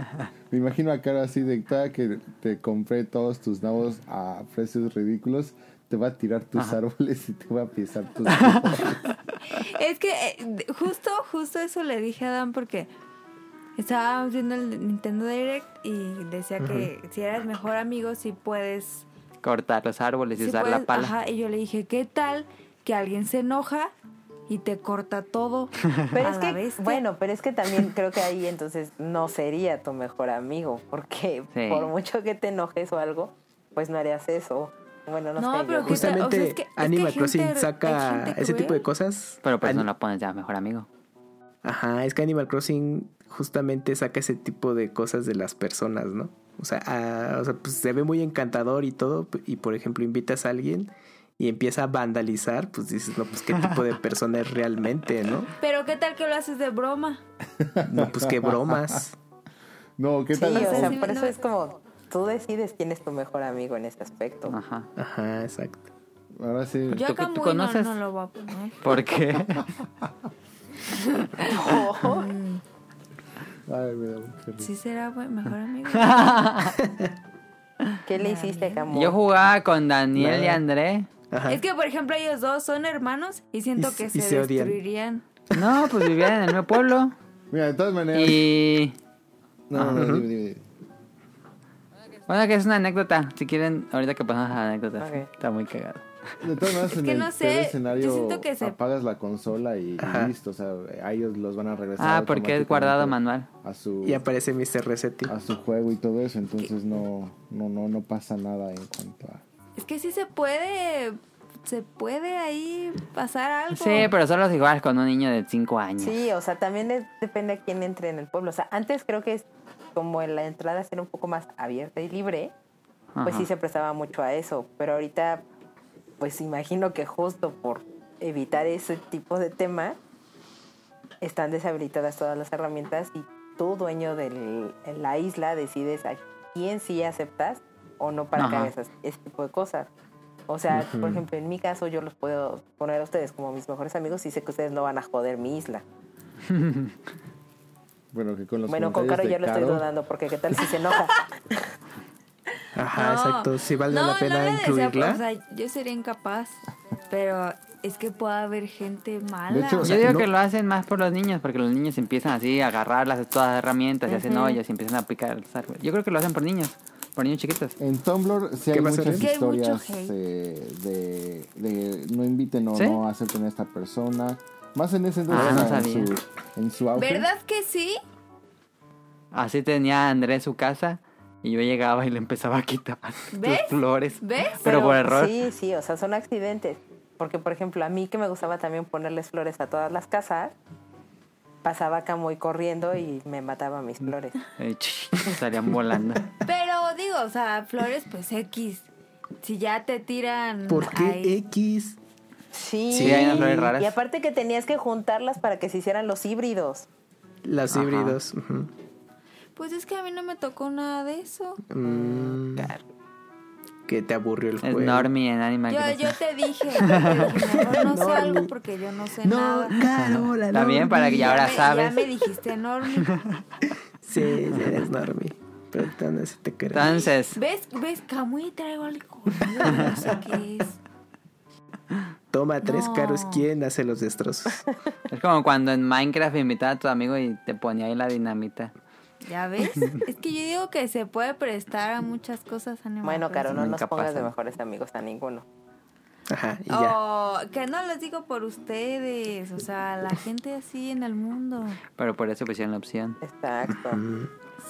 me imagino a cara así de "Ta, que te compré todos tus nabos a precios ridículos, te va a tirar tus Ajá. árboles y te va a pisar tus Es que eh, justo, justo eso le dije a Dan porque estábamos viendo el Nintendo Direct y decía que si eras mejor amigo, si puedes... cortar los árboles y sí usar puedes- la pala. Ajá, y yo le dije, ¿qué tal que alguien se enoja y te corta todo Pero a es la que, bestia? bueno, pero es que también creo que ahí entonces no sería tu mejor amigo, porque Sí. por mucho que te enojes o algo, pues no harías eso. Bueno, no, No, sé. pero Justamente es que- es que Animal Crossing gente- saca ese tipo de cosas. Pero pues Ani- no lo pones ya mejor amigo. Ajá, es que Animal Crossing justamente saca ese tipo de cosas de las personas, ¿no? O sea, ah, o sea, pues se ve muy encantador y todo, y por ejemplo invitas a alguien y empieza a vandalizar, pues dices, no, pues qué tipo de persona es realmente, ¿no? Pero ¿qué tal que lo haces de broma? No, pues qué bromas. No, ¿qué Sí, tal? o sea, sí, por no- eso es como tú decides quién es tu mejor amigo en ese aspecto. Ajá. Ajá, exacto. Ahora sí. Yo ¿Tú- acá tú muy no, conoces? no lo voy a poner. ¿Por qué? Ay, me da mucha risa. Sí será buen- mejor amigo. ¿Qué le hiciste, Camu? Yo jugaba con Daniel y. André. Ajá. Es que, por ejemplo, ellos dos son hermanos y siento Y que se, se destruirían. No, pues vivían en el mismo pueblo. Mira, de todas maneras. Y... No, no, no, dime, dime, dime. Bueno, que es una anécdota. Si quieren, ahorita que pasamos a la anécdota. Está muy cagado. De todas maneras, Es en que el no sé, peor yo escenario siento que se- apagas la consola y, listo. O sea, a ellos los van a regresar. Ah, porque es guardado manual. A su, Y aparece Mr. Resetti. a su juego y todo eso. Entonces no, no, no, no pasa nada en cuanto a. Es que sí se puede. Se puede ahí pasar algo. Sí, pero solo si juegas con un niño de 5 años. Sí, o sea, también es- depende a quién entre en el pueblo. O sea, antes creo que es como la entrada era un poco más abierta y libre, pues Ajá. sí se prestaba mucho a eso. Pero ahorita, pues imagino que justo por evitar ese tipo de tema, están deshabilitadas todas las herramientas y tú, dueño de la isla, decides a quién sí aceptas o no para que hagas ese tipo de cosas. O sea, por ejemplo, en mi caso yo los puedo poner a ustedes como mis mejores amigos y sé que ustedes no van a joder mi isla. Bueno, que con los Bueno, con Caro ya lo estoy dudando porque qué tal si se enoja. Ajá, No. exacto. Si vale No, la pena no incluirla. o sea, yo sería incapaz, pero es que puede haber gente mala. De hecho, o Yo sea, digo no- que lo hacen más por los niños, porque los niños empiezan así a agarrarlas todas las herramientas y hacen hoyos y empiezan a aplicar. Yo creo que lo hacen por niños, por niños chiquitos. En Tumblr sí hay ¿Qué pasa, muchas? Que hay historias hate. eh, de, de no inviten o ¿Sí? no acepten a esta persona. Más en ese entonces, Ah, en, sabía. su, en su auge. ¿Verdad que sí? Así tenía Andrés su casa y yo llegaba y le empezaba a quitar ¿Ves? sus flores. ¿Ves? Pero por error. Sí, sí, o sea, son accidentes. Porque, por ejemplo, a mí que me gustaba también ponerles flores a todas las casas, pasaba acá muy corriendo y me mataba mis flores. Eh, ch, salían volando. Pero digo, o sea, flores, pues X. Si ya te tiran. ¿Por qué ahí- X? Sí, Sí, hay unas flores raras. y aparte que tenías que juntarlas para que se hicieran los híbridos. Los Ajá. híbridos. Pues es que a mí no me tocó nada de eso. Mm, que te aburrió el Es juego. Normie en Animal Yo, Crossing. yo te dije, yo te dije, mejor no sé algo porque yo no sé No, nada. Carola, Está bien, para que ya ahora me, sabes. Ya me dijiste enorme. Sí, eres Normie. Pero tú no se te creo. Entonces, ¿Ves? ¿Ves? Camuy traigo algo. No sé qué es. Toma tres No. caros. ¿Quién hace los destrozos? es como cuando en Minecraft invitaba a tu amigo y te ponía ahí la dinamita. ¿Ya ves? Es que yo digo que se puede prestar a muchas cosas. Animal Bueno, Caro, no nos pongas pasa. de mejores amigos a ninguno. Ajá, y ya. Oh, que no les digo por ustedes, o sea, la gente así en el mundo. Pero por eso pusieron la opción. Exacto.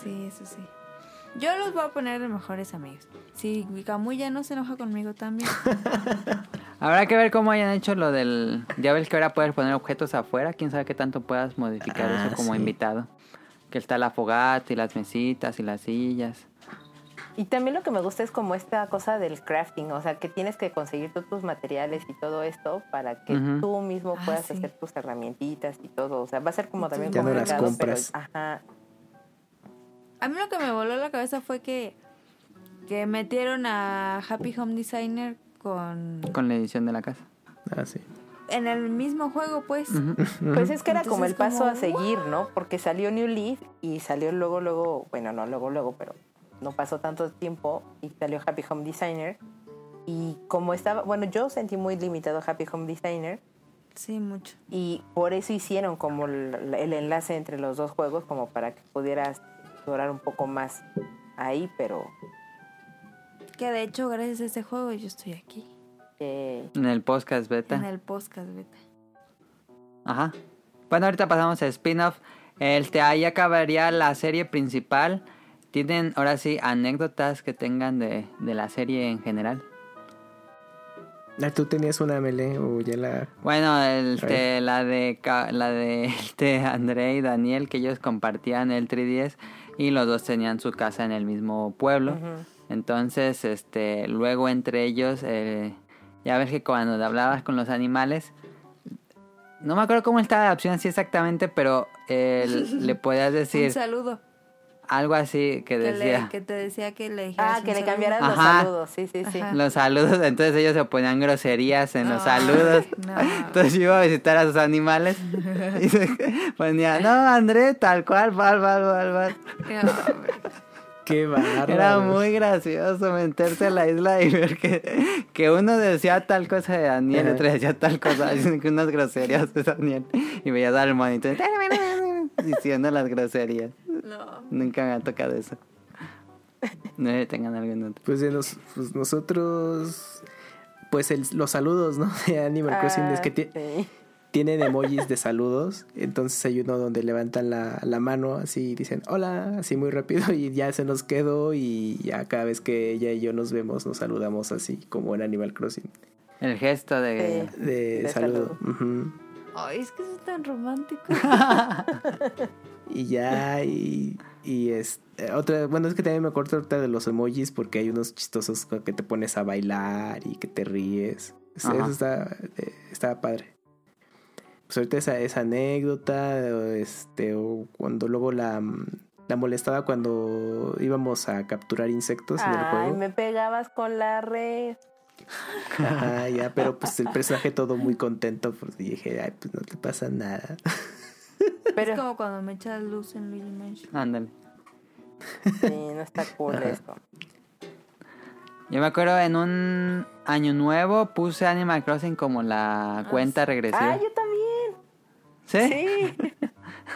Sí, eso sí. Yo los voy a poner de mejores amigos. Si Camuy ya no se enoja conmigo también. Habrá que ver cómo hayan hecho lo del... Ya ves que ahora puedes poner objetos afuera. Quién sabe qué tanto puedas modificar Ah, eso como sí. invitado. Que está la fogata y las mesitas y las sillas. Y también lo que me gusta es como esta cosa del crafting, o sea, que tienes que conseguir todos tus materiales y todo esto para que Ujú. tú mismo Ah, puedas sí. hacer tus herramientitas y todo. O sea, va a ser como también Ya no las complicado, compras. pero ajá. A mí lo que me voló la cabeza fue que, que metieron a Happy Home Designer con Con la edición de la casa. Ah, sí. En el mismo juego, pues. Pues es que era como el paso como, a seguir, ¿no? Porque salió New Leaf y salió luego, luego, bueno, no luego, luego, pero no pasó tanto tiempo y salió Happy Home Designer. Y como estaba, bueno, yo sentí muy limitado Happy Home Designer Sí, mucho. y por eso hicieron como el, el enlace entre los dos juegos, como para que pudieras durar un poco más ahí, pero Que de hecho, gracias a ese juego, yo estoy aquí. Eh, En el podcast beta. En el podcast beta. Ajá. Bueno, ahorita pasamos a spin-off. Este, ahí acabaría la serie principal. ¿Tienen ahora sí anécdotas que tengan de, de la serie en general? Ah, ¿Tú tenías una melee o ya la...? Bueno, este, la de la de este, André y Daniel, que ellos compartían el 3DS y los dos tenían su casa en el mismo pueblo. Entonces, este, luego entre ellos, eh, ya ves que cuando hablabas con los animales, no me acuerdo cómo estaba la opción así exactamente, pero eh, le podías Un decir saludo. algo así que Que, decía. le, que te decía que le dijeras ah, un que le saludo. cambiaras los Ajá. saludos, sí, sí, sí. Ajá. Los saludos, entonces ellos se ponían groserías en los saludos. no. Entonces yo iba a visitar a sus animales y se ponía, no, André, tal cual, val, val, val, val. No, ¡Qué bárbaro! Era muy gracioso meterse a la isla y ver que, que uno decía tal cosa de Daniel, otro decía tal cosa, unas groserías de Daniel. Y veías al monitor diciendo las groserías. no. Nunca me ha tocado eso. No sé si tengan algún otro. Pues de nos, pues nosotros... pues el- los saludos, ¿no? De Animal Crossing es que Ah, sí. Tienen emojis de saludos. Entonces hay uno donde levantan la, la mano así y dicen hola, así muy rápido y ya se nos quedó y ya cada vez que ella y yo nos vemos nos saludamos así como en Animal Crossing. El gesto de... Sí. De, De saludo. Ujú. Ay, es que eso es tan romántico. Y ya, y, y es otra, bueno, es que también me acuerdo ahorita de los emojis porque hay unos chistosos con que te pones a bailar y que te ríes. Ajá. eso está, eh, está padre. Pues ahorita esa, esa anécdota, o este, o cuando luego la, la molestaba cuando íbamos a capturar insectos en el Ay, juego. me pegabas con la red. Ajá, ya, pero pues el personaje todo muy contento, pues dije, ay, pues no te pasa nada. Pero Es como cuando me echas luz en Luigi Mansion. Ándale. sí, no está cool esto. Yo me acuerdo en un año nuevo puse Animal Crossing como la cuenta regresiva. Ah, yo también. ¿Sí? Sí.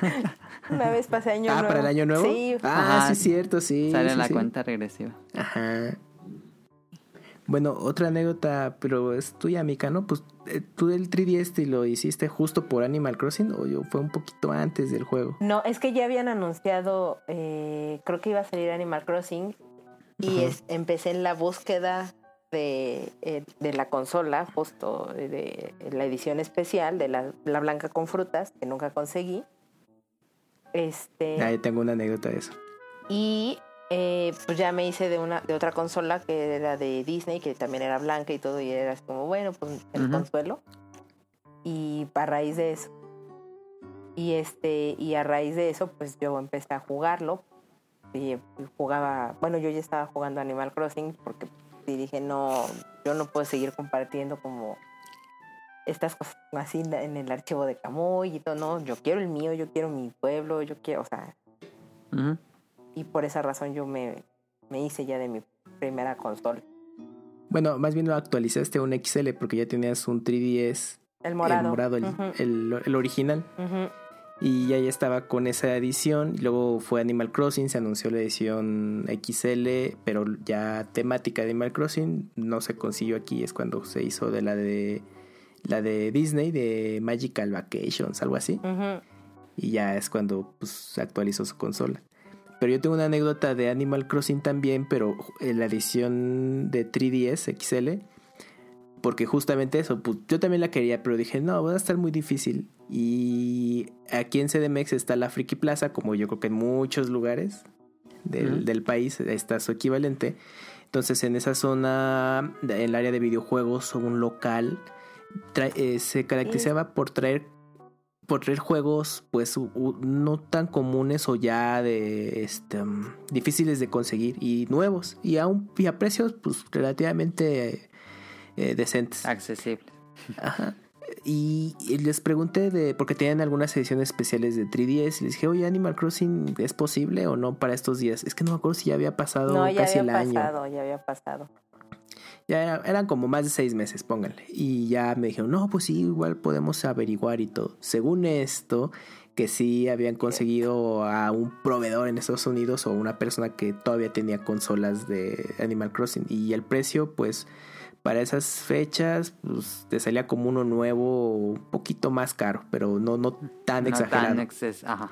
Una vez pasé año ah, nuevo. ¿para el año nuevo? Sí. Ah, Ajá. sí, es cierto, sí. Sale sí, la sí. cuenta regresiva. Ajá. Bueno, otra anécdota, pero es tuya, Mika, ¿no? Pues eh, tú el 3DS te lo hiciste justo por Animal Crossing o yo fue un poquito antes del juego. No, es que ya habían anunciado, eh, creo que iba a salir Animal Crossing y es, empecé en la búsqueda de, eh, de la consola, justo eh, de la edición especial de la, la blanca con frutas, que nunca conseguí. Este, tengo una anécdota de eso. y eh, pues ya me hice de una de otra consola que era de Disney, que también era blanca y todo, y era como, bueno, pues el Ujú. consuelo. Y a raíz de eso. Y este, y a raíz de eso, pues yo empecé a jugarlo. Y jugaba, bueno, yo ya estaba jugando Animal Crossing porque sí dije, no, yo no puedo seguir compartiendo como estas cosas así en el archivo de Camuy y todo, no, yo quiero el mío, yo quiero mi pueblo, yo quiero, o sea, y por esa razón yo me, me hice ya de mi primera consola. Bueno, más bien lo actualizaste a un XL porque ya tenías un 3DS, El morado. el morado, el, Ujú, el- el original. ujú. Y ya, ya estaba con esa edición. Luego fue Animal Crossing, se anunció la edición XL, pero ya temática de Animal Crossing no se consiguió aquí. Es cuando se hizo de la de la de Disney, de Magical Vacations, algo así. Y ya es cuando pues, se actualizó su consola. Pero yo tengo una anécdota de Animal Crossing también, pero en la edición de 3DS XL. Porque justamente eso, pues yo también la quería, pero dije, no, va a estar muy difícil. Y aquí en CDMX está la Friki Plaza, como yo creo que en muchos lugares del, del país está su equivalente. Entonces en esa zona, en el área de videojuegos o un local, eh, se caracterizaba por traer por traer juegos pues no tan comunes o ya de este um, difíciles de conseguir y nuevos y a un y a precios pues relativamente eh, decentes. Accesible. Ajá. Y, les pregunté de porque tenían algunas ediciones especiales de 3DS y les dije, "Oye, Animal Crossing es posible o no para estos días?" Es que no me acuerdo si ya había pasado No, ya casi había el año. pasado, ya había pasado. Ya era- eran como más de seis meses, pónganle. Y ya me dijeron, no, pues sí, igual podemos averiguar y todo. Según esto, que sí habían conseguido a un proveedor en Estados Unidos o una persona que todavía tenía consolas de Animal Crossing. Y el precio, pues, para esas fechas, pues, te salía como uno nuevo, un poquito más caro, pero no, no tan No exagerado. tan exces- Ajá.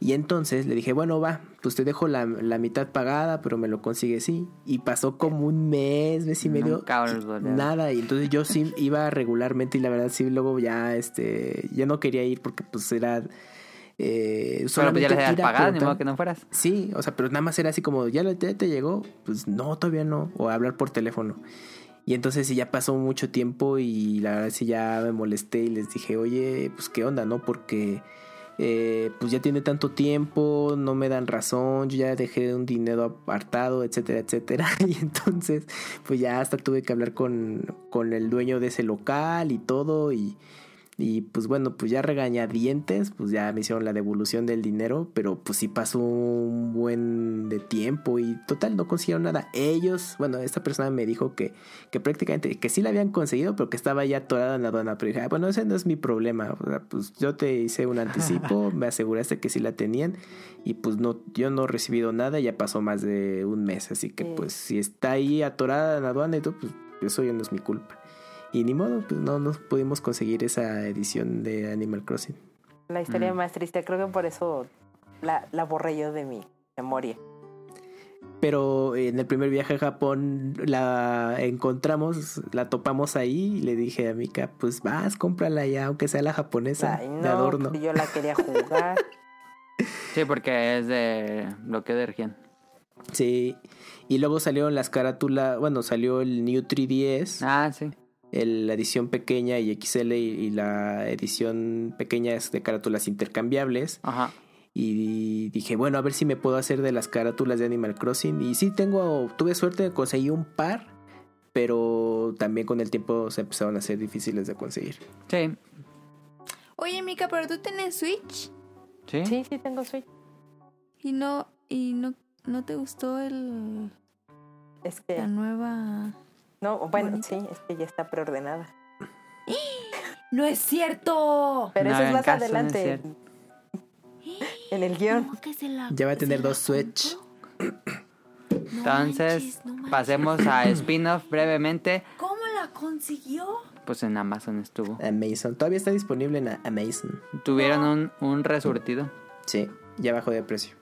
Y entonces le dije, bueno, va, pues te dejo la, la mitad pagada, pero me lo consigues, sí. Y pasó como un mes, mes y medio. Nunca nada, y entonces yo sí iba regularmente y la verdad sí, luego ya, este, ya no quería ir porque pues era... Eh, Pero pues ya habías pagado, ni modo que no fueras. Sí, o sea, pero nada más era así como, ¿ya, ya te llegó? Pues no, todavía no. O hablar por teléfono. Y entonces sí ya pasó mucho tiempo y la verdad sí ya me molesté y les dije, oye, pues qué onda, ¿no? Porque eh, pues ya tiene tanto tiempo, no me dan razón, yo ya dejé un dinero apartado, etcétera, etcétera. Y entonces pues ya hasta tuve que hablar con, con el dueño de ese local y todo y... Y pues bueno, pues ya regañadientes, pues ya me hicieron la devolución del dinero, pero pues sí pasó un buen de tiempo y total no consiguieron nada. Ellos, bueno, esta persona me dijo que, que prácticamente, que sí la habían conseguido, pero que estaba ya atorada en la aduana. Pero dije, "Ah, bueno, ese no es mi problema. O sea, pues yo te hice un anticipo, me aseguraste que sí la tenían y pues no, yo no he recibido nada, ya pasó más de un mes. Así que pues si está ahí atorada en la aduana y todo, pues eso ya no es mi culpa. Y ni modo, pues no nos pudimos conseguir esa edición de Animal Crossing. La historia más triste, creo que por eso la, la borré yo de mi memoria. Pero en el primer viaje a Japón la encontramos, la topamos ahí y le dije a Mika, pues vas, cómprala ya, aunque sea la japonesa Ay, de no, adorno. yo la quería jugar. Sí, porque es de bloqueo de región. Sí. Y luego salieron las carátulas, bueno, salió el New 3DS, Ah, sí. El- la edición pequeña y XL y, y la edición pequeña es de carátulas intercambiables. Ajá. Y dije, bueno, a ver si me puedo hacer de las carátulas de Animal Crossing. Y sí, tengo, tuve suerte de conseguir un par, pero también con el tiempo se empezaron a ser difíciles de conseguir. Sí. Oye, Mika, pero tú tienes Switch Sí. Sí, sí, tengo Switch. y no y no no te gustó el Es que, la nueva. No, bueno, Bonita. sí, es que ya está preordenada. No es cierto. Pero No eso es más caso, no es adelante. en el guion. ¿Cómo que se la- Ya va a tener dos Switch. No Entonces, manches, no manches. pasemos a spin-off brevemente. ¿Cómo la consiguió? Pues en Amazon estuvo. Amazon. Todavía está disponible en Amazon. Tuvieron un, un resurtido. Sí, ya bajó de precio.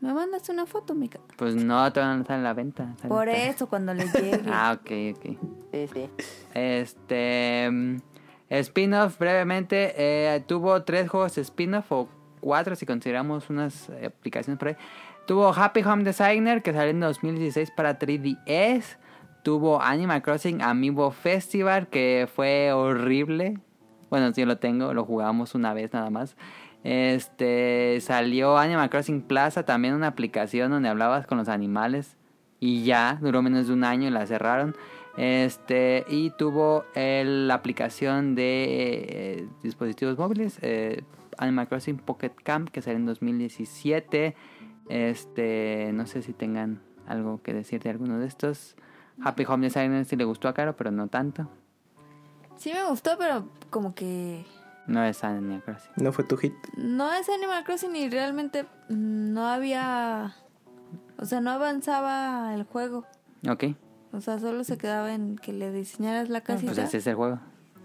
¿Me mandas una foto, Mika? Pues no, todavía no está en la venta. Por eso, cuando le llegue. Ah, ok, ok. Sí, sí. Este. mm, Spin-off, brevemente. eh, tuvo tres juegos de spin-off, o cuatro si consideramos unas aplicaciones por ahí. Tuvo Happy Home Designer, que salió en 2016 para 3DS. Tuvo Animal Crossing Amiibo Festival, que fue horrible. Bueno, sí lo tengo, lo jugamos una vez nada más. Este salió Animal Crossing Plaza, también una aplicación donde hablabas con los animales. Y ya, duró menos de un año y la cerraron. Este, y tuvo el- la aplicación de eh, dispositivos móviles, eh, Animal Crossing Pocket Camp, que salió en 2017. Este, no sé si tengan algo que decir de alguno de estos. Happy Home Designer sí le gustó a Caro, pero no tanto. Sí me gustó, pero como que No es Animal Crossing. ¿No fue tu hit? no es Animal Crossing y realmente mm, no había... O sea, no avanzaba el juego. Ok, O sea, solo se quedaba en que le diseñaras la casita. pues ese es el juego.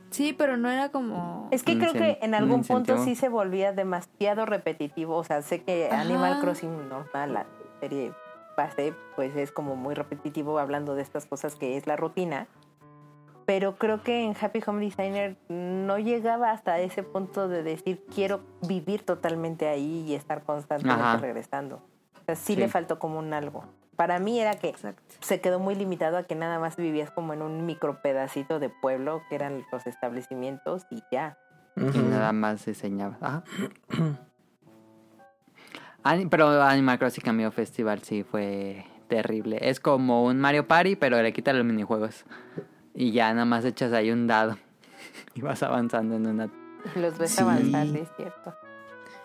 Sí, pero no era como... Es que creo que en algún punto sí se volvía demasiado repetitivo. O sea, sé que Ajá. Animal Crossing normal, la serie base, pues es como muy repetitivo hablando de estas cosas que es la rutina. Pero creo que en Happy Home Designer no llegaba hasta ese punto de decir quiero vivir totalmente ahí y estar constantemente Ajá. regresando. O sea, sí, Sí. le faltó como un algo. Para mí era que Exacto. se quedó muy limitado a que nada más vivías como en un micro pedacito de pueblo que eran los establecimientos y ya. Y nada más diseñaba. Ajá. Pero Animal Crossing Amigo Festival sí fue terrible. Es como un Mario Party, pero le quita los minijuegos. Y ya nada más echas ahí un dado. Y vas avanzando en una... Los ves Sí. avanzar, sí, es cierto.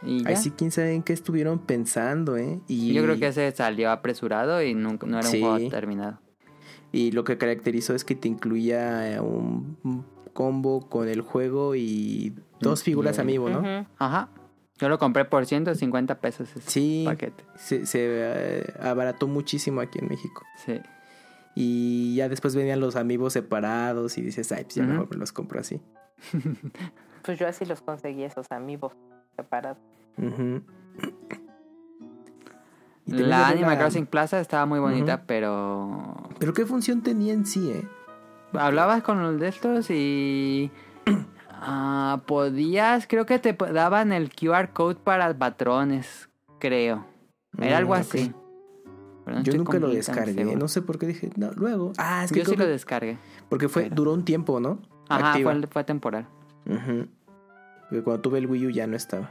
Y ya. Ahí sí, quién sabe en qué estuvieron pensando, ¿eh? Y Yo creo que ese salió apresurado y nunca, no era un Sí. juego terminado. Y lo que caracterizó es que te incluía eh, un combo con el juego y dos figuras y- amiibo, ¿no? Ajá. Yo lo compré por 150 pesos ese Sí, paquete. se, se, eh, abarató muchísimo aquí en México. Sí. Y ya después venían los amigos separados y dices, ay, pues ya mejor me los compro así. Pues yo así los conseguí, esos amigos separados. La Animal la- Crossing Plaza estaba muy bonita, pero Pero qué función tenía en sí, ¿eh? hablabas con los de estos y ah, podías, creo que te daban el QR code para patrones, creo. Era Mm, algo así. Pero no Yo estoy nunca lo descargué, no sé por qué dije, no, luego. Ah, es que Yo sí lo que- descargué. porque fue, pero- duró un tiempo, ¿no? Ajá, fue, fue temporal. Porque cuando tuve el Wii U ya no estaba.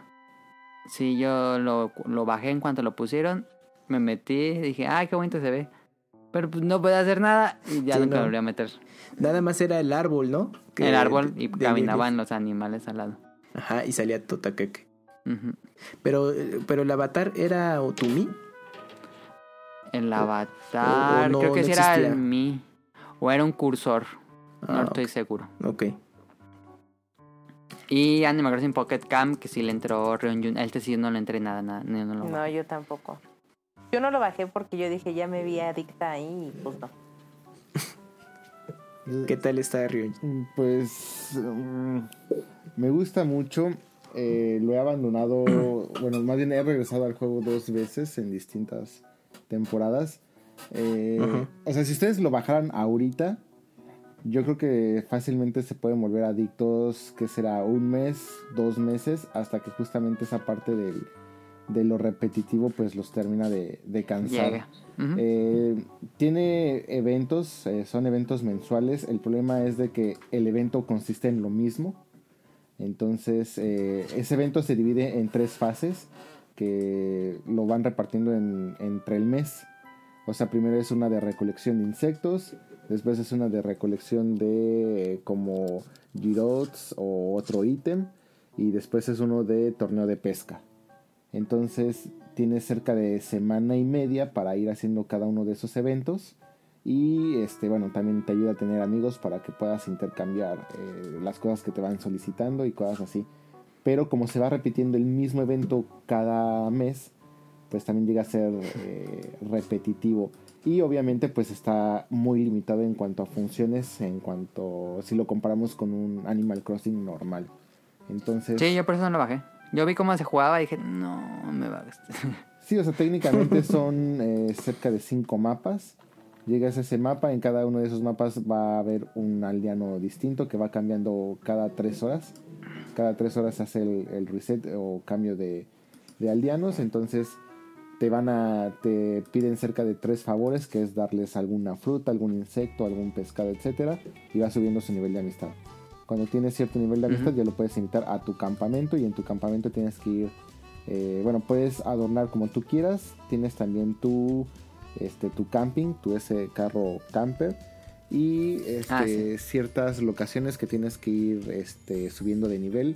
Sí, yo lo, lo bajé en cuanto lo pusieron. Me metí, dije, ay, qué bonito se ve. Pero pues no puede hacer nada y ya Sí, nunca no. lo volví a meter. Nada más era el árbol, ¿no? Que- el árbol y de- caminaban los animales al lado. Ajá, y salía Totaqueque. Ujú. Pero, eh, pero el avatar era Otumi. El avatar, O- o no- creo que no sí era el Mi. O era un cursor, no Ah, estoy seguro. ok. Y Animal Crossing Pocket Camp, que sí le entró Ryun Este sí no le entré nada, nada. No, no lo No, bajé. yo tampoco. Yo no lo bajé porque yo dije, ya me vi adicta ahí y pues no. ¿Qué tal está Río? Pues mm, me gusta mucho. Eh, lo he abandonado, bueno, más bien he regresado al juego dos veces en distintas temporadas. Eh, O sea, si ustedes lo bajaran ahorita, yo creo que fácilmente se pueden volver adictos, que será un mes, dos meses, hasta que justamente esa parte del, de lo repetitivo pues los termina de, de cansar. Llega. Ujú. Eh, tiene eventos, eh, son eventos mensuales. El problema es de que el evento consiste en lo mismo. Entonces, eh, ese evento se divide en tres fases que lo van repartiendo en- entre el mes. O sea, primero es una de recolección de insectos, después es una de recolección de eh, como girots o otro ítem, y después es uno de torneo de pesca. Entonces tienes cerca de semana y media para ir haciendo cada uno de esos eventos. Y este, bueno, también te ayuda a tener amigos para que puedas intercambiar eh, las cosas que te van solicitando y cosas así. Pero como se va repitiendo el mismo evento cada mes, pues también llega a ser eh, repetitivo. Y obviamente pues está muy limitado en cuanto a funciones, en cuanto si lo comparamos con un Animal Crossing normal. Entonces... Sí, yo por eso no lo bajé. Yo vi cómo se jugaba y dije, no, me va a gastar. Sí, o sea, técnicamente son eh, cerca de cinco mapas. Llegas a ese mapa, en cada uno de esos mapas va a haber un aldeano distinto que va cambiando cada tres horas. Cada tres horas hace el, el reset o cambio de, de aldeanos. Entonces te van a, te piden cerca de tres favores, que es darles alguna fruta, algún insecto, algún pescado, etcétera, y va subiendo su nivel de amistad. Cuando tienes cierto nivel de amistad, ya lo puedes invitar a tu campamento y en tu campamento tienes que ir eh, bueno, puedes adornar como tú quieras. Tienes también tu, este, tu camping, tu ese carro camper. Y este, Ah, sí. ciertas locaciones que tienes que ir este, subiendo de nivel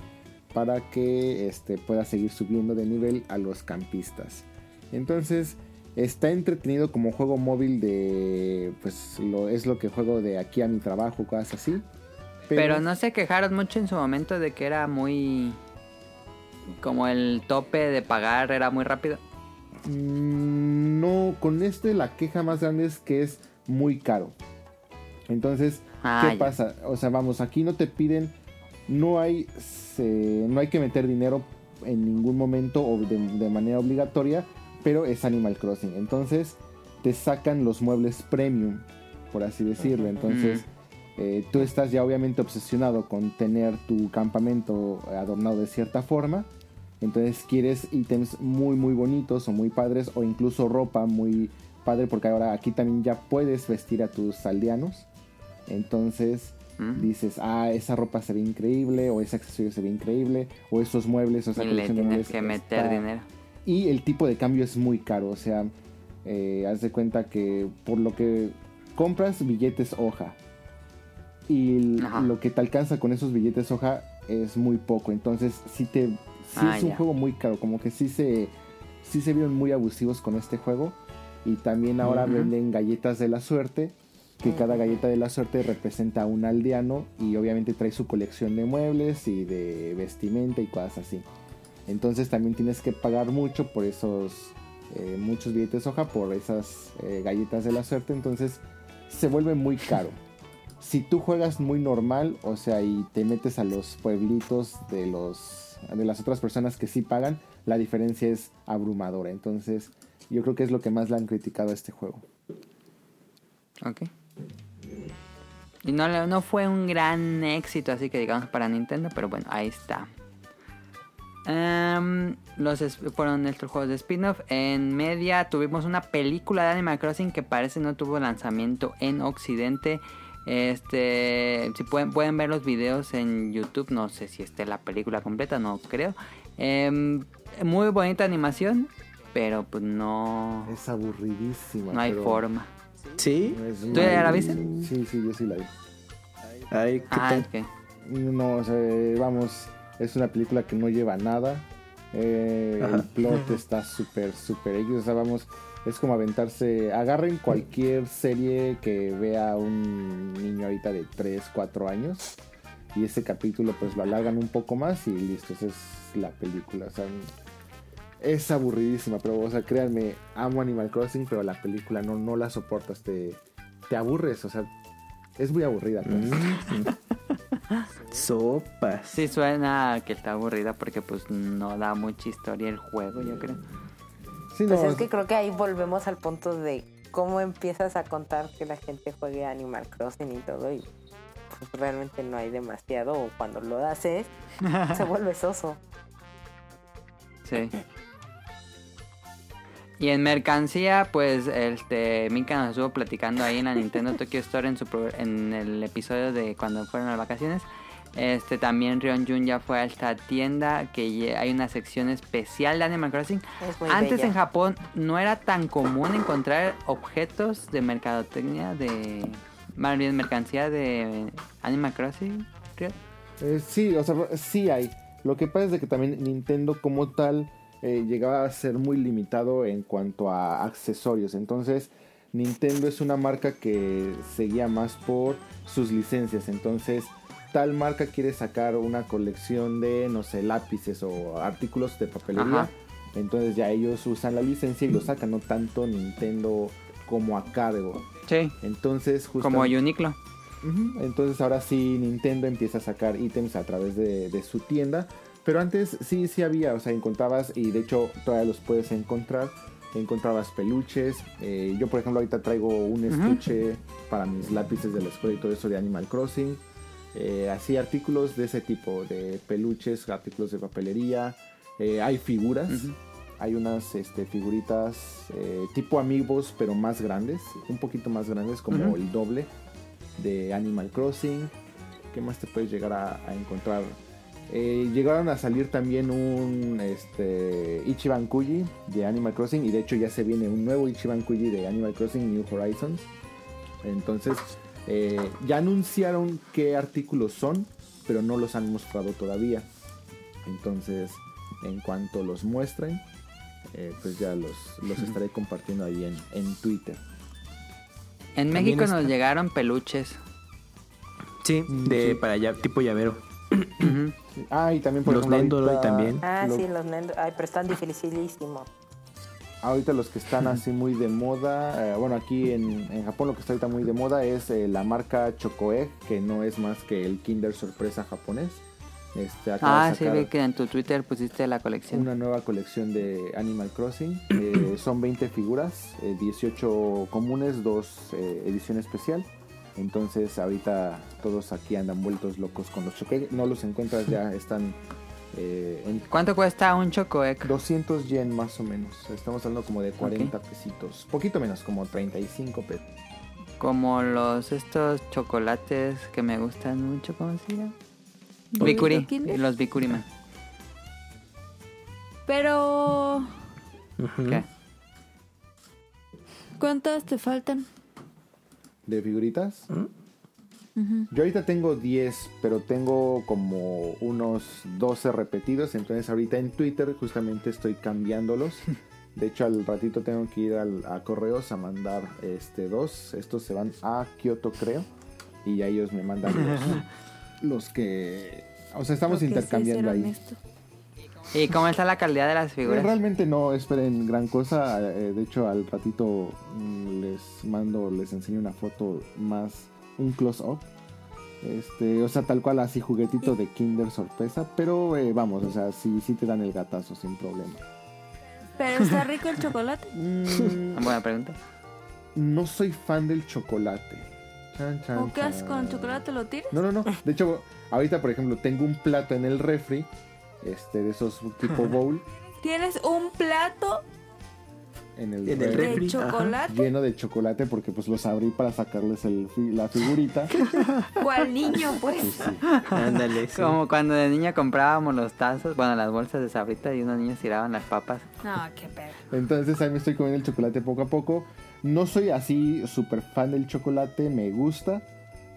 para que este, puedas seguir subiendo de nivel a los campistas. Entonces, está entretenido como juego móvil de. Pues lo, es lo que juego de aquí a mi trabajo, cosas así. Pero no se quejaron mucho en su momento de que era muy... Como el tope de pagar era muy rápido. Mm, No, con este la queja más grande es que es muy caro. Entonces, Ah, ¿qué ya. pasa? O sea, vamos, aquí no te piden, no hay, se- no hay que meter dinero en ningún momento o de, de manera obligatoria, pero es Animal Crossing. Entonces, te sacan los muebles premium, por así decirlo. Entonces, eh, tú estás ya obviamente obsesionado con tener tu campamento adornado de cierta forma. Entonces quieres ítems muy muy bonitos o muy padres o incluso ropa muy padre porque ahora aquí también ya puedes vestir a tus aldeanos. Entonces Mm. dices, ah, esa ropa se ve increíble o ese accesorio se ve increíble o esos muebles o esa Y le tienes que meter está- dinero. y el tipo de cambio es muy caro. O sea, eh, haz de cuenta que por lo que compras billetes hoja y Ajá. lo que te alcanza con esos billetes hoja es muy poco. Entonces, sí te sí Ah, es un ya. juego muy caro. Como que sí se sí se vieron muy abusivos con este juego. Y también ahora venden galletas de la suerte. Que cada galleta de la suerte representa a un aldeano. Y obviamente trae su colección de muebles y de vestimenta y cosas así. Entonces también tienes que pagar mucho por esos eh, muchos billetes hoja, por esas eh, galletas de la suerte. Entonces se vuelve muy caro. Si tú juegas muy normal, o sea, y te metes a los pueblitos de los de las otras personas que sí pagan, la diferencia es abrumadora. Entonces, yo creo que es lo que más le han criticado a este juego. Ok. Y no, no fue un gran éxito, así que digamos para Nintendo, pero bueno, ahí está. Em, los fueron estos juegos de spin-off. En media tuvimos una película de Animal Crossing que parece no tuvo lanzamiento en Occidente. Este, si pueden, pueden ver los videos en YouTube, no sé si esté la película completa, no creo. Em, muy bonita animación, pero pues no, Es aburridísima. no hay pero forma. ¿Sí? es ¿Tú ya la viste? Sí, sí, yo sí la vi. Ay, ¿qué Ah, tal? No, o sea, vamos, es una película que no lleva nada. Eh, el plot está súper, súper X. O sea, vamos, es como aventarse. Agarren cualquier serie que vea un niño ahorita de 3, 4 años. Y ese capítulo, pues lo alargan un poco más y listo, esa es la película. O sea, es aburridísima, pero, o sea, créanme, amo Animal Crossing, pero la película no, no la soportas, te, te aburres, o sea, Es muy aburrida. pues. Sopas. Sí suena que está aburrida porque pues no da mucha historia el juego, yo creo. Sí, Pues no, es que creo que ahí volvemos al punto de cómo empiezas a contar que la gente juegue Animal Crossing y todo y pues realmente no hay demasiado o cuando lo haces se vuelve soso. Sí. Y en mercancía, pues este Mika nos estuvo platicando ahí en la Nintendo Tokyo Store en su pro- en el episodio de cuando fueron las vacaciones. Este también Rion Jun ya fue a esta tienda que hay una sección especial de Animal Crossing. Es muy Antes bella. en Japón no era tan común encontrar objetos de mercadotecnia de más bien mercancía de Animal Crossing. Eh, sí, o sea, sí hay. Lo que pasa es de que también Nintendo como tal eh, llegaba a ser muy limitado en cuanto a accesorios. Entonces, Nintendo es una marca que seguía más por sus licencias. Entonces, tal marca quiere sacar una colección de, no sé, lápices o artículos de papelería. Ajá. Entonces ya ellos usan la licencia y lo sacan, no tanto Nintendo como a cargo. Sí, Entonces, como justamente- Uniqlo. Ujú, Entonces ahora sí Nintendo empieza a sacar ítems a través de, de su tienda. Pero antes sí, sí había, o sea, encontrabas y de hecho todavía los puedes encontrar. Encontrabas peluches. eh, yo por ejemplo ahorita traigo un Ujú. estuche para mis lápices de la escuela y todo eso de Animal Crossing. Eh, así artículos de ese tipo, de peluches, artículos de papelería. eh, hay figuras. Hay unas este, figuritas eh, tipo amigos, pero más grandes, un poquito más grandes, como el doble de Animal Crossing. ¿Qué más te puedes llegar a, a encontrar? Eh, llegaron a salir también un este, Ichiban Kuji de Animal Crossing y de hecho ya se viene un nuevo Ichiban Kuji de Animal Crossing New Horizons. Entonces eh, ya anunciaron qué artículos son, pero no los han mostrado todavía. Entonces en cuanto los muestren, eh, pues ya los, los estaré compartiendo ahí en, en Twitter. En También México está- nos llegaron peluches. Sí, Mm, de sí. para allá, tipo llavero. Ah, y también por Los ejemplo, Nendoroid ahorita- también. Ah, lo- sí, los Nendo. Ay, pero están dificilísimos. Ahorita los que están así muy de moda, eh, bueno, aquí en, en Japón lo que está ahorita muy de moda es eh, la marca Chocoegg, que no es más que el Kinder Sorpresa japonés. Este, acaba Ah, sí, vi que en tu Twitter pusiste la colección. una nueva colección de Animal Crossing. Eh, son 20 figuras, eh, 18 comunes, 2 edición especial. Entonces ahorita todos aquí andan vueltos locos con los Chocoegg. No los encuentras ya, están eh, en ¿Cuánto cuesta un Chocoec? 200 yen más o menos. Estamos hablando como de 40 pesitos. Poquito menos, como 35 pesos. Como los estos chocolates que me gustan mucho, ¿cómo se llama? ¿Los Bikuri, los Bikuri Man. Pero. ¿Qué? ¿cuántas te faltan? ¿De figuritas? Yo ahorita tengo 10, pero tengo como unos 12 repetidos. Entonces ahorita en Twitter justamente estoy cambiándolos. De hecho al ratito tengo que ir al- a correos a mandar este dos. Estos se van a Kioto creo. Y ya ellos me mandan los, los que... O sea, estamos que intercambiando ahí. esto. ¿Y cómo está la calidad de las Eh, figuras? Realmente no esperen gran cosa. eh, de hecho, al ratito mm, les mando, les enseño una foto más, un close-up. Este, o sea, tal cual así juguetito de Kinder sorpresa. Pero eh, vamos, o sea, sí, sí te dan el gatazo sin problema. Pero está rico el chocolate. Mm, Buena pregunta. no soy fan del chocolate. Chan, chan, ¿O qué haces con el chocolate? ¿Lo tiras? No, no, no. De hecho, ahorita, por ejemplo, tengo un plato en el refri. Este, de esos tipo bowl. ¿Tienes un plato En el, En el de refri. ajá. chocolate? lleno de chocolate porque pues los abrí para sacarles el, fi- la figurita. ¿Cuál niño, pues? Pues sí. Ándale, sí. Como cuando de niña comprábamos los tazos, bueno, las bolsas de sabrita y unos niños tiraban las papas. No, qué pedo. Entonces ahí me estoy comiendo el chocolate poco a poco. No soy así súper fan del chocolate, me gusta.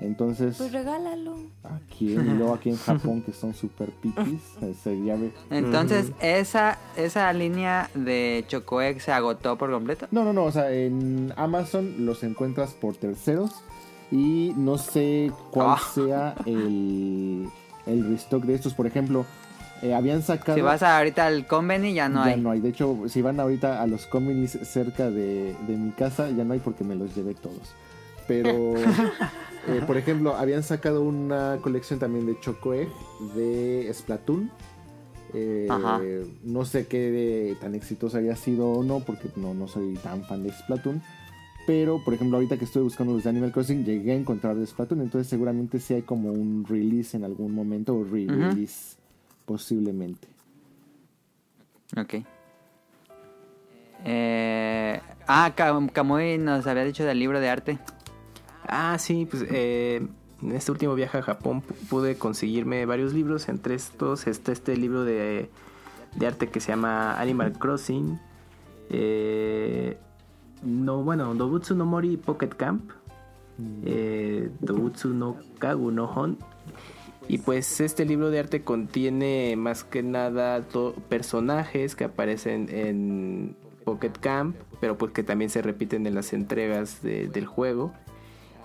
Entonces, Pues regálalo. aquí en, luego aquí en Japón, que son súper piquis, ya Entonces, esa esa línea de Chocoegg se agotó por completo. No, no, no, o sea, en Amazon los encuentras por terceros y no sé cuál Ah. sea el, el restock de estos. Por ejemplo, eh, habían sacado... Si vas ahorita al conveni ya no ya hay. no hay. De hecho, si van ahorita a los combinis cerca de, de mi casa, ya no hay porque me los llevé todos. pero eh, por ejemplo, habían sacado una colección también de Chocoegg de Splatoon. Eh, no sé qué de- tan exitosa había sido o no, porque no, no soy tan fan de Splatoon. Pero, por ejemplo, ahorita que estoy buscando los de Animal Crossing, llegué a encontrar de Splatoon. Entonces, seguramente sí hay como un release en algún momento o re-release, posiblemente. Ok. Eh, ah, Cam- Kamui nos había dicho del libro de arte. Ah, sí, pues eh, en este último viaje a Japón pu- pude conseguirme varios libros. Entre estos está este libro de, de arte que se llama Animal Crossing. Eh, no, bueno, Dobutsu no Mori Pocket Camp. eh, Dobutsu no Kagu no Hon. Y pues este libro de arte contiene más que nada personajes que aparecen en Pocket Camp, pero pues que también se repiten en las entregas de- del juego.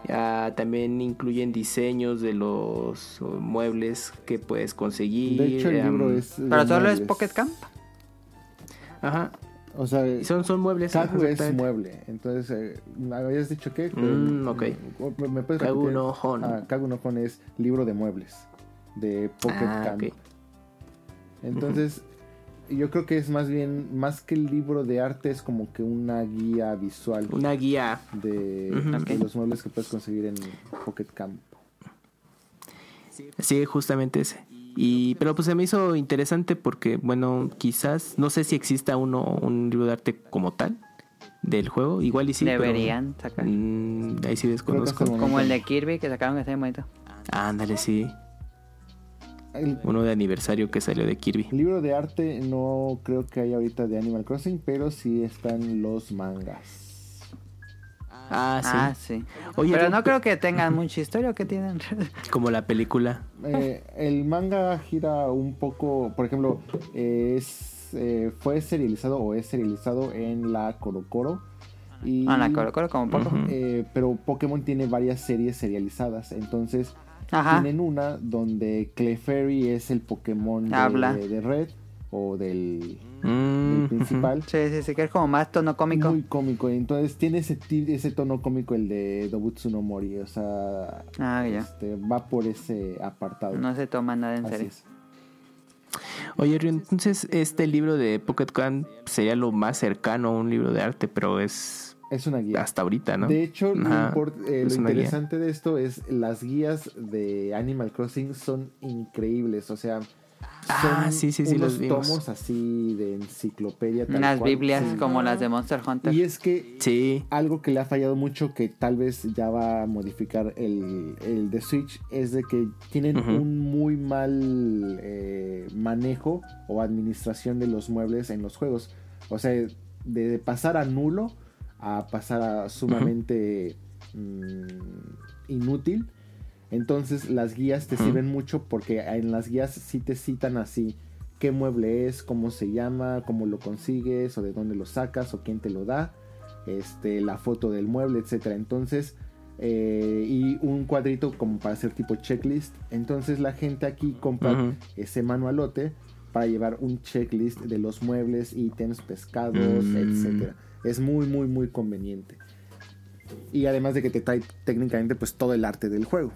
También incluyen diseños de los muebles que puedes conseguir. De hecho, el em, libro es. Pero solo es muebles. Pocket Camp. Ajá. O sea, Son, son muebles. Kagu es mueble. Entonces, eh, ¿me habías dicho qué? Mm, ok. ¿Me, puedes Kagu repetir? no Hon. Ah, Kagu no Hon es libro de muebles. De Pocket Ah, Camp. ok. Entonces, yo creo que es más bien, más que el libro de arte, es como que una guía visual Una guía. de, los muebles que puedes conseguir en Pocket Camp. Sí, justamente ese. Y, pero pues se me hizo interesante porque, bueno, quizás, no sé si exista uno, un libro de arte como tal del juego. Igual y sí. pero, Deberían sacar. mm, ahí sí desconozco. Como el de Kirby que sacaron que está bien bonito. Ándale, sí. El Uno de aniversario que salió de Kirby. libro de arte no creo que haya ahorita de Animal Crossing, pero sí están los mangas. Ah, sí. Ah, sí. Oye, Pero no creo que tengan mucha historia o que tienen. Como la película. Eh, el manga gira un poco, por ejemplo, eh, es, eh, fue serializado o es serializado en la Coro Coro. Y, Ah, la Coro Coro como poco. Ujú. eh, pero Pokémon tiene varias series serializadas, entonces Ajá. tienen una donde Clefairy es el Pokémon de, Habla. de Red o del, Mm, del principal. Sí, sí, sí, que es como más tono cómico. Muy cómico, entonces tiene ese, ese tono cómico el de Dobutsu no Mori, o sea, Ah, ya. este, va por ese apartado. No se toma nada en Así serio. es. Oye, Rio, entonces este libro de Pocket Camp sería lo más cercano a un libro de arte, pero es Es una guía. hasta ahorita, ¿no? De hecho, lo, Ajá, eh, lo guía. interesante de esto es las guías de Animal Crossing son increíbles, o sea, Ah, son sí, sí, sí, unos los vimos. tomos así de enciclopedia. tal Unas cual. Biblias Sí. como las de Monster Hunter. Y es que Sí. algo que le ha fallado mucho que tal vez ya va a modificar el, el de Switch es de que tienen un muy mal eh, manejo o administración de los muebles en los juegos. O sea, de pasar a nulo a pasar a sumamente mm, inútil. Entonces las guías te sirven mucho porque en las guías sí te citan así qué mueble es, cómo se llama, cómo lo consigues o de dónde lo sacas o quién te lo da, este, la foto del mueble, etcétera. Entonces eh, y un cuadrito como para hacer tipo checklist. Entonces la gente aquí compra ese manualote para llevar un checklist de los muebles, ítems, pescados, Mm. etcétera. Es muy muy muy conveniente. Y además de que te trae técnicamente pues todo el arte del juego.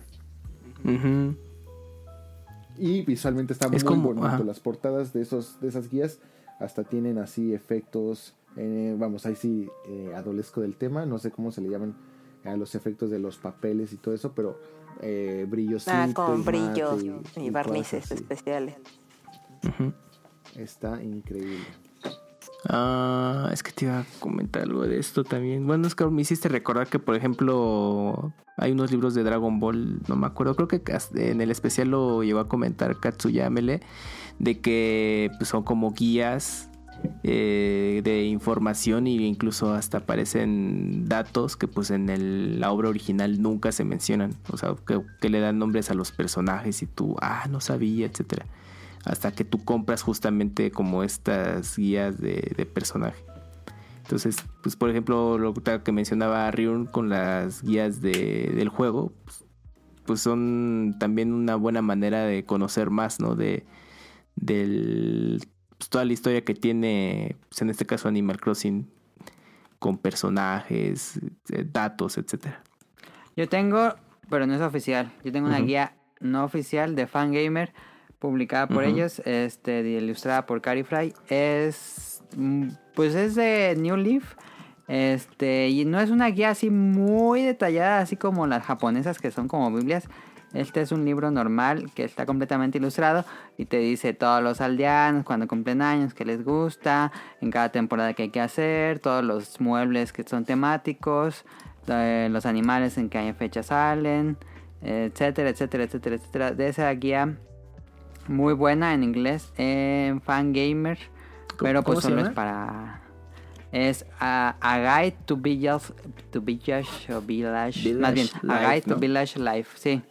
Y visualmente está Es muy como- bonito. ajá. Las portadas de, esos, de esas guías hasta tienen así efectos. eh, vamos, ahí sí eh, adolezco del tema. No sé cómo se le llaman a los efectos de los papeles y todo eso, pero eh, brillosito. Ah, y con mate brillo y- y, y cosas barnices especiales. Está increíble. Ah, es que te iba a comentar algo de esto también. Bueno, es que me hiciste recordar que, por ejemplo, hay unos libros de Dragon Ball, no me acuerdo, creo que en el especial lo llegó a comentar Katsuyamele, de que pues, son como guías eh, de información e incluso hasta aparecen datos que pues en el- la obra original nunca se mencionan. O sea, que, que le dan nombres a los personajes y tú, ah, no sabía, etcétera hasta que tú compras justamente como estas guías de, de personaje. Entonces, pues por ejemplo, lo que mencionaba Ryun con las guías de- del juego, pues, pues son también una buena manera de conocer más, ¿no? De del, pues, toda la historia que tiene, pues, en este caso Animal Crossing, con personajes, eh, datos, etcétera. Yo tengo, pero no es oficial. Yo tengo una guía no oficial de Fangamer publicada por ellos, este, ilustrada por Cari Fry. Es, mm, pues es de New Leaf. Este, y no es una guía así muy detallada, así como las japonesas que son como Biblias. Este es un libro normal que está completamente ilustrado y te dice todos los aldeanos, cuando cumplen años, qué les gusta, en cada temporada que hay que hacer, todos los muebles que son temáticos, eh, los animales en qué fecha salen, etcétera, etcétera, etcétera, etcétera. De esa guía muy buena en inglés en Fangamer, pero pues solo es para es a, a guide to village to village o village, más bien Village a guide Life, to village life, sí.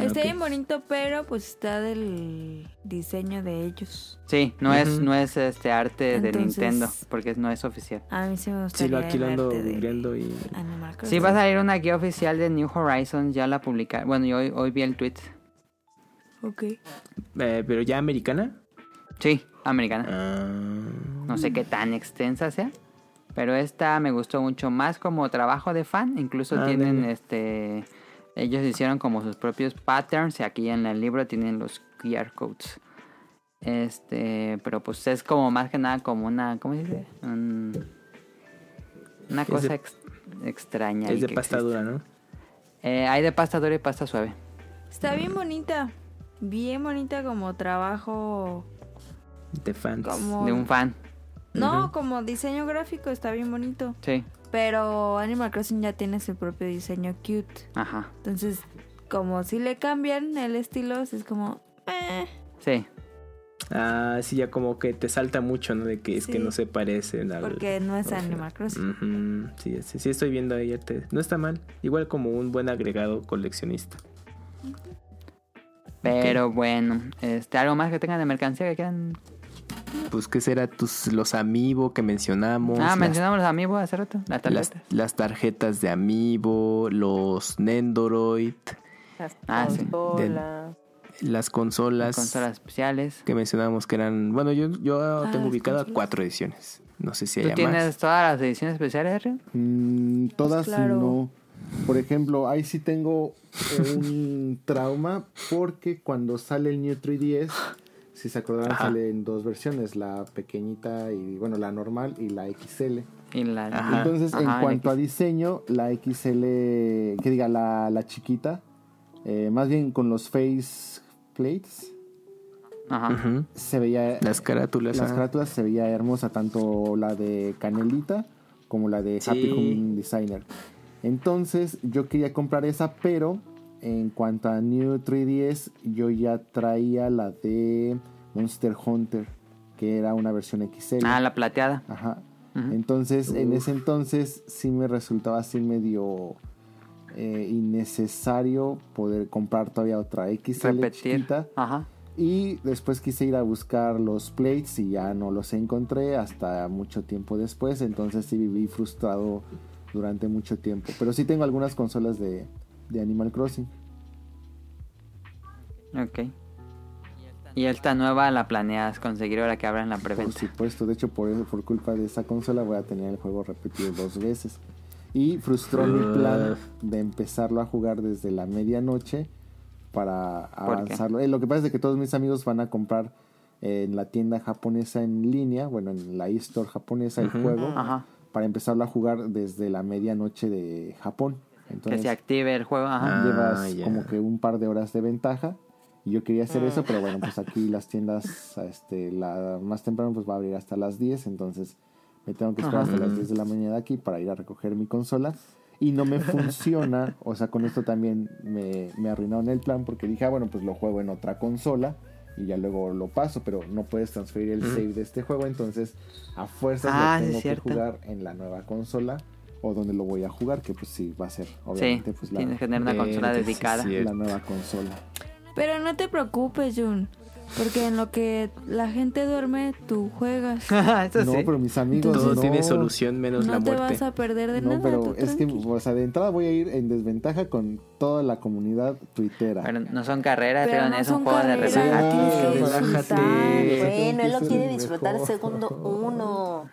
Está ok. bien bonito, pero pues está del diseño de ellos. Sí, no es no es este arte de Nintendo porque no es oficial. A mí sí me Sí, gustaría lo aquí ando de y... Sí, va a salir una guía oficial de New Horizons, ya la publicaron. Bueno, yo hoy, hoy vi el tweet. Ok. Eh, pero ya americana. Sí, americana. Ah, No sé qué tan extensa sea. Pero esta me gustó mucho más como trabajo de fan. Incluso Ah, tienen este. Ellos hicieron como sus propios patterns. Y aquí en el libro tienen los QR codes. Este. Pero pues es como más que nada como una. ¿Cómo se dice? Un- una Es cosa de- ex- extraña. es de pasta existe. dura, ¿no? Eh, hay de pasta dura y pasta suave. Está bien bonita. Bien bonita como trabajo. De fans. Como... De un fan. No, como diseño gráfico está bien bonito. Sí. Pero Animal Crossing ya tiene su propio diseño cute. Ajá. Entonces, como si le cambian el estilo, es como... eh. Sí. Ah, sí, ya como que te salta mucho, ¿no? De que es que no se parecen al... Porque no es o sea, Animal Crossing. sí, sí, sí, estoy viendo ahí. No está mal. Igual como un buen agregado coleccionista. Pero bueno, este, algo más que tengan de mercancía que quieran. Pues, ¿qué será tus, los Amiibo que mencionamos? Ah, las- mencionamos los amigos hace rato, las tarjetas. las tarjetas de Amiibo, los Nendoroid, Las Ah, sí. consolas. las consolas, Consolas especiales. que mencionamos que eran... Bueno, yo, yo Ah, tengo consolas. cuatro ediciones. No sé si ¿Tú haya tienes más. todas las ediciones especiales, Rio? Mm, todas claro. no. Por ejemplo, ahí sí tengo un trauma porque cuando sale el New 3DS, si se acordarán, Ajá. sale en dos versiones, la pequeñita y bueno, la normal y la XL. Y la... Ajá. Entonces, Ajá, en cuanto a diseño, la XL, que diga, la, la chiquita, eh, más bien con los face plates, Ajá. Se veía Las carátulas. las carátulas se veía hermosa, tanto la de Canelita como la de Happy Sí. Home Designer. Entonces yo quería comprar esa, pero en cuanto a New 3DS, yo ya traía la de Monster Hunter, que era una versión XL. Ah, la plateada. Ajá. Entonces, en ese entonces sí me resultaba así medio eh, innecesario poder comprar todavía otra XL Repetir. chiquita. Ajá. Y después quise ir a buscar los plates y ya no los encontré hasta mucho tiempo después. Entonces sí viví frustrado durante mucho tiempo. Pero sí tengo algunas consolas de, de Animal Crossing. Ok. Y esta nueva la planeas conseguir ahora que abran la Por preventa. supuesto. De hecho, por eso, por culpa de esa consola voy a tener el juego repetido dos veces. Y frustró mi plan de empezarlo a jugar desde la medianoche para ¿Por avanzarlo. Eh, lo que pasa es que todos mis amigos van a comprar en la tienda japonesa en línea, bueno, en la eStore japonesa el juego, Ajá. Para empezarlo a jugar desde la medianoche de Japón. Que Entonces se active el juego. Ajá. Ah, llevas ya. como que un par de horas de ventaja. Y yo quería hacer eso, pero bueno, pues aquí las tiendas, este, la más temprano pues va a abrir hasta las 10, entonces me tengo que esperar Ajá. hasta las 10 de la mañana aquí para ir a recoger mi consola. Y no me funciona, o sea, con esto también me, me arruinaron el plan porque dije, ah, bueno, pues lo juego en otra consola y ya luego lo paso, pero no puedes transferir el save de este juego, entonces a fuerzas Ah, lo tengo que jugar en la nueva consola o donde lo voy a jugar, que pues sí va a ser, obviamente, Sí, pues la, tienes que tener una consola dedicada. sí. la nueva consola. Pero no te preocupes, Jun. Porque en lo que la gente duerme, tú juegas. Eso no, sí. pero mis amigos Todo no. tiene solución menos la No te muerte. vas a perder de No, nada. pero tú es que, o sea, de entrada voy a ir en desventaja con toda la comunidad tuitera. Pero no son carreras, Pero pero no es un juego de relajar. Bueno, él lo quiere disfrutar mejor. segundo uno.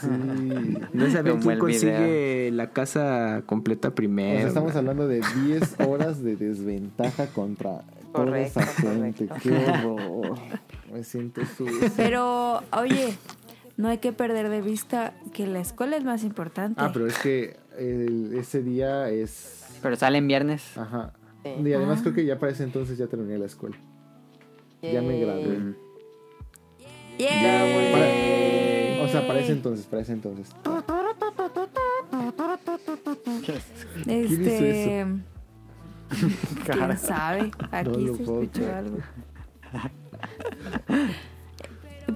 Sí. No Como quién consigue la casa completa O sea, primero. estamos hablando de 10 horas de desventaja contra toda Correcto, esa gente. correcto. Qué horror. Me siento sucio. Pero, oye, no hay que perder de vista que la escuela es más importante. Ah, pero es que el- ese día es... Pero salen viernes. Ajá. Sí. Y además Ah. creo que ya para ese entonces ya terminé la escuela. Ya me gradué. Mm. ¡Yay! O sea, para ese entonces, para ese entonces. Este. ¿Quién sabe? Aquí No se escuchó creer. algo.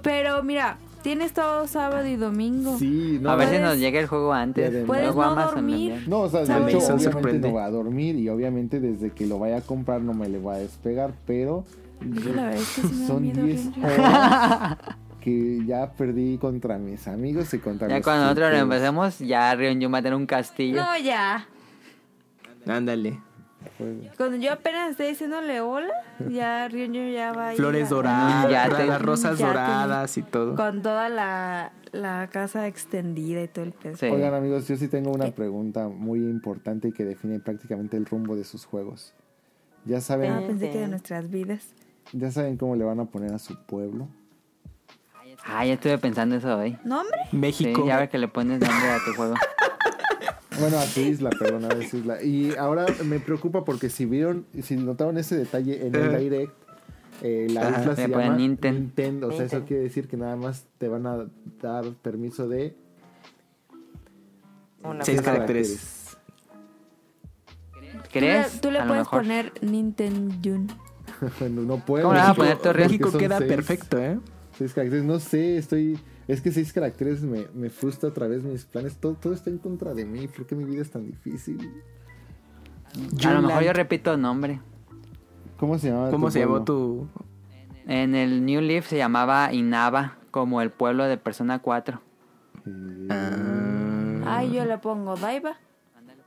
Pero mira, tienes todo sábado y domingo. Sí, no. a ver si puedes- nos llega el juego antes. Puedes no Amazon dormir. No, o sea, de ¿Sabes? hecho, obviamente sorprende. no va a dormir y obviamente desde que lo vaya a comprar no me le voy a despegar, pero la verdad es que sí son miedo 10 horrible. horas que ya perdí contra mis amigos y contra Ya cuando nosotros lo empecemos, ya Ryonju va a tener un castillo. No, ya. Ándale. Pues, Cuando yo apenas esté diciéndole hola, ya Ryonyo ya va a ir Flores a- doradas, Ya te- las rosas Ya te- doradas y todo. Con toda la, la casa extendida y todo el peso. Sí. Oigan amigos, yo sí tengo una pregunta muy importante que define prácticamente el rumbo de sus juegos. Ya Ah, saben, pensé que de nuestras vidas. ya saben cómo le van a poner a su pueblo. Ah, ya estuve pensando eso hoy. ¿No, hombre? Sí, México. ya ver que le pones nombre a tu juego. Bueno, a su isla, perdón, a su isla. Y ahora me preocupa porque si vieron, si notaron ese detalle en el Ajá. direct, eh, la isla se llama Ninten. Nintendo. O sea, eso quiere decir que nada más te van a dar permiso de Una Seis caracteres. ¿Crees? Tú le, tú puedes mejor. poner Nintendo. no, no puedo. ¿Cómo le vas a poner porque México queda seis- perfecto, ¿eh? Seis caracteres, no sé, estoy. Es que seis caracteres me, me frustra otra vez mis planes. Todo, todo está en contra de mí. ¿Por qué mi vida es tan difícil? A lo mejor yo repito nombre. ¿Cómo se llamaba? ¿Cómo tu se llamó tu...? En el New Leaf se llamaba Inaba, como el pueblo de Persona 4. Eh, Ay, yo le pongo Daiba.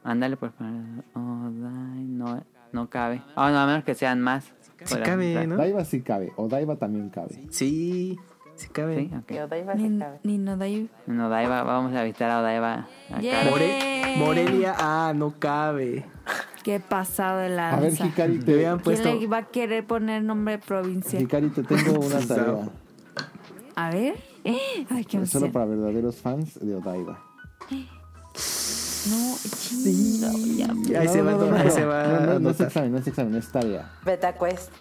Ándale, favor. Oh, dai- no, no cabe. Ah, no, a menos que sean más. Sí cabe, entrar. ¿no? Daiva sí cabe. O Daiva también cabe. Sí, sí cabe. Sí, ok. Y Odaiba se Ni, cabe. ni no Daiba. En Odaiba, vamos a visitar a Odaiba. acá. Yeah. More- Morelia, ah, no cabe. Qué pasado de A ver, lanza. Hikari, Te te, habían ¿Quién puesto... le va a querer poner nombre de provincia? Hikari, te tengo una tarea. A ver. Ay, qué Solo para verdaderos fans de Odaiba. No, chinga, ya. Ahí se va, no, no, ahí no, se va no, no, a no es examen, no es examen, es tarea. Beta Quest.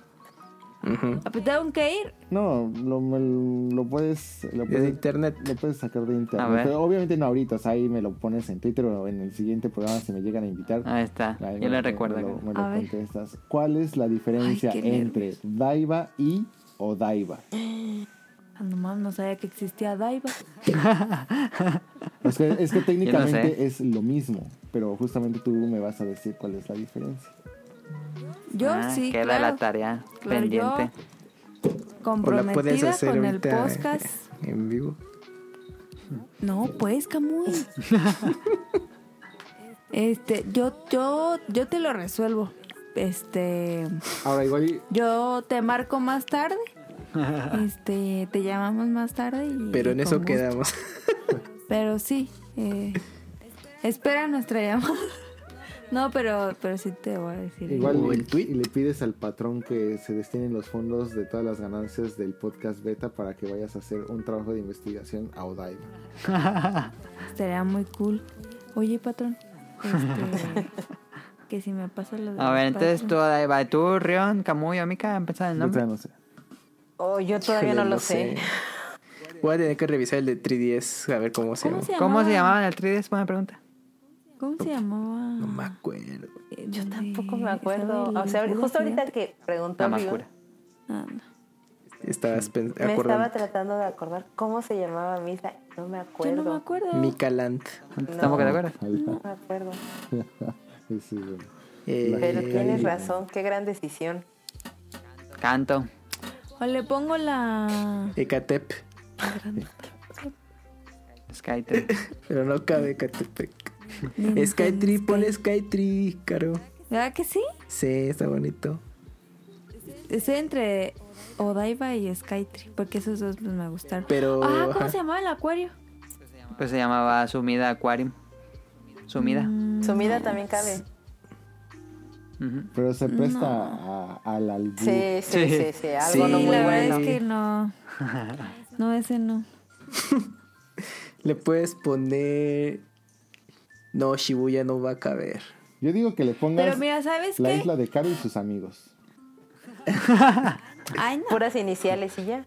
Tengo que ir. No, lo, me- lo puedes... Lo De puedes internet. Lo puedes sacar de A internet. ver. Pero obviamente no ahorita, o sea, ahí me lo pones en Twitter o en el siguiente programa si me llegan a invitar. Ahí está. Ahí Yo me- le me- recuerdo. Me lo, me contestas. ¿Cuál es la diferencia Ay, entre Daiva y Odaiba? Ah, Nomás no sabía que existía Daiba. Es que, es que técnicamente sé. es lo mismo, pero justamente tú me vas a decir cuál es la diferencia. Yo Ah, sí, Queda claro. la tarea Claro, pendiente. O la Comprometida puedes hacer con el podcast. en vivo. No, pues, Camuy. este, yo, yo, yo te lo resuelvo. Este, Ahora, igual y- yo te marco más tarde. Este, te llamamos más tarde. Y, Pero en y eso gusto. quedamos. Pero sí, eh, espera nuestra llamada. No, pero, pero sí te voy a decir. igual O el tweet. y le pides al patrón que se destinen los fondos de todas las ganancias del podcast beta para que vayas a hacer un trabajo de investigación a Odaiba. Estaría muy cool. Oye, patrón. Este, que si me pasa lo de A ver, entonces tú. Odaiba. Tú, Rion, Camuy, Omika, empezar el Yo nombre. todavía no sé. Oh, yo todavía no lo sé. Voy a tener que revisar el de 3DS a ver cómo se ¿Cómo llama. se ¿Cómo se llamaba? llamaba en el 3DS? Buena pregunta. ¿Cómo se llamaba? No me acuerdo. Yo tampoco me acuerdo. O sea, ¿cómo justo ahorita que preguntó Ryu, Tamakura. Ah, no. Estabas me estaba tratando de acordar cómo se llamaba Misa. No me Yo acuerdo. no me acuerdo. Micalant. ¿Tampoco No. te acuerdas? No me acuerdo. Sí, sí, bueno. Eh, Pero tienes razón. Qué gran decisión. Canto. O le pongo la... Ecatep. Skytree. Pero no cabe Ecatepec. Skytree, pon Sky. Skytree, caro. ¿Verdad que sí? Sí, está bonito. Estoy entre Odaiba y Skytree, porque esos dos pues, me gustaron. Pero. Ah, ¿cómo ajá. se llamaba el acuario? Pues se llamaba Sumida Aquarium. Sumida. Mm, Sumida también cabe. Pero se presta a- al albur. Sí, sí, sí, Sí. sí, algo Sí, no muy la verdad bueno. es que no. No, ese no. Le puedes poner. No, Shibuya no va a caber. Yo digo que le pongas Pero mira, ¿sabes la qué? isla de Caro y sus amigos. Ay, no. Puras iniciales y ya.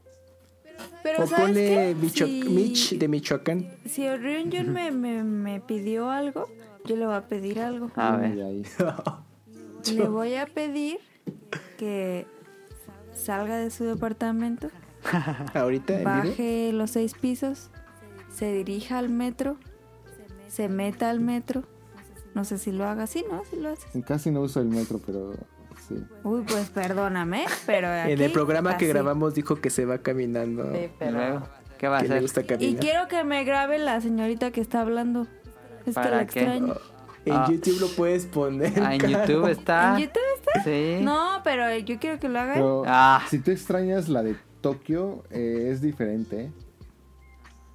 Pero O ¿sabes ponle qué? Micho- Si- Mitch de Michoacán. Si Ryunjun me, me, me pidió algo, yo le voy a pedir algo. A ver. Le voy a pedir que salga de su departamento, Ahorita baje los seis pisos, se dirija al metro, se meta al metro. No sé si lo haga así, ¿no? Si lo haces. Casi no uso el metro, pero sí. Uy, pues perdóname, pero En el aquí programa que casi. grabamos dijo que se va caminando. Sí, pero... luego, ¿qué va a Que le hacer? gusta Y quiero que me grabe la señorita que está hablando. Es que ¿Para la qué? extraño. En Ah. YouTube lo puedes poner. Ah, en Caro. YouTube está. ¿En YouTube está? Sí. No, pero yo quiero que lo haga. él. Pero Ah. si tú extrañas la de Tokio, eh, es diferente.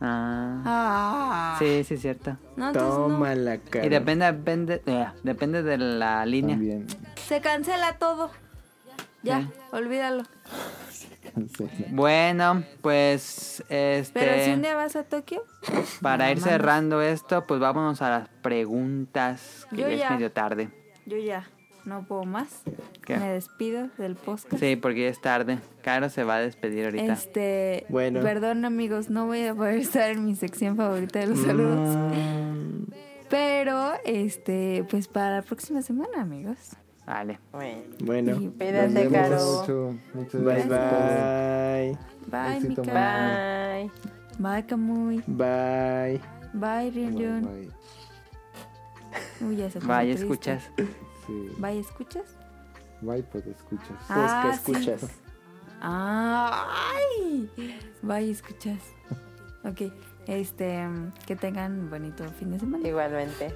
Ah. Ah. Sí, sí, es cierto. No, entonces no. Toma la cara. Y depende, depende, eh, depende de la línea. También. Se cancela todo. Ya, olvídalo. Cancela. Bueno, pues este Pero si un día vas a Tokio, para ir cerrando esto, pues vámonos a las preguntas, que Yo ya ya. es medio tarde. yo ya no puedo más. ¿Qué? Me despido del podcast. Sí, porque ya es tarde. Caro se va a despedir ahorita. Este, Bueno. perdón amigos, no voy a poder estar en mi sección favorita de los saludos. Mm, Pero, este, pues para la próxima semana, amigos. Vale. Bueno. Bueno. Y- Cuídate, Caro. mucho. Muchas Bye gracias. bye. Bye, Mika. Bye. Bye, Kamui. Bye. Bye, Bye, Ryunjun. bye. Uy, ya se triste. escuchas. Sí. Bye, ¿escuchas? Bye, pues escuchas. Pues que sí. escuchas. Ah, ¡Ay! Bye, escuchas. Ok, este, que tengan bonito fin de semana. Igualmente.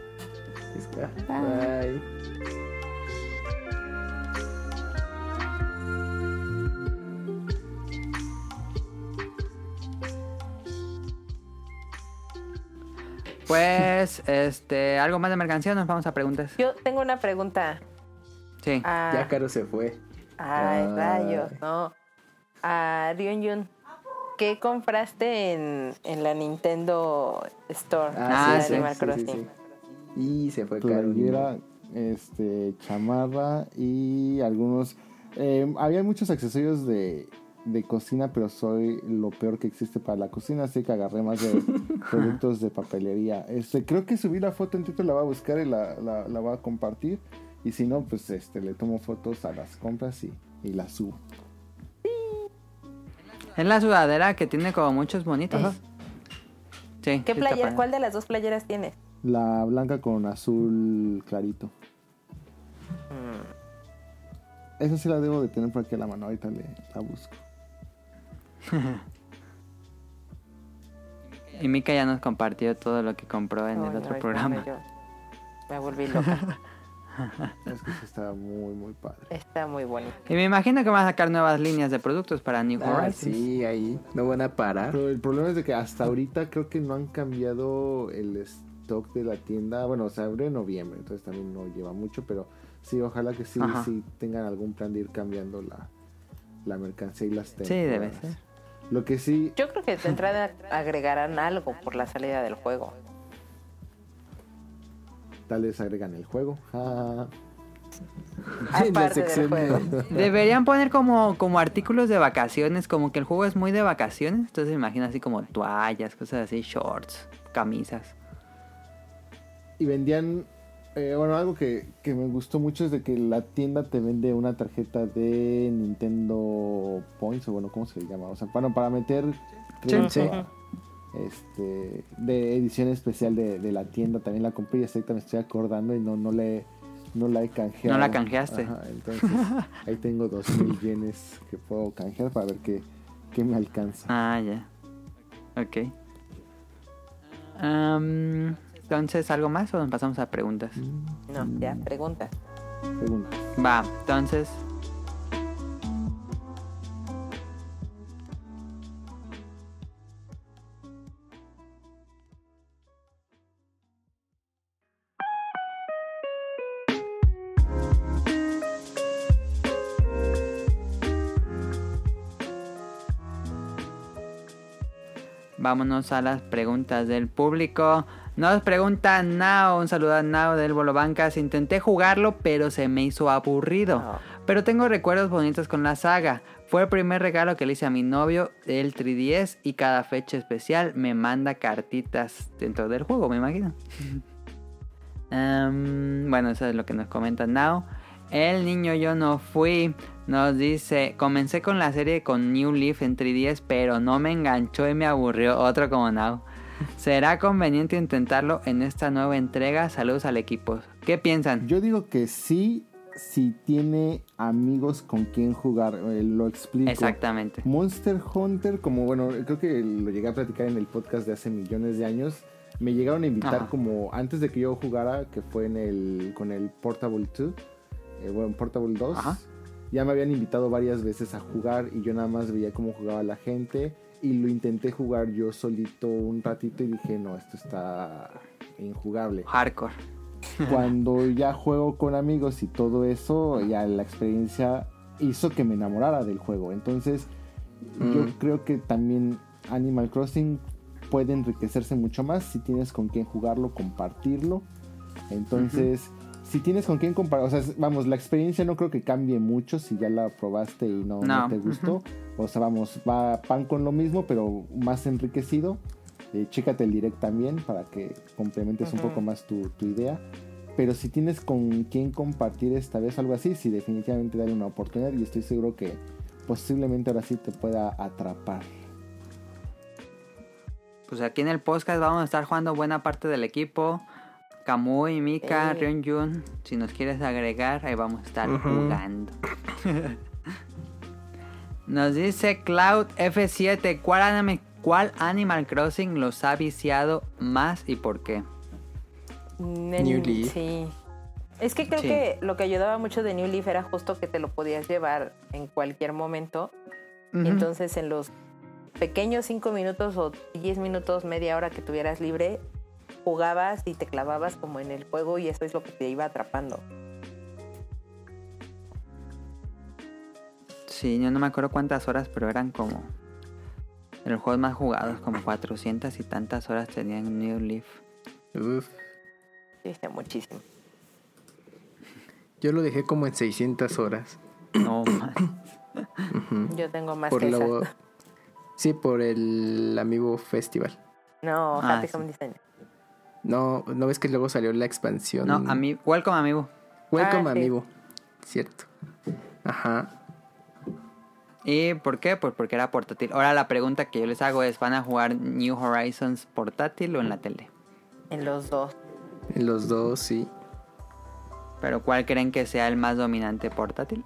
Bye. Pues, este, algo más de mercancía, nos vamos a preguntas. Yo tengo una pregunta. Sí. Ah, Ya Caro se fue. Ay, Ay. rayos, no. A Ryunjun, ¿qué compraste en, en la Nintendo Store Ah, de sí, Animal sí, Crossing? sí. Y se fue Caro. Playera, este, chamarra y algunos... eh, había muchos accesorios de, de cocina, pero soy lo peor que existe para la cocina, así que agarré más de productos de papelería. Este, creo que subí la foto en Twitter, la voy a buscar y la, la, la voy a compartir. Y si no, pues este, le tomo fotos a las compras y, y las subo. Es la sudadera que tiene como muchos bonitos. Ajá. Sí. ¿Qué padre. ¿Cuál de las dos playeras tienes? La blanca con azul clarito. Esa sí la debo de tener por aquí a la mano, ahorita le, la busco. Y Mika ya nos compartió todo lo que compró en el otro programa. yo me volví loca. Es que está muy, muy padre. Está muy bonito. Y me imagino que van a sacar nuevas líneas de productos para New Ah, Horizons. sí, ahí. No van a parar. Pero el problema es de que hasta ahorita creo que no han cambiado el stock de la tienda. Bueno, o sea, abrió en noviembre, entonces también no lleva mucho, pero sí, ojalá que sí, Ajá. sí tengan algún plan de ir cambiando la, la mercancía y las Sí, debe ser. Lo que sí, Yo creo que de entrada agregarán algo por la salida del juego. tal vez agregan el juego. Ah, Aparte del juego. Deberían poner como, como artículos de vacaciones, como que el juego es muy de vacaciones. Entonces me imagino así como toallas, cosas así, shorts, camisas. y vendían, eh, bueno, algo que, que me gustó mucho es de que la tienda te vende una tarjeta de Nintendo Points, o bueno, ¿cómo se le llama? O sea, bueno, para meter a- este, de edición especial de, de la tienda, también la compré y hasta ahorita me estoy acordando y no, no le no la he canjeado. No la canjeaste. Ajá, entonces ahí tengo dos mil yenes que puedo canjear para ver qué, qué me alcanza. Ah, ya. Ok. Am, entonces, ¿algo más o nos pasamos a preguntas? No, ya, preguntas. Preguntas. Va, entonces, vámonos a las preguntas del público. Nos pregunta Nao, un saludo a Nao del Bolo Bancas. Intenté jugarlo, pero se me hizo aburrido. Pero tengo recuerdos bonitos con la saga. Fue el primer regalo que le hice a mi novio del 3DS y cada fecha especial me manda cartitas dentro del juego, me imagino. Em, bueno, eso es lo que nos comenta Now. El niño yo no fui. Nos dice, comencé con la serie con New Leaf en 3DS, pero no me enganchó y me aburrió. Otro como Now. ¿Será conveniente intentarlo en esta nueva entrega? Saludos al equipo. ¿Qué piensan? Yo digo que sí, si tiene amigos con quien jugar. Eh, lo explico. Exactamente. Monster Hunter, como bueno, creo que lo llegué a platicar en el podcast de hace millones de años. Me llegaron a invitar Ajá. como antes de que yo jugara, que fue en el con el Portable 2, eh, bueno, Portable 2. Ajá. Ya me habían invitado varias veces a jugar y yo nada más veía cómo jugaba la gente y lo intenté jugar yo solito un ratito y dije, no, esto está injugable. Hardcore. Cuando ya juego con amigos y todo eso, ya la experiencia hizo que me enamorara del juego. Entonces, yo Mm. creo que también Animal Crossing puede enriquecerse mucho más si tienes con quién jugarlo, compartirlo. Entonces, si tienes con quién compartir, o sea, vamos, la experiencia no creo que cambie mucho si ya la probaste y no, no No, te gustó. O sea, vamos, va pan con lo mismo, pero más enriquecido. Eh, chécate el direct también para que complementes un poco más tu, tu idea. Pero si tienes con quién compartir esta vez algo así, sí, definitivamente dale una oportunidad y estoy seguro que posiblemente ahora sí te pueda atrapar. Pues aquí en el podcast vamos a estar jugando buena parte del equipo. Kamui, Mika, Eh. Ryun Si nos quieres agregar, ahí vamos a estar jugando. Nos dice Cloud F7, ¿cuál, anime- ¿cuál Animal Crossing los ha viciado más y por qué? En- New Leaf. Sí. Es que creo Sí. que lo que ayudaba mucho de New Leaf era justo que te lo podías llevar en cualquier momento. Entonces en los pequeños 5 minutos o 10 minutos, media hora que tuvieras libre, jugabas y te clavabas como en el juego y eso es lo que te iba atrapando. Sí, yo no me acuerdo cuántas horas, pero eran como... De los juegos más jugados, como 400 y tantas horas tenían New Leaf. Uf. Sí, está muchísimo. Yo lo dejé como en 600 horas. No, man. Ujú. Yo tengo más por que lo... Sí, por el Amiibo Festival. No, Ah, Happy sí. Home Design. No, ¿no ves que luego salió la expansión? No, a mí, welcome amigo. Welcome, Ah, sí. Amiibo. Cierto. Ajá. ¿Y por qué? Pues porque era portátil. Ahora la pregunta que yo les hago es, ¿van a jugar New Horizons portátil o en la tele? En los dos. En los dos, sí. ¿Pero cuál creen que sea el más dominante portátil?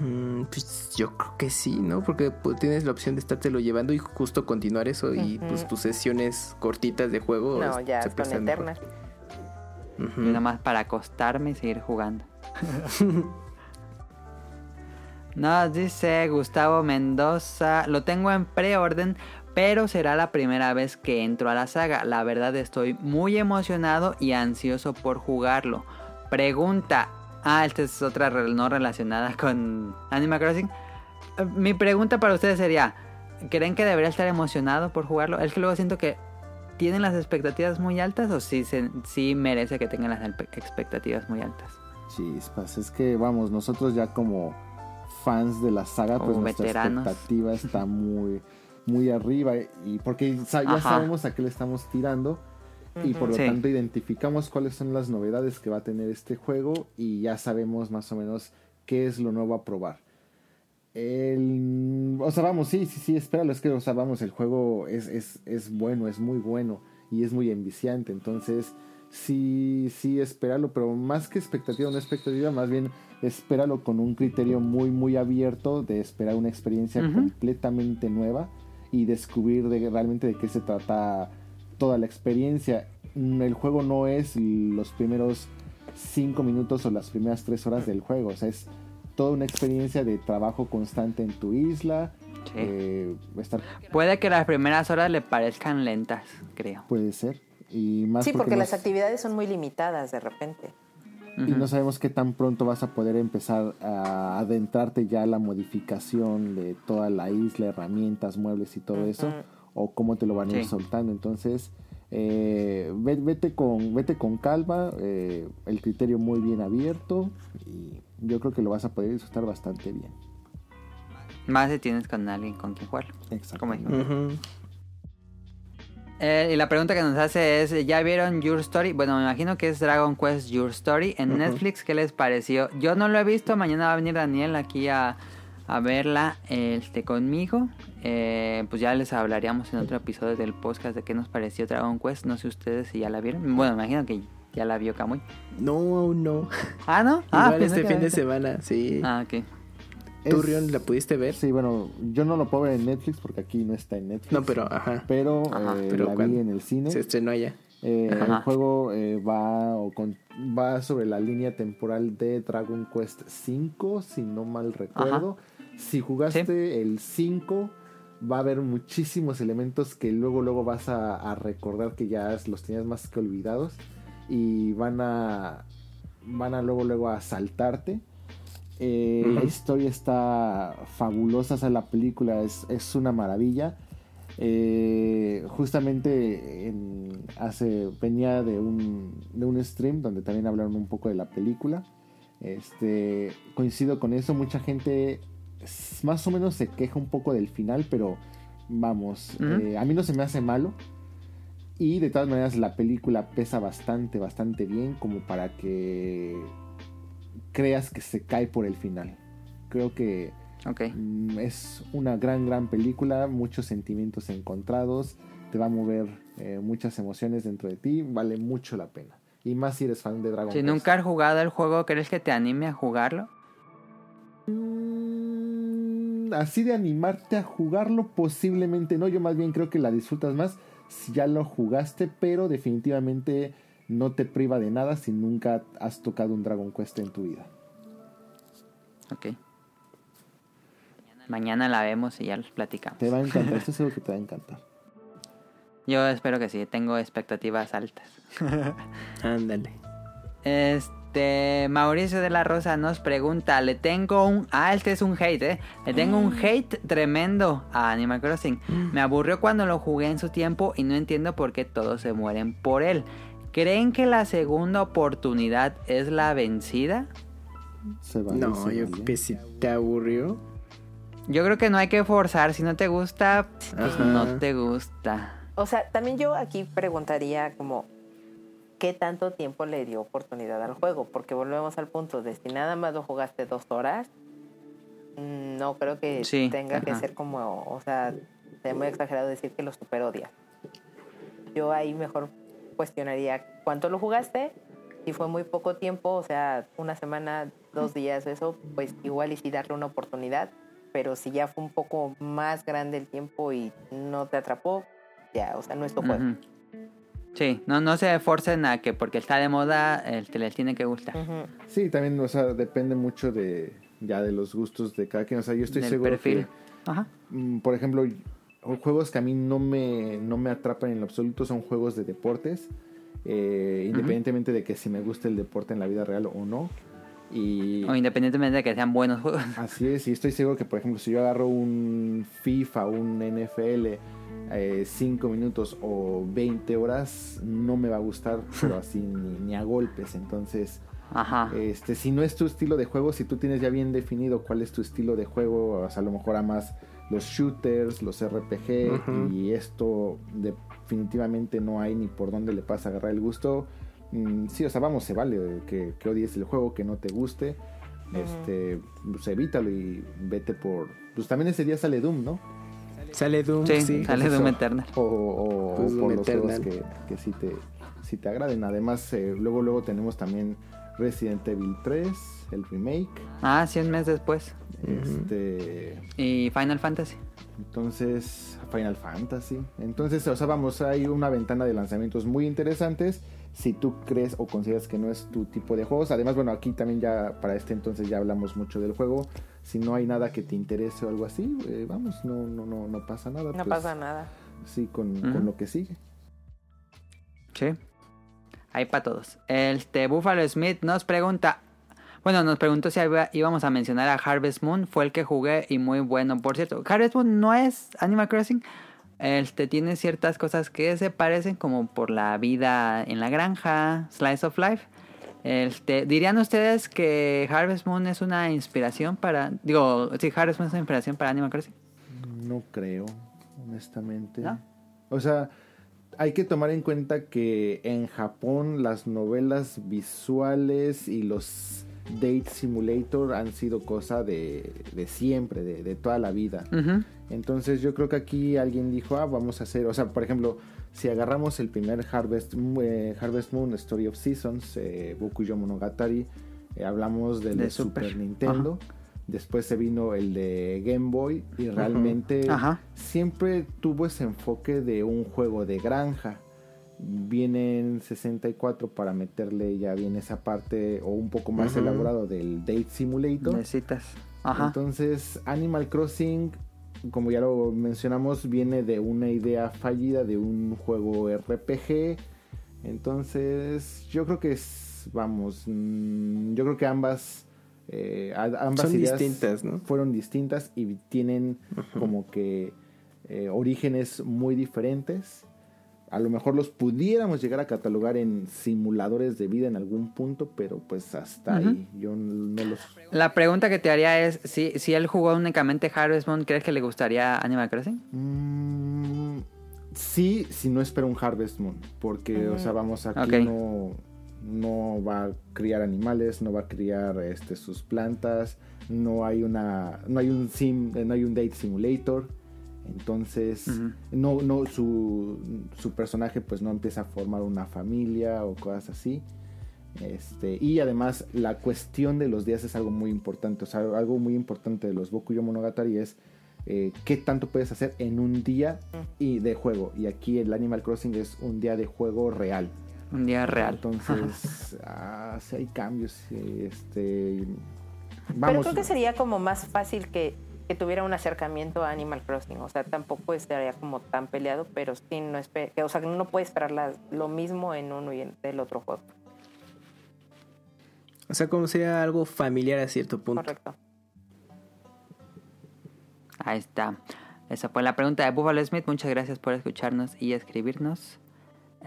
Mm, pues yo creo que sí, ¿no? Porque pues, tienes la opción de estártelo llevando y justo continuar eso y pues tus sesiones cortitas de juego No, es- ya se son eternas. Yo nada más para acostarme y seguir jugando. Nos dice Gustavo Mendoza, lo tengo en preorden, pero será la primera vez que entro a la saga. La verdad estoy muy emocionado y ansioso por jugarlo. Pregunta, ah, esta es otra no relacionada con Animal Crossing. Mi pregunta para ustedes sería, ¿creen que debería estar emocionado por jugarlo? Es que luego siento que tienen las expectativas muy altas o sí, se- sí merece que tengan las expectativas muy altas. Chispas, es que vamos, nosotros ya como fans de la saga, pues Como nuestra veteranos. expectativa está muy, muy arriba y porque ya Ajá. sabemos a qué le estamos tirando y por lo Sí. tanto identificamos cuáles son las novedades que va a tener este juego y ya sabemos más o menos qué es lo nuevo a probar. El, o sea, vamos, sí, sí, sí, espéralo, es que, o sea, vamos, el juego es, es, es bueno, es muy bueno y es muy enviciante, entonces sí, sí, espéralo, pero más que expectativa, no expectativa, más bien espéralo con un criterio muy, muy abierto de esperar una experiencia completamente nueva y descubrir de, realmente de qué se trata toda la experiencia. Mm, El juego no es los primeros cinco minutos o las primeras tres horas del juego, o sea, es toda una experiencia de trabajo constante en tu isla. Sí. eh, estar, Puede que las primeras horas le parezcan lentas, creo. puede ser. Y más Sí, porque no las actividades son muy limitadas de repente. y Ujú. no sabemos qué tan pronto vas a poder empezar a adentrarte ya a la modificación de toda la isla, herramientas, muebles y todo eso. O cómo te lo van a ir Sí. soltando. Entonces, eh, ve- vete, con, vete con calma, eh, el criterio muy bien abierto y yo creo que lo vas a poder disfrutar bastante bien. Más si tienes con alguien con quien jugar. Exacto. Eh, y la pregunta que nos hace es, ¿ya vieron Your Story? Bueno, me imagino que es Dragon Quest Your Story en. Netflix. ¿Qué les pareció? Yo no lo he visto. Mañana va a venir Daniel aquí a, a verla este, conmigo. Eh, pues ya les hablaríamos en otro episodio del podcast de qué nos pareció Dragon Quest. No sé ustedes si ya la vieron. Bueno, me imagino que ya la vio Kamui. No, aún no. Ah, ¿no? Ah, Igual este que fin de semana, sí. Ah, ok. ¿Tú, Es- Rion, la pudiste ver? Sí, bueno, yo no lo puedo ver en Netflix porque aquí no está en Netflix. No, pero, ajá. Pero, Ajá, eh, pero la vi en el cine. Se estrenó allá. Eh, el Ajá. juego eh, va, o con- va sobre la línea temporal de Dragon Quest V, si no mal recuerdo. Si jugaste el 5, va a haber muchísimos elementos que luego luego vas a, a recordar que ya los tenías más que olvidados y van a van a luego luego a saltarte. Eh, La historia está fabulosa, o sea, la película es, es una maravilla. Eh, justamente en- hace venía de un, de un stream donde también hablaron un poco de la película. Este coincido con eso, mucha gente más o menos se queja un poco del final, pero vamos, eh, a mí no se me hace malo. Y de todas maneras la película pesa bastante, bastante bien como para que creas que se cae por el final. Creo que. Mm, Es una gran, gran película, muchos sentimientos encontrados, te va a mover eh, muchas emociones dentro de ti, vale mucho la pena. Y más si eres fan de Dragon Si Quest. nunca has jugado el juego, ¿crees que te anime a jugarlo? Mm, Así de animarte a jugarlo, posiblemente no. Yo más bien creo que la disfrutas más si ya lo jugaste, pero definitivamente no te priva de nada si nunca has tocado un Dragon Quest en tu vida. Ok. Mañana la vemos y ya los platicamos. Te va a encantar, estoy seguro que te va a encantar. Yo espero que sí, tengo expectativas altas. Ándale. Este, Mauricio de la Rosa nos pregunta, le tengo un... Ah, este es un hate, ¿eh? Le tengo un hate tremendo a Animal Crossing. Me aburrió cuando lo jugué en su tiempo y no entiendo por qué todos se mueren por él. ¿Creen que la segunda oportunidad es la vencida? Se vale, No, se yo vale. que si te aburrió. Yo creo que no hay que forzar. Si no te gusta, pues Ajá. no te gusta. O sea, también yo aquí preguntaría como qué tanto tiempo le dio oportunidad al juego, porque volvemos al punto de si nada más lo jugaste dos horas, mm, no creo que Sí, tenga que ajá. ser como, o sea, sería muy exagerado decir que lo super odia. Yo ahí mejor cuestionaría cuánto lo jugaste, si fue muy poco tiempo, o sea, una semana, dos días, eso, pues igual y sí darle una oportunidad, pero si ya fue un poco más grande el tiempo y no te atrapó, ya, o sea, no es tu juego. Ujú. Sí, no, no se forcen a que porque está de moda, este, les tiene que gustar. Sí, también, o sea, depende mucho de ya de los gustos de cada quien. O sea, yo estoy Del seguro perfil. Ajá. que, mm, por ejemplo, juegos que a mí no me, no me atrapan en lo absoluto son juegos de deportes. eh, independientemente de que si me gusta el deporte en la vida real o no. Y O independientemente de que sean buenos juegos. así es, y estoy seguro que, por ejemplo, si yo agarro un FIFA, un NFL, 5 minutos o 20 horas, no me va a gustar, pero así ni, ni a golpes. Entonces, Ajá. Este, si no es tu estilo de juego, si tú tienes ya bien definido cuál es tu estilo de juego, o sea, a lo mejor amas los shooters, los RPG, y esto definitivamente no hay ni por dónde le pasa a agarrar el gusto. Mm, sí, o sea, vamos, se vale que, que odies el juego, que no te guste. Este, pues evítalo y vete por. Pues también ese día sale Doom, ¿no? Sale Doom, Sí, sí. sale. Doom Eternal. O, o- o Pues por Doom los juegos que, que sí te, sí te agraden. Además, eh, luego, luego tenemos también Resident Evil 3, el remake. Ah, sí, un mes después. Este. Y Final Fantasy. Entonces, Final Fantasy. Entonces, o sea, vamos, hay una ventana de lanzamientos muy interesantes. Si tú crees o consideras que no es tu tipo de juegos. Además, bueno, aquí también ya para este entonces ya hablamos mucho del juego. Si no hay nada que te interese o algo así, eh, vamos, no, no, no, no pasa nada. No pues, pasa nada. Sí, con, con lo que sigue. Sí. Ahí para todos. Este Buffalo Smith nos pregunta. Bueno, nos preguntó si había- íbamos a mencionar a Harvest Moon. Fue el que jugué y muy bueno. Por cierto, Harvest Moon no es Animal Crossing. Este tiene ciertas cosas que se parecen como por la vida en la granja, Slice of Life. Este, ¿Dirían ustedes que Harvest Moon es una inspiración para... Digo, sí, Harvest Moon es una inspiración para Animal Crossing? No creo, honestamente. ¿No? O sea, hay que tomar en cuenta que en Japón las novelas visuales y los Date Simulator han sido cosa de, de siempre, de, de toda la vida. Entonces yo creo que aquí alguien dijo, ah, vamos a hacer, o sea, por ejemplo, si agarramos el primer Harvest, eh, Harvest Moon, Story of Seasons, eh, Bokuyo Monogatari, eh, hablamos del De de Super, Super. Nintendo, después se vino el de Game Boy y realmente Ajá. siempre tuvo ese enfoque de un juego de granja. Viene en 64 para meterle ya bien esa parte o un poco más elaborado del Date Simulator. Necesitas. Ajá. Entonces, Animal Crossing, como ya lo mencionamos, viene de una idea fallida de un juego RPG. Entonces, yo creo que es, vamos, mm, yo creo que ambas, eh, ambas Son ideas distintas, ¿no? fueron distintas y tienen como que eh, orígenes muy diferentes. A lo mejor los pudiéramos llegar a catalogar en simuladores de vida en algún punto, pero pues hasta ahí. Yo no los La pregunta que te haría es, si, si él jugó únicamente Harvest Moon, ¿crees que le gustaría Animal Crossing? Mm, sí, si no espera un Harvest Moon. Porque, o sea, vamos, aquí Ok. no, no va a criar animales, no va a criar este, sus plantas, no hay una. no hay un sim, eh, no hay un date simulator. Entonces, no, no, su, su personaje pues no empieza a formar una familia o cosas así. Este, y además la cuestión de los días es algo muy importante. O sea, algo muy importante de los Bokuyo Monogatari es eh, qué tanto puedes hacer en un día y de juego. Y aquí el Animal Crossing es un día de juego real. Un día real. Entonces, ah, sí hay cambios. Este, Pero vamos. creo que sería como más fácil que, que tuviera un acercamiento a Animal Crossing. O sea, tampoco estaría como tan peleado, pero sí no O sea, que uno puede esperar la- lo mismo en uno y en el otro juego. O sea, como sería algo familiar a cierto punto. Correcto. Ahí está. Esa fue la pregunta de Buffalo Smith. Muchas gracias por escucharnos y escribirnos.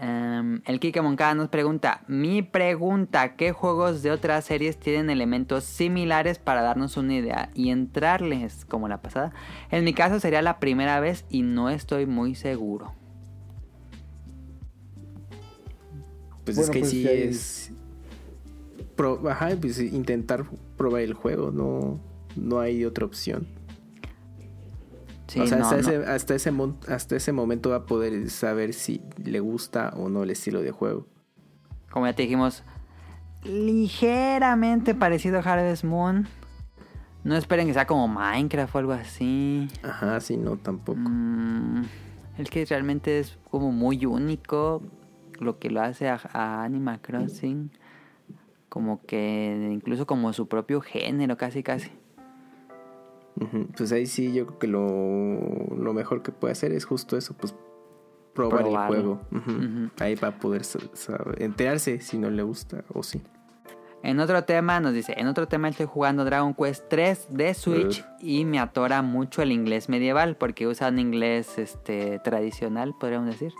Em, el Kike Moncada nos pregunta: Mi pregunta, ¿qué juegos de otras series tienen elementos similares para darnos una idea y entrarles como la pasada? En mi caso sería la primera vez y no estoy muy seguro. Pues Bueno, es que pues sí es. pro- Ajá, pues intentar probar el juego, no, no hay otra opción. Sí, o sea, no, hasta, no. Ese, hasta, ese, mon- hasta ese momento va a poder saber si le gusta o no el estilo de juego. Como ya te dijimos, ligeramente parecido a Harvest Moon. No esperen que sea como Minecraft o algo así. Ajá, sí, no, tampoco. Mm, el que realmente es como muy único lo que lo hace a, a Animal Crossing. Como que incluso como su propio género, casi casi. Pues ahí sí, yo creo que lo, lo mejor que puede hacer es justo eso, pues probar el juego. Ahí va a poder saber- enterarse si no le gusta o sí. En otro tema nos dice, en otro tema estoy jugando Dragon Quest 3 de Switch y me atora mucho el inglés medieval porque usa un inglés este tradicional, podríamos decir.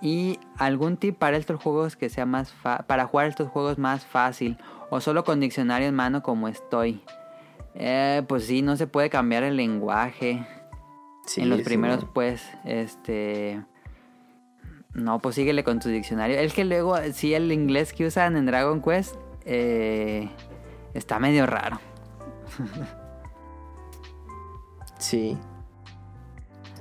Y algún tip para estos juegos que sea más fa- para jugar estos juegos más fácil o solo con diccionario en mano como estoy. Eh, pues sí, no se puede cambiar el lenguaje. Sí, en los primeros, no. pues, este... No, pues síguele con tu diccionario. Es que luego, sí, el inglés que usan en Dragon Quest eh, está medio raro. Sí.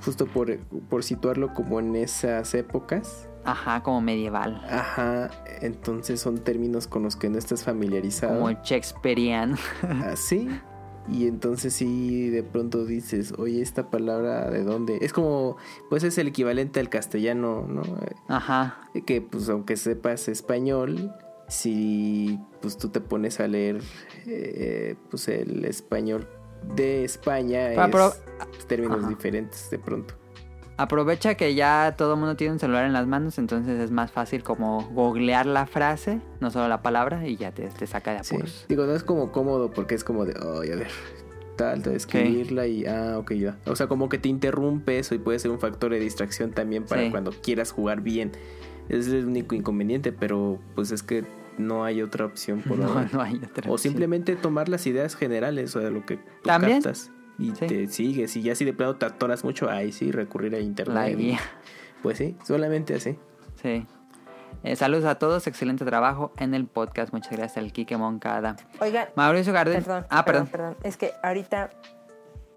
Justo por, por situarlo como en esas épocas. Ajá, como medieval. Ajá, entonces son términos con los que no estás familiarizado. Como Shakespearean. Así. Y entonces sí, de pronto dices, oye, esta palabra de dónde. Es como, pues es el equivalente al castellano, ¿no? Ajá. Eh, Que pues aunque sepas español, si pues tú te pones a leer eh, pues el español de España, Ah, es pues, términos Ajá. diferentes de pronto. Aprovecha que ya todo el mundo tiene un celular en las manos, entonces es más fácil como googlear la frase, no solo la palabra, y ya te, te saca de Sí. apuros. Digo, no es como cómodo porque es como de, ay, a ver, tal, de escribirla y ah, ok, ya. O sea, como que te interrumpe eso y puede ser un factor de distracción también para Sí. cuando quieras jugar bien. Ese es el único inconveniente, pero pues es que no hay otra opción por No, ahora. no hay otra O opción. simplemente tomar las ideas generales o de lo que tú También. captas y Sí. te sigues. Y ya si de plano te atoras mucho, ahí sí recurrir a internet. La y- guía. Pues sí, solamente así. Sí. Eh, saludos a todos, excelente trabajo en el podcast. Muchas gracias al Kike Moncada. Oigan, Mauricio Gardel. perdón, ah, perdón. perdón, Es que ahorita,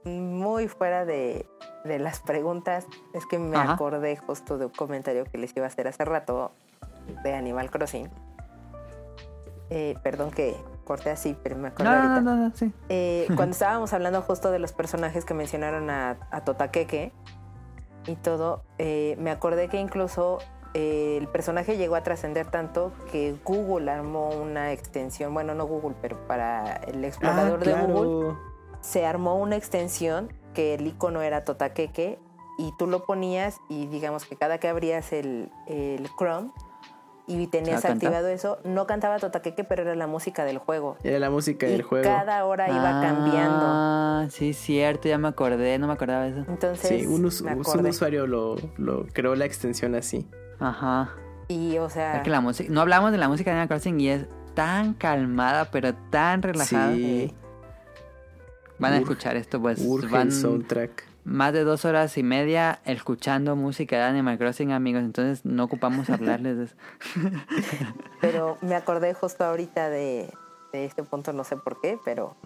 muy fuera de, de las preguntas, es que me Ajá. acordé justo de un comentario que les iba a hacer hace rato de Animal Crossing. Eh, perdón que corté así, pero me acordé No, no, ahorita. no, sí. Eh, cuando estábamos hablando justo de los personajes que mencionaron a, a Totakeke y todo, eh, me acordé que incluso eh, el personaje llegó a trascender tanto que Google armó una extensión, bueno, no Google, pero para el explorador Ah, de. Google se armó una extensión que el icono era Totakeke y tú lo ponías y digamos que cada que abrías el, el Chrome y tenías Ah, activado eso, no cantaba Totakeke, pero era la música del juego. Era la música Y del juego. cada hora iba cambiando. Ah, sí, cierto, ya me acordé, no me acordaba de eso. Entonces, Sí, un, us- usuario lo, lo creó la extensión así. Ajá. Y, o sea, Es que la música, no hablamos de la música de Animal Crossing y es tan calmada, pero tan relajada. Sí, Van a escuchar esto, pues urge van el soundtrack. Más de dos horas y media escuchando música de Animal Crossing, amigos. Entonces no ocupamos hablarles de eso. pero me acordé justo ahorita de, de este punto, no sé por qué, pero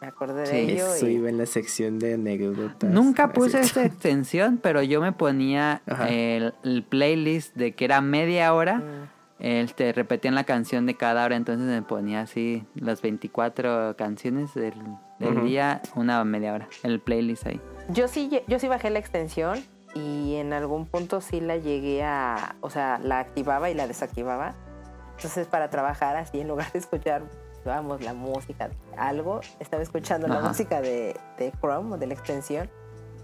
me acordé de ello. Eso y- iba en la sección de anécdotas. Nunca puse esta extensión, pero yo me ponía el, el playlist de que era media hora. Mm, Este, repetían la canción de cada hora, entonces me ponía así las 24 canciones del, del día, una media hora, el playlist ahí. Yo sí, yo sí bajé la extensión y en algún punto sí la llegué a, o sea, la activaba y la desactivaba. Entonces para trabajar así, en lugar de escuchar, vamos, la música, algo, estaba escuchando la Ajá. música de, de Chrome o de la extensión.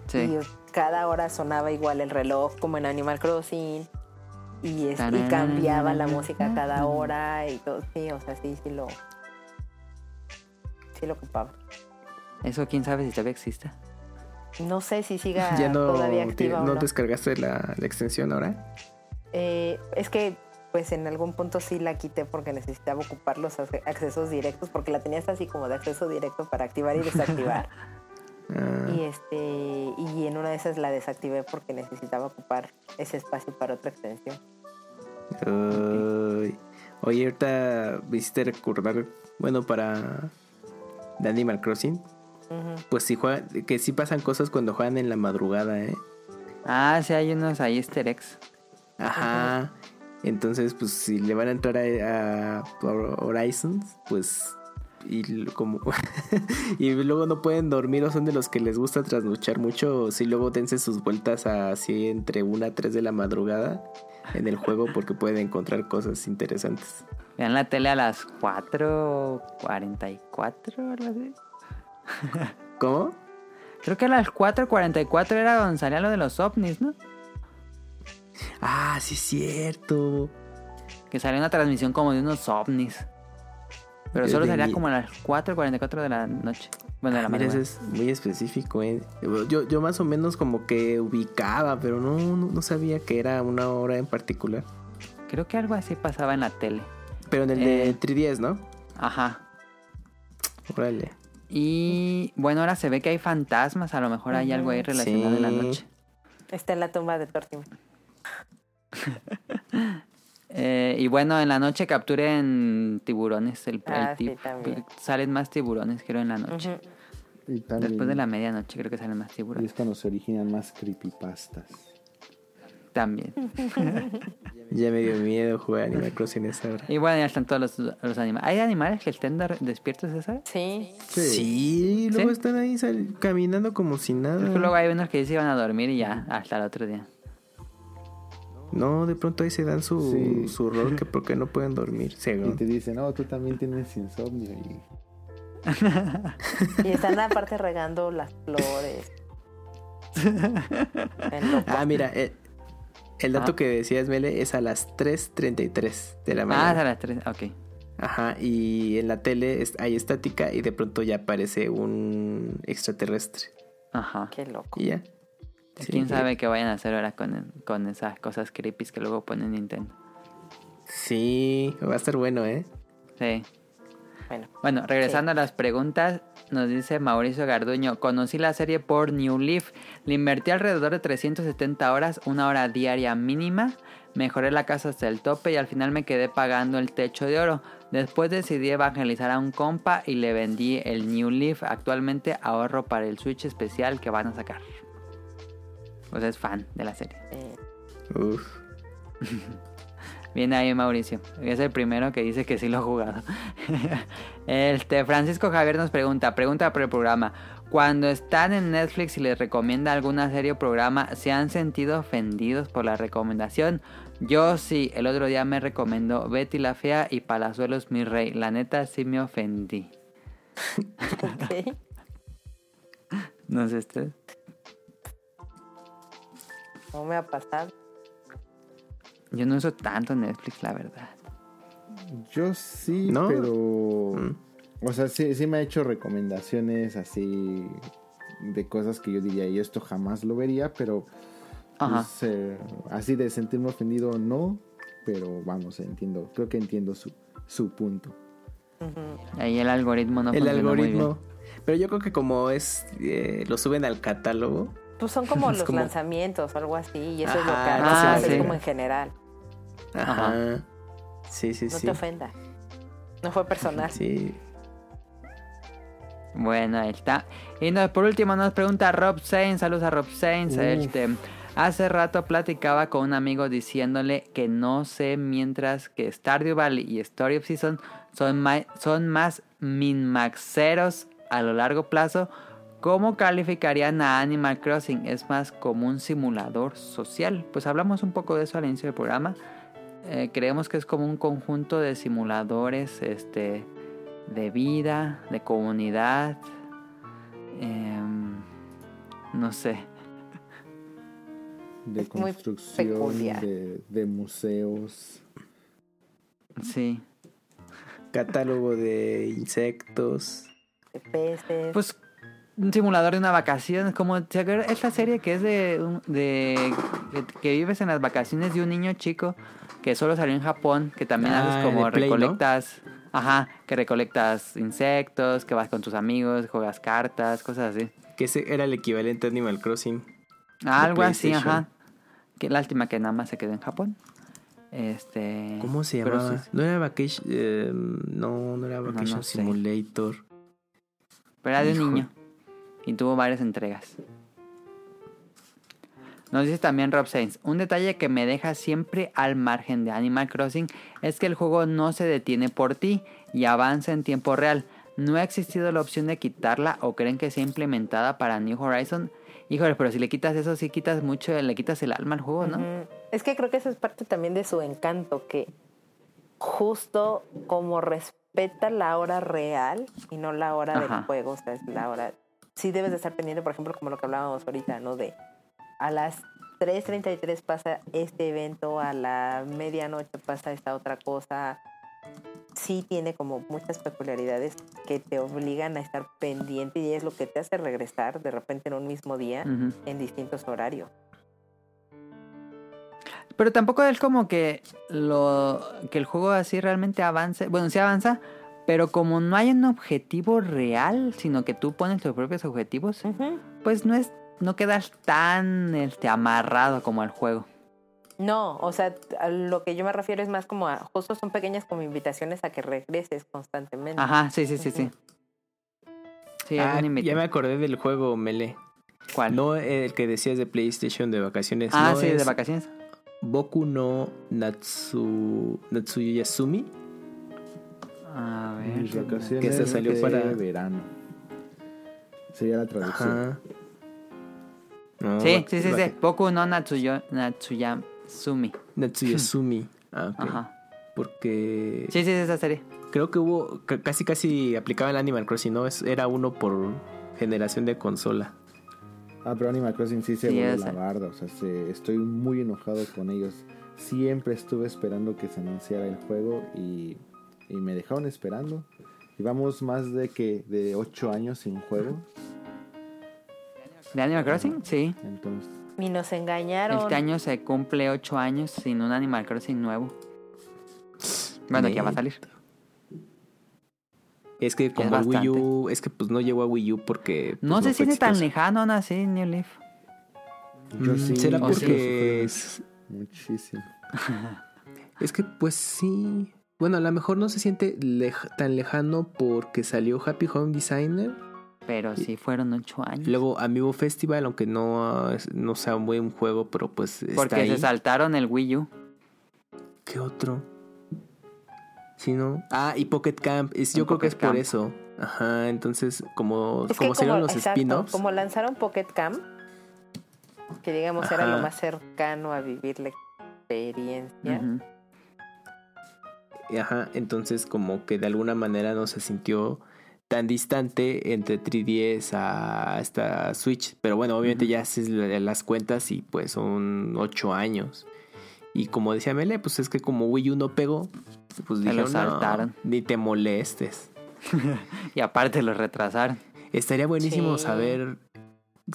Sí. Y cada hora sonaba igual el reloj como en Animal Crossing. Y, es- y cambiaba la música cada hora y todo. Sí, o sea, sí, sí lo. Sí lo ocupaba. Eso quién sabe si todavía existe. No sé si siga ¿Ya no, todavía activa o no descargaste la, la extensión ahora? Eh, es que, pues en algún punto sí la quité porque necesitaba ocupar los ac- accesos directos, porque la tenías así como de acceso directo para activar y desactivar. Ah, y este y en una de esas la desactivé porque necesitaba ocupar ese espacio para otra extensión. Oye, ahorita me hiciste recordar, bueno, para de Animal Crossing, Pues sí juegan, que sí pasan cosas cuando juegan en la madrugada, ¿eh? Ah, sí, hay unos ahí easter eggs. Ajá. Entonces, pues si le van a entrar a, a Horizons, pues y como y luego no pueden dormir o son de los que les gusta trasnochar mucho, si luego dense sus vueltas así entre una a 3 de la madrugada en el juego porque pueden encontrar cosas interesantes. Vean la tele a las 4.44 o algo así. ¿Cómo? Creo que a las 4.44 era donde salía lo de los ovnis, ¿no? Ah, sí es cierto. Que salía una transmisión como de unos ovnis. Pero Yo solo salía como a las 4.44 de la noche. Bueno, de la Ah, Mira, eso es muy específico, ¿eh? Yo, yo más o menos como que ubicaba, pero no, no, no sabía que era una hora en particular. Creo que algo así pasaba en la tele. Pero en el Eh. de 3DS, ¿no? Ajá. Órale. Y bueno, ahora se ve que hay fantasmas. A lo mejor hay algo ahí relacionado en la noche. Está en la tumba de Tortimer. Eh, y bueno, en la noche capturen tiburones. El, el Ah, sí, salen más tiburones, creo, en la noche. Y también, Después de la medianoche creo que salen más y tiburones. es cuando se originan más creepypastas. También. Ya me dio miedo jugar Animal Crossing esa hora. Y bueno, ya están todos los, los animales. ¿Hay animales que estén de- despiertos esa hora? Sí. Sí, luego ¿Sí? están ahí sal- caminando como si nada. Luego hay unos que se iban a dormir y ya, hasta el otro día. No, de pronto ahí se dan su, Sí. su rol que porque no pueden dormir. Y te dicen, no, tú también tienes insomnio. Y Y están aparte regando las flores. Ah, mira, eh, el dato Ah. que decías, Mele, es a las 3.33 de la Ah, mañana. es a las 3. Ok. Ajá, y en la tele es- hay estática y de pronto ya aparece un extraterrestre. Ajá. Qué loco. Y ya. Sí, ¿Quién sabe qué vayan a hacer ahora con, con esas cosas creepy que luego pone Nintendo? Sí, va a estar bueno, ¿eh? Sí. Bueno, Bueno, regresando a las preguntas, nos dice Mauricio Garduño, conocí la serie por New Leaf, le invertí alrededor de 370 horas, una hora diaria mínima, mejoré la casa hasta el tope y al final me quedé pagando el techo de oro. Después decidí evangelizar a un compa y le vendí el New Leaf. Actualmente ahorro para el Switch especial que van a sacar. Pues es fan de la serie. eh, Uf. Viene ahí Mauricio. Es el primero que dice que sí lo ha jugado. este Francisco Javier nos pregunta, pregunta por el programa. Cuando están en Netflix y les recomienda alguna serie o programa, ¿se han sentido ofendidos por la recomendación? Yo sí, el otro día me recomendó Betty la Fea y Palazuelos mi rey. La neta sí me ofendí. ok. No sé usted. No me ha pasado. Yo no uso tanto Netflix, la verdad. Yo sí, ¿No? pero. Mm. O sea, sí, sí me ha hecho recomendaciones así de cosas que yo diría, y esto jamás lo vería, pero. Ajá. pues, eh, así de sentirme ofendido, no. Pero vamos, entiendo. Creo que entiendo su, su punto. Ahí el algoritmo no el funciona muy bien. algoritmo. Pero yo creo que como es, eh, lo suben al catálogo. Pues son como los como- lanzamientos o algo así, y eso es lo que ah, sí. como en general. Ajá. Sí, sí, No sí. te ofenda. No fue personal. Sí. Bueno, ahí está. Y no, por último nos pregunta Rob Sainz. Saludos a Rob Sainz. Este, hace rato platicaba con un amigo diciéndole que no sé mientras que Stardew Valley y Story of Season son, ma- son más min-maxeros a lo largo plazo. ¿Cómo calificarían a Animal Crossing? Es más como un simulador social. Pues hablamos un poco de eso al inicio del programa. Eh, creemos que es como un conjunto de simuladores este, de vida, de comunidad. em, no sé. De Es construcción, de, de museos. Sí. Catálogo de insectos. De peces. Pues un simulador de una vacación. Como esta serie que es de, de que vives en las vacaciones de un niño chico que solo salió en Japón, que también Ah, haces como Play, ¿no? recolectas, ajá, que recolectas insectos, que vas con tus amigos, juegas cartas, cosas así. Que ese era el equivalente a Animal Crossing. Algo así, ajá. Qué lástima que nada más se quedó en Japón. Este. ¿Cómo se llamaba? No era Vacation. eh, no, no era Vacation no. Simulator. Pero era de un niño. Y tuvo varias entregas. Nos dice también Rob Sainz. Un detalle que me deja siempre al margen de Animal Crossing es que el juego no se detiene por ti y avanza en tiempo real. ¿No ha existido la opción de quitarla o creen que sea implementada para New Horizon? Híjole, pero si le quitas eso, sí quitas mucho, le quitas el alma al juego, ¿no? Es que creo que eso es parte también de su encanto, que justo como respeta la hora real y no la hora Ajá. del juego, o sea, es la hora... Sí debes de estar pendiente, por ejemplo, como lo que hablábamos ahorita, ¿no? De a las 3.33 pasa este evento, a la medianoche pasa esta otra cosa. Sí tiene como muchas peculiaridades que te obligan a estar pendiente y es lo que te hace regresar de repente en un mismo día en distintos horarios. Pero tampoco es como que lo que el juego así realmente avance. Bueno, sí avanza, pero como no hay un objetivo real, sino que tú pones tus propios objetivos, pues no es no quedas tan este amarrado como al juego. No, o sea, a lo que yo me refiero es más como a, justo son pequeñas como invitaciones a que regreses constantemente. Ajá, sí, sí, sí, sí. Sí, Ah, ya me acordé del juego Mele. ¿Cuál? No el que decías de PlayStation de vacaciones. ah, no sí, de es vacaciones. Boku no Natsu Natsuyasumi. A Mis ver. vacaciones Que se salió de para- verano. Sería la traducción. Ajá. No, Sí, sí, sí, sí. Boku no Natsuyo, Natsuyasumi. Natsuyasumi. Ah, ok. Ajá. Porque Sí, sí, es esa serie. creo que hubo, ca- casi casi aplicaba el Animal Crossing, ¿no? Es- Era uno por generación de consola. Ah, pero Animal Crossing sí se Sí, volvió esa. la barda. O sea, se- estoy muy enojado con ellos. Siempre estuve esperando que se anunciara el juego y y me dejaron esperando. Llevamos más de que de 8 años sin juego. ¿De Animal Crossing? Sí. Entonces, Y nos engañaron. Este año se cumple 8 años sin un Animal Crossing nuevo. Bueno, ya va a salir. Es que como Wii U, es que pues no llegó a Wii U porque... pues, No se fue siente tan lejano aún así, New Leaf. yo Mm, sí. ¿Será sí porque es, Muchísimo. es que pues sí... Bueno, a lo mejor no se siente lej- tan lejano porque salió Happy Home Designer. Pero sí fueron 8 años. Luego Amiibo Festival, aunque no, no sea un buen juego, pero pues está Porque ahí. se saltaron el Wii U. ¿Qué otro? Sí, ¿no? Ah, y Pocket Camp. Es, yo creo que es por eso. Ajá, entonces como, Es como salieron los exacto, spin-offs. como lanzaron Pocket Camp, que digamos era lo más cercano a vivir la experiencia. Ajá, entonces como que de alguna manera no se sintió tan distante entre 3DS a esta Switch. Pero bueno, obviamente ya haces la- las cuentas y pues son 8 años. Y como decía Mele, pues es que como Wii U no pegó, pues dijeron, "No, saltaron". ni te molestes. Y aparte lo retrasaron. Estaría buenísimo Sí. saber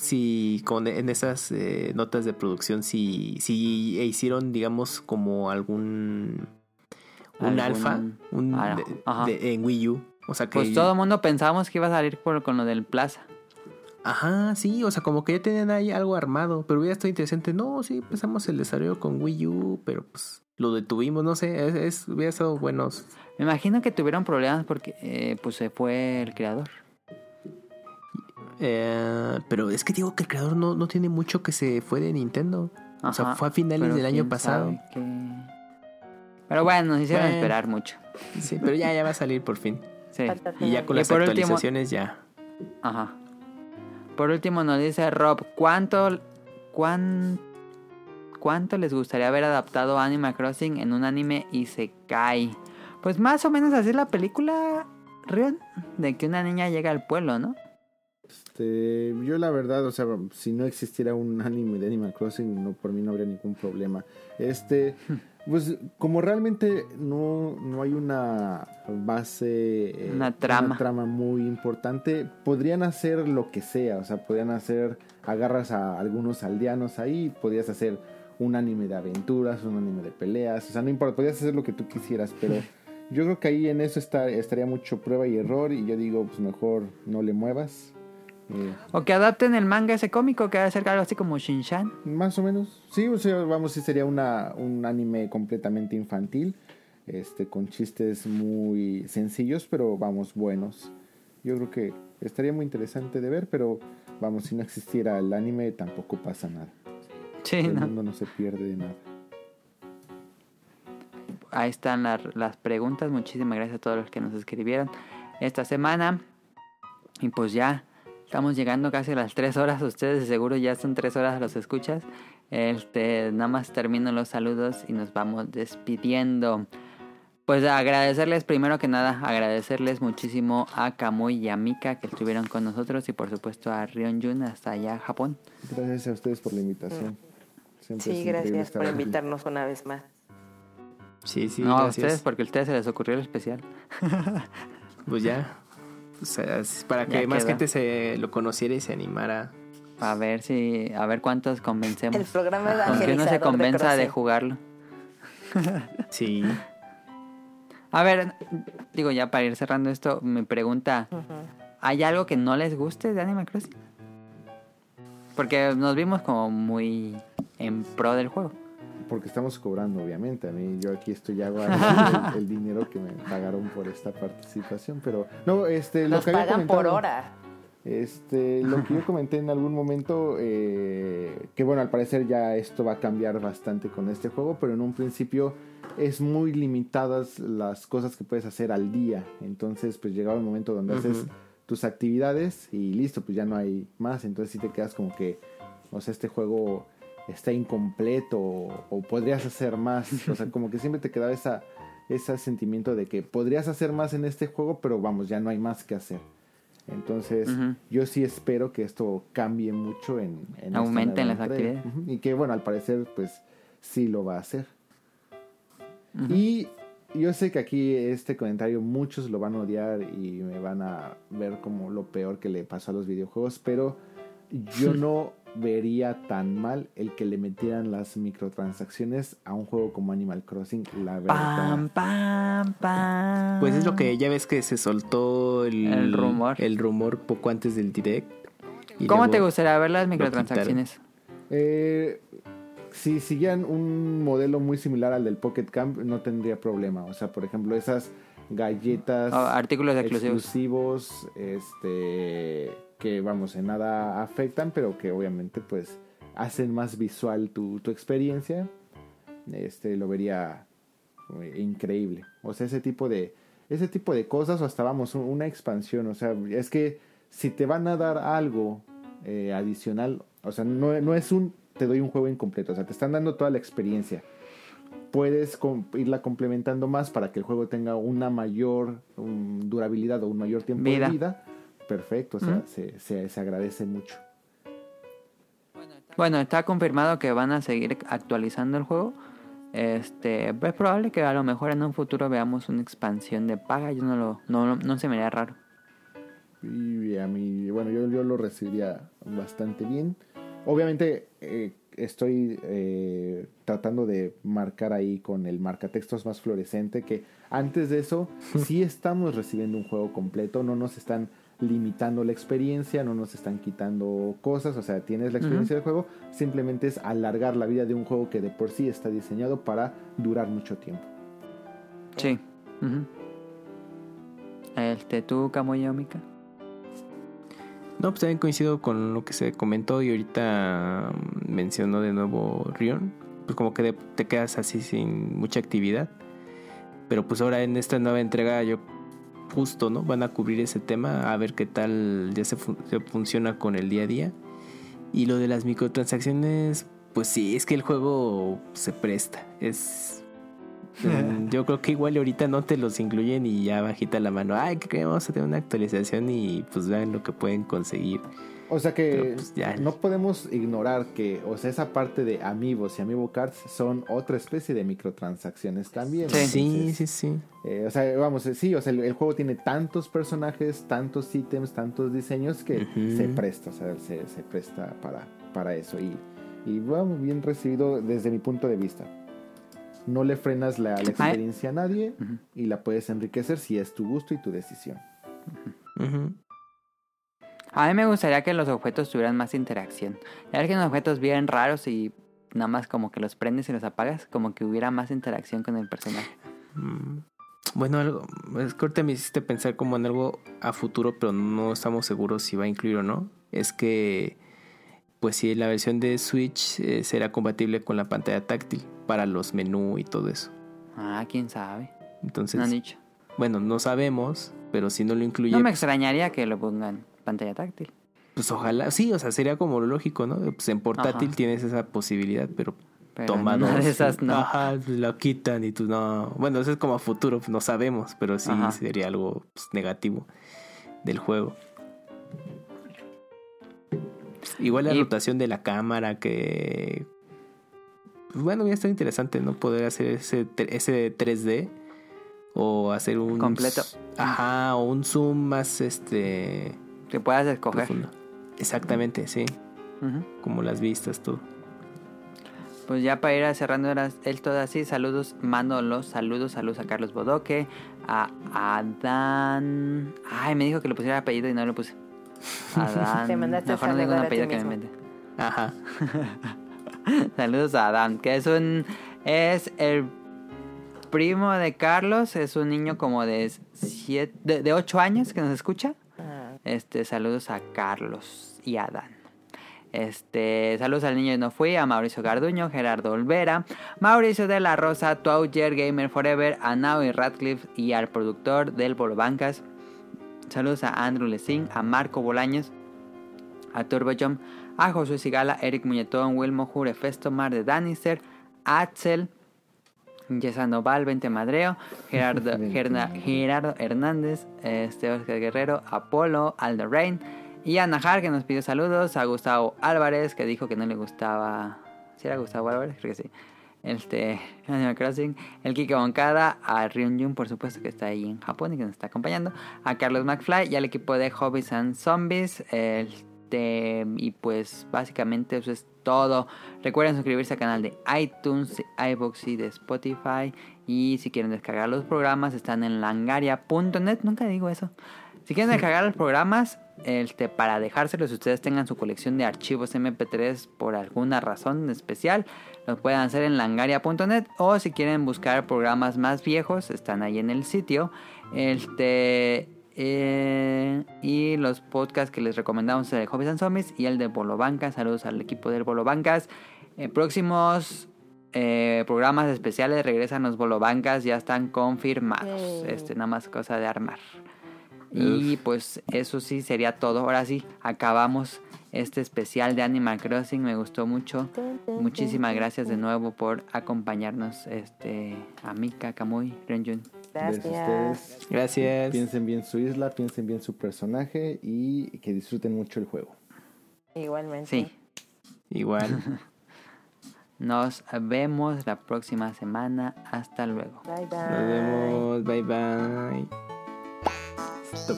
si con en esas eh, notas de producción si, si hicieron digamos como algún un Algún- alfa un, de- ajá. de- en Wii U o sea que Pues todo el mundo pensábamos que iba a salir por, con lo del Plaza. ajá sí o sea como que ya tenían ahí algo armado pero hubiera estado interesante no sí empezamos el desarrollo con Wii U pero pues lo detuvimos no sé es, es- hubiera estado buenos Me imagino que tuvieron problemas porque eh, pues se fue el creador. Eh, pero es que digo que el creador no, no tiene mucho que se fue de Nintendo o sea fue a finales del año pasado Pero bueno, nos hicieron Bueno. esperar mucho. Sí, pero ya, ya va a salir por fin. Sí. Y ya con Y las por último- actualizaciones ya. Ajá. Por último nos dice Rob, ¿cuánto, cuán, cuánto les gustaría haber adaptado Animal Crossing en un anime y se cae? Pues más o menos así es la película, Rion, de que una niña llega al pueblo, ¿no? Este, yo la verdad, o sea, si no existiera un anime de Animal Crossing, no por mí no habría ningún problema. Este, pues como realmente no, no hay una base, eh, Una trama. trama muy importante, podrían hacer lo que sea, o sea, podrían hacer, agarras a algunos aldeanos ahí, podrías hacer un anime de aventuras, un anime de peleas, o sea, no importa, podrías hacer lo que tú quisieras, pero yo creo que ahí en eso está, estaría mucho prueba y error y yo digo, pues mejor no le muevas. Eh, O que adapten el manga ese cómico que va a ser algo así como Shinshan. más o menos. Sí, o sea, vamos, sí sería una, un anime completamente infantil, este, con chistes muy sencillos, pero vamos, buenos. Yo creo que estaría muy interesante de ver, pero vamos, si no existiera el anime tampoco pasa nada. Sí, El ¿no? mundo no se pierde de nada. Ahí están las, las preguntas. Muchísimas gracias a todos los que nos escribieron esta semana. Y pues ya estamos llegando casi a las 3 horas. Ustedes de seguro ya son 3 horas los escuchas. Este, nada más termino los saludos y nos vamos despidiendo. Pues agradecerles primero que nada, agradecerles muchísimo a Kamui y a Mika que estuvieron con nosotros y por supuesto a Rion Jun hasta allá Japón. Gracias a ustedes por la invitación. Siempre Sí, gracias por aquí. invitarnos una vez más. Sí, sí, no, a ustedes porque a ustedes se les ocurrió el especial. Pues ya. O sea, es para Ya que más gente se lo conociera y se animara. A ver si, a ver cuántos convencemos. El programa Con que uno se evangelizador de convenza de jugarlo. Sí. A ver, digo ya para ir cerrando esto, me pregunta. ¿hay algo que no les guste de Animal Crossing? Porque nos vimos como muy en pro del juego. Porque estamos cobrando, obviamente. A mí, yo aquí estoy ya el, el dinero que me pagaron por esta participación. Pero, no, este, lo Nos que había pagan por hora. Este, lo que yo comenté en algún momento, eh, que bueno, al parecer ya esto va a cambiar bastante con este juego, pero en un principio es muy limitadas las cosas que puedes hacer al día. Entonces, pues llegaba el momento donde haces tus actividades y listo, pues ya no hay más. Entonces, si te quedas como que, o sea, este juego está incompleto o, o podrías hacer más. O sea, como que siempre te quedaba esa, ese sentimiento de que podrías hacer más en este juego, pero vamos, ya no hay más que hacer. Entonces, yo sí espero que esto cambie mucho en, en Aumenten las entrega. actividades. Ujú. Y que, bueno, al parecer, pues sí lo va a hacer. Y yo sé que aquí este comentario muchos lo van a odiar y me van a ver como lo peor que le pasó a los videojuegos, pero yo no vería tan mal el que le metieran las microtransacciones a un juego como Animal Crossing, la verdad. Pam, pam, pam. Pues es lo que ya ves que se soltó el, El rumor. el rumor poco antes del direct. y ¿Cómo te gustaría ver las microtransacciones? Eh, si siguieran un modelo muy similar al del Pocket Camp, no tendría problema. O sea, por ejemplo, esas galletas Oh, artículos exclusivos. exclusivos, este, que vamos, en nada afectan, pero que obviamente pues hacen más visual tu, tu experiencia. Este, lo vería eh, increíble. O sea, ese tipo de ese tipo de cosas o hasta vamos un- una expansión. O sea, es que si te van a dar algo eh, adicional, o sea, no, no es un te doy un juego incompleto, o sea, te están dando toda la experiencia. Puedes com- irla complementando más para que el juego tenga una mayor um, durabilidad o un mayor tiempo Vida. de vida. Perfecto, o sea, se, se agradece mucho. Bueno, está confirmado que van a seguir actualizando el juego. Este, es probable que a lo mejor en un futuro veamos una expansión de paga. Yo no lo, no, no se me haría raro. Y a mí, bueno, yo, yo lo recibiría bastante bien. Obviamente eh, estoy eh, tratando de marcar ahí con el marcatextos más fluorescente que antes de eso sí estamos recibiendo un juego completo, no nos están limitando la experiencia, no nos están quitando cosas, o sea, tienes la experiencia del juego, simplemente es alargar la vida de un juego que de por sí está diseñado para durar mucho tiempo. Sí. Ujú. Este, tú. No, pues también coincido con lo que se comentó y ahorita mencionó de nuevo Rion. Pues como que de- te quedas así sin mucha actividad. Pero pues ahora en esta nueva entrega yo justo, ¿no? Van a cubrir ese tema a ver qué tal ya se, fun- se funciona con el día a día. Y lo de las microtransacciones, pues sí, es que el juego se presta. Es... mm, Yo creo que igual ahorita no te los incluyen y ya bajita la mano. Ay, que vamos a tener una actualización y pues vean lo que pueden conseguir. O sea que pues, ya. no podemos ignorar que, o sea, esa parte de amigos y amiibo cards son otra especie de microtransacciones también. Sí. Sí, Entonces, sí, sí. eh, o sea, vamos, eh, sí, o sea, el, el juego tiene tantos personajes, tantos ítems, tantos diseños que se presta, o sea, se, se presta para, para eso. Y, y bueno, bien recibido desde mi punto de vista. No le frenas la, la experiencia a nadie y la puedes enriquecer si es tu gusto y tu decisión. Ujú. A mí me gustaría que los objetos tuvieran más interacción. Ya que los objetos bien raros y nada más como que los prendes y los apagas, como que hubiera más interacción con el personaje. Mm. Bueno, algo, es que ahorita me hiciste pensar como en algo a futuro, pero no estamos seguros si va a incluir o no. Es que, pues si la versión de Switch eh, será compatible con la pantalla táctil para los menús y todo eso. Ah, quién sabe. Entonces, No han dicho. bueno, no sabemos, pero si no lo incluye, No me extrañaría que lo pongan pantalla táctil. pues ojalá, sí, o sea, sería como lo lógico, ¿no? Pues en portátil Ajá. tienes esa posibilidad, pero Pero toma en una dos. de esas no. Ajá, pues, la quitan y tú no. Bueno, eso es como a futuro, pues, no sabemos, pero sí Ajá. sería algo pues, negativo del juego. Igual la Y- rotación de la cámara que. pues, bueno, ya está interesante, ¿no? Poder hacer ese, ese 3D o hacer un. Completo. Ajá, o un zoom más este. Que puedas escoger. profundo. Exactamente, sí. Como las vistas, todo. Pues ya para ir cerrando el todo así, saludos, mando los saludos, saludos a Carlos Bodoque, a Adán. Ay, me dijo que le pusiera apellido y no lo puse. Adán. Te mandaste Mejor no digo un apellido que me invente. Ajá. Saludos a Adán, que es un. Es el primo de Carlos, es un niño como de siete, de, de 8 años que nos escucha. Este, saludos a Carlos y a Adán. Este, saludos al niño de No Fui, a Mauricio Garduño, Gerardo Olvera, Mauricio de la Rosa, Toucher, Gamer Forever, a Naui Radcliffe y al productor del Bolo Bancas. Saludos a Andrew Lessing, a Marco Bolaños, a Turbo Jump, a Josué Sigala, Eric Muñetón, Wilmo Jure, Festomar de Danister, Axel, Yesa Noval, Vente Madreo, Gerardo, Gerna-. Gerardo Hernández, este, Oscar Guerrero, Apolo, Aldo Rain y a Najar que nos pidió saludos, a Gustavo Álvarez que dijo que no le gustaba, si era Gustavo Álvarez, creo que sí. este Animal Crossing, el Kike Boncada, a Ryunjun, por supuesto que está ahí en Japón y que nos está acompañando, a Carlos McFly y al equipo de Hobbies and Zombies. Este, y pues básicamente eso es Recuerden suscribirse al canal de iTunes, iBox y de Spotify. Y si quieren descargar los programas, están en langaria.net. Nunca digo eso. Si quieren descargar los programas, este, para dejárselos, si ustedes tengan su colección de archivos MP3 por alguna razón especial, lo pueden hacer en langaria.net. O si quieren buscar programas más viejos, están ahí en el sitio. Este. Eh, y los podcasts que les recomendamos el de Hobbies and Zombies y el de Bolo Bancas. Saludos al equipo del Bolo Bancas. Eh, próximos eh, programas especiales regresan los Bolo Bancas, ya están confirmados. Este, nada más cosa de armar. Y pues eso sí sería todo. Ahora sí, acabamos este especial de Animal Crossing. Me gustó mucho. Muchísimas gracias de nuevo por acompañarnos. Este, a Mika, Kamui, Renjun. Gracias a Gracias. ustedes. Gracias. Piensen bien su isla, piensen bien su personaje y que disfruten mucho el juego. Igualmente. Sí, Igual. nos vemos la próxima semana. Hasta luego. Bye bye. Nos vemos. Bye bye. Stop.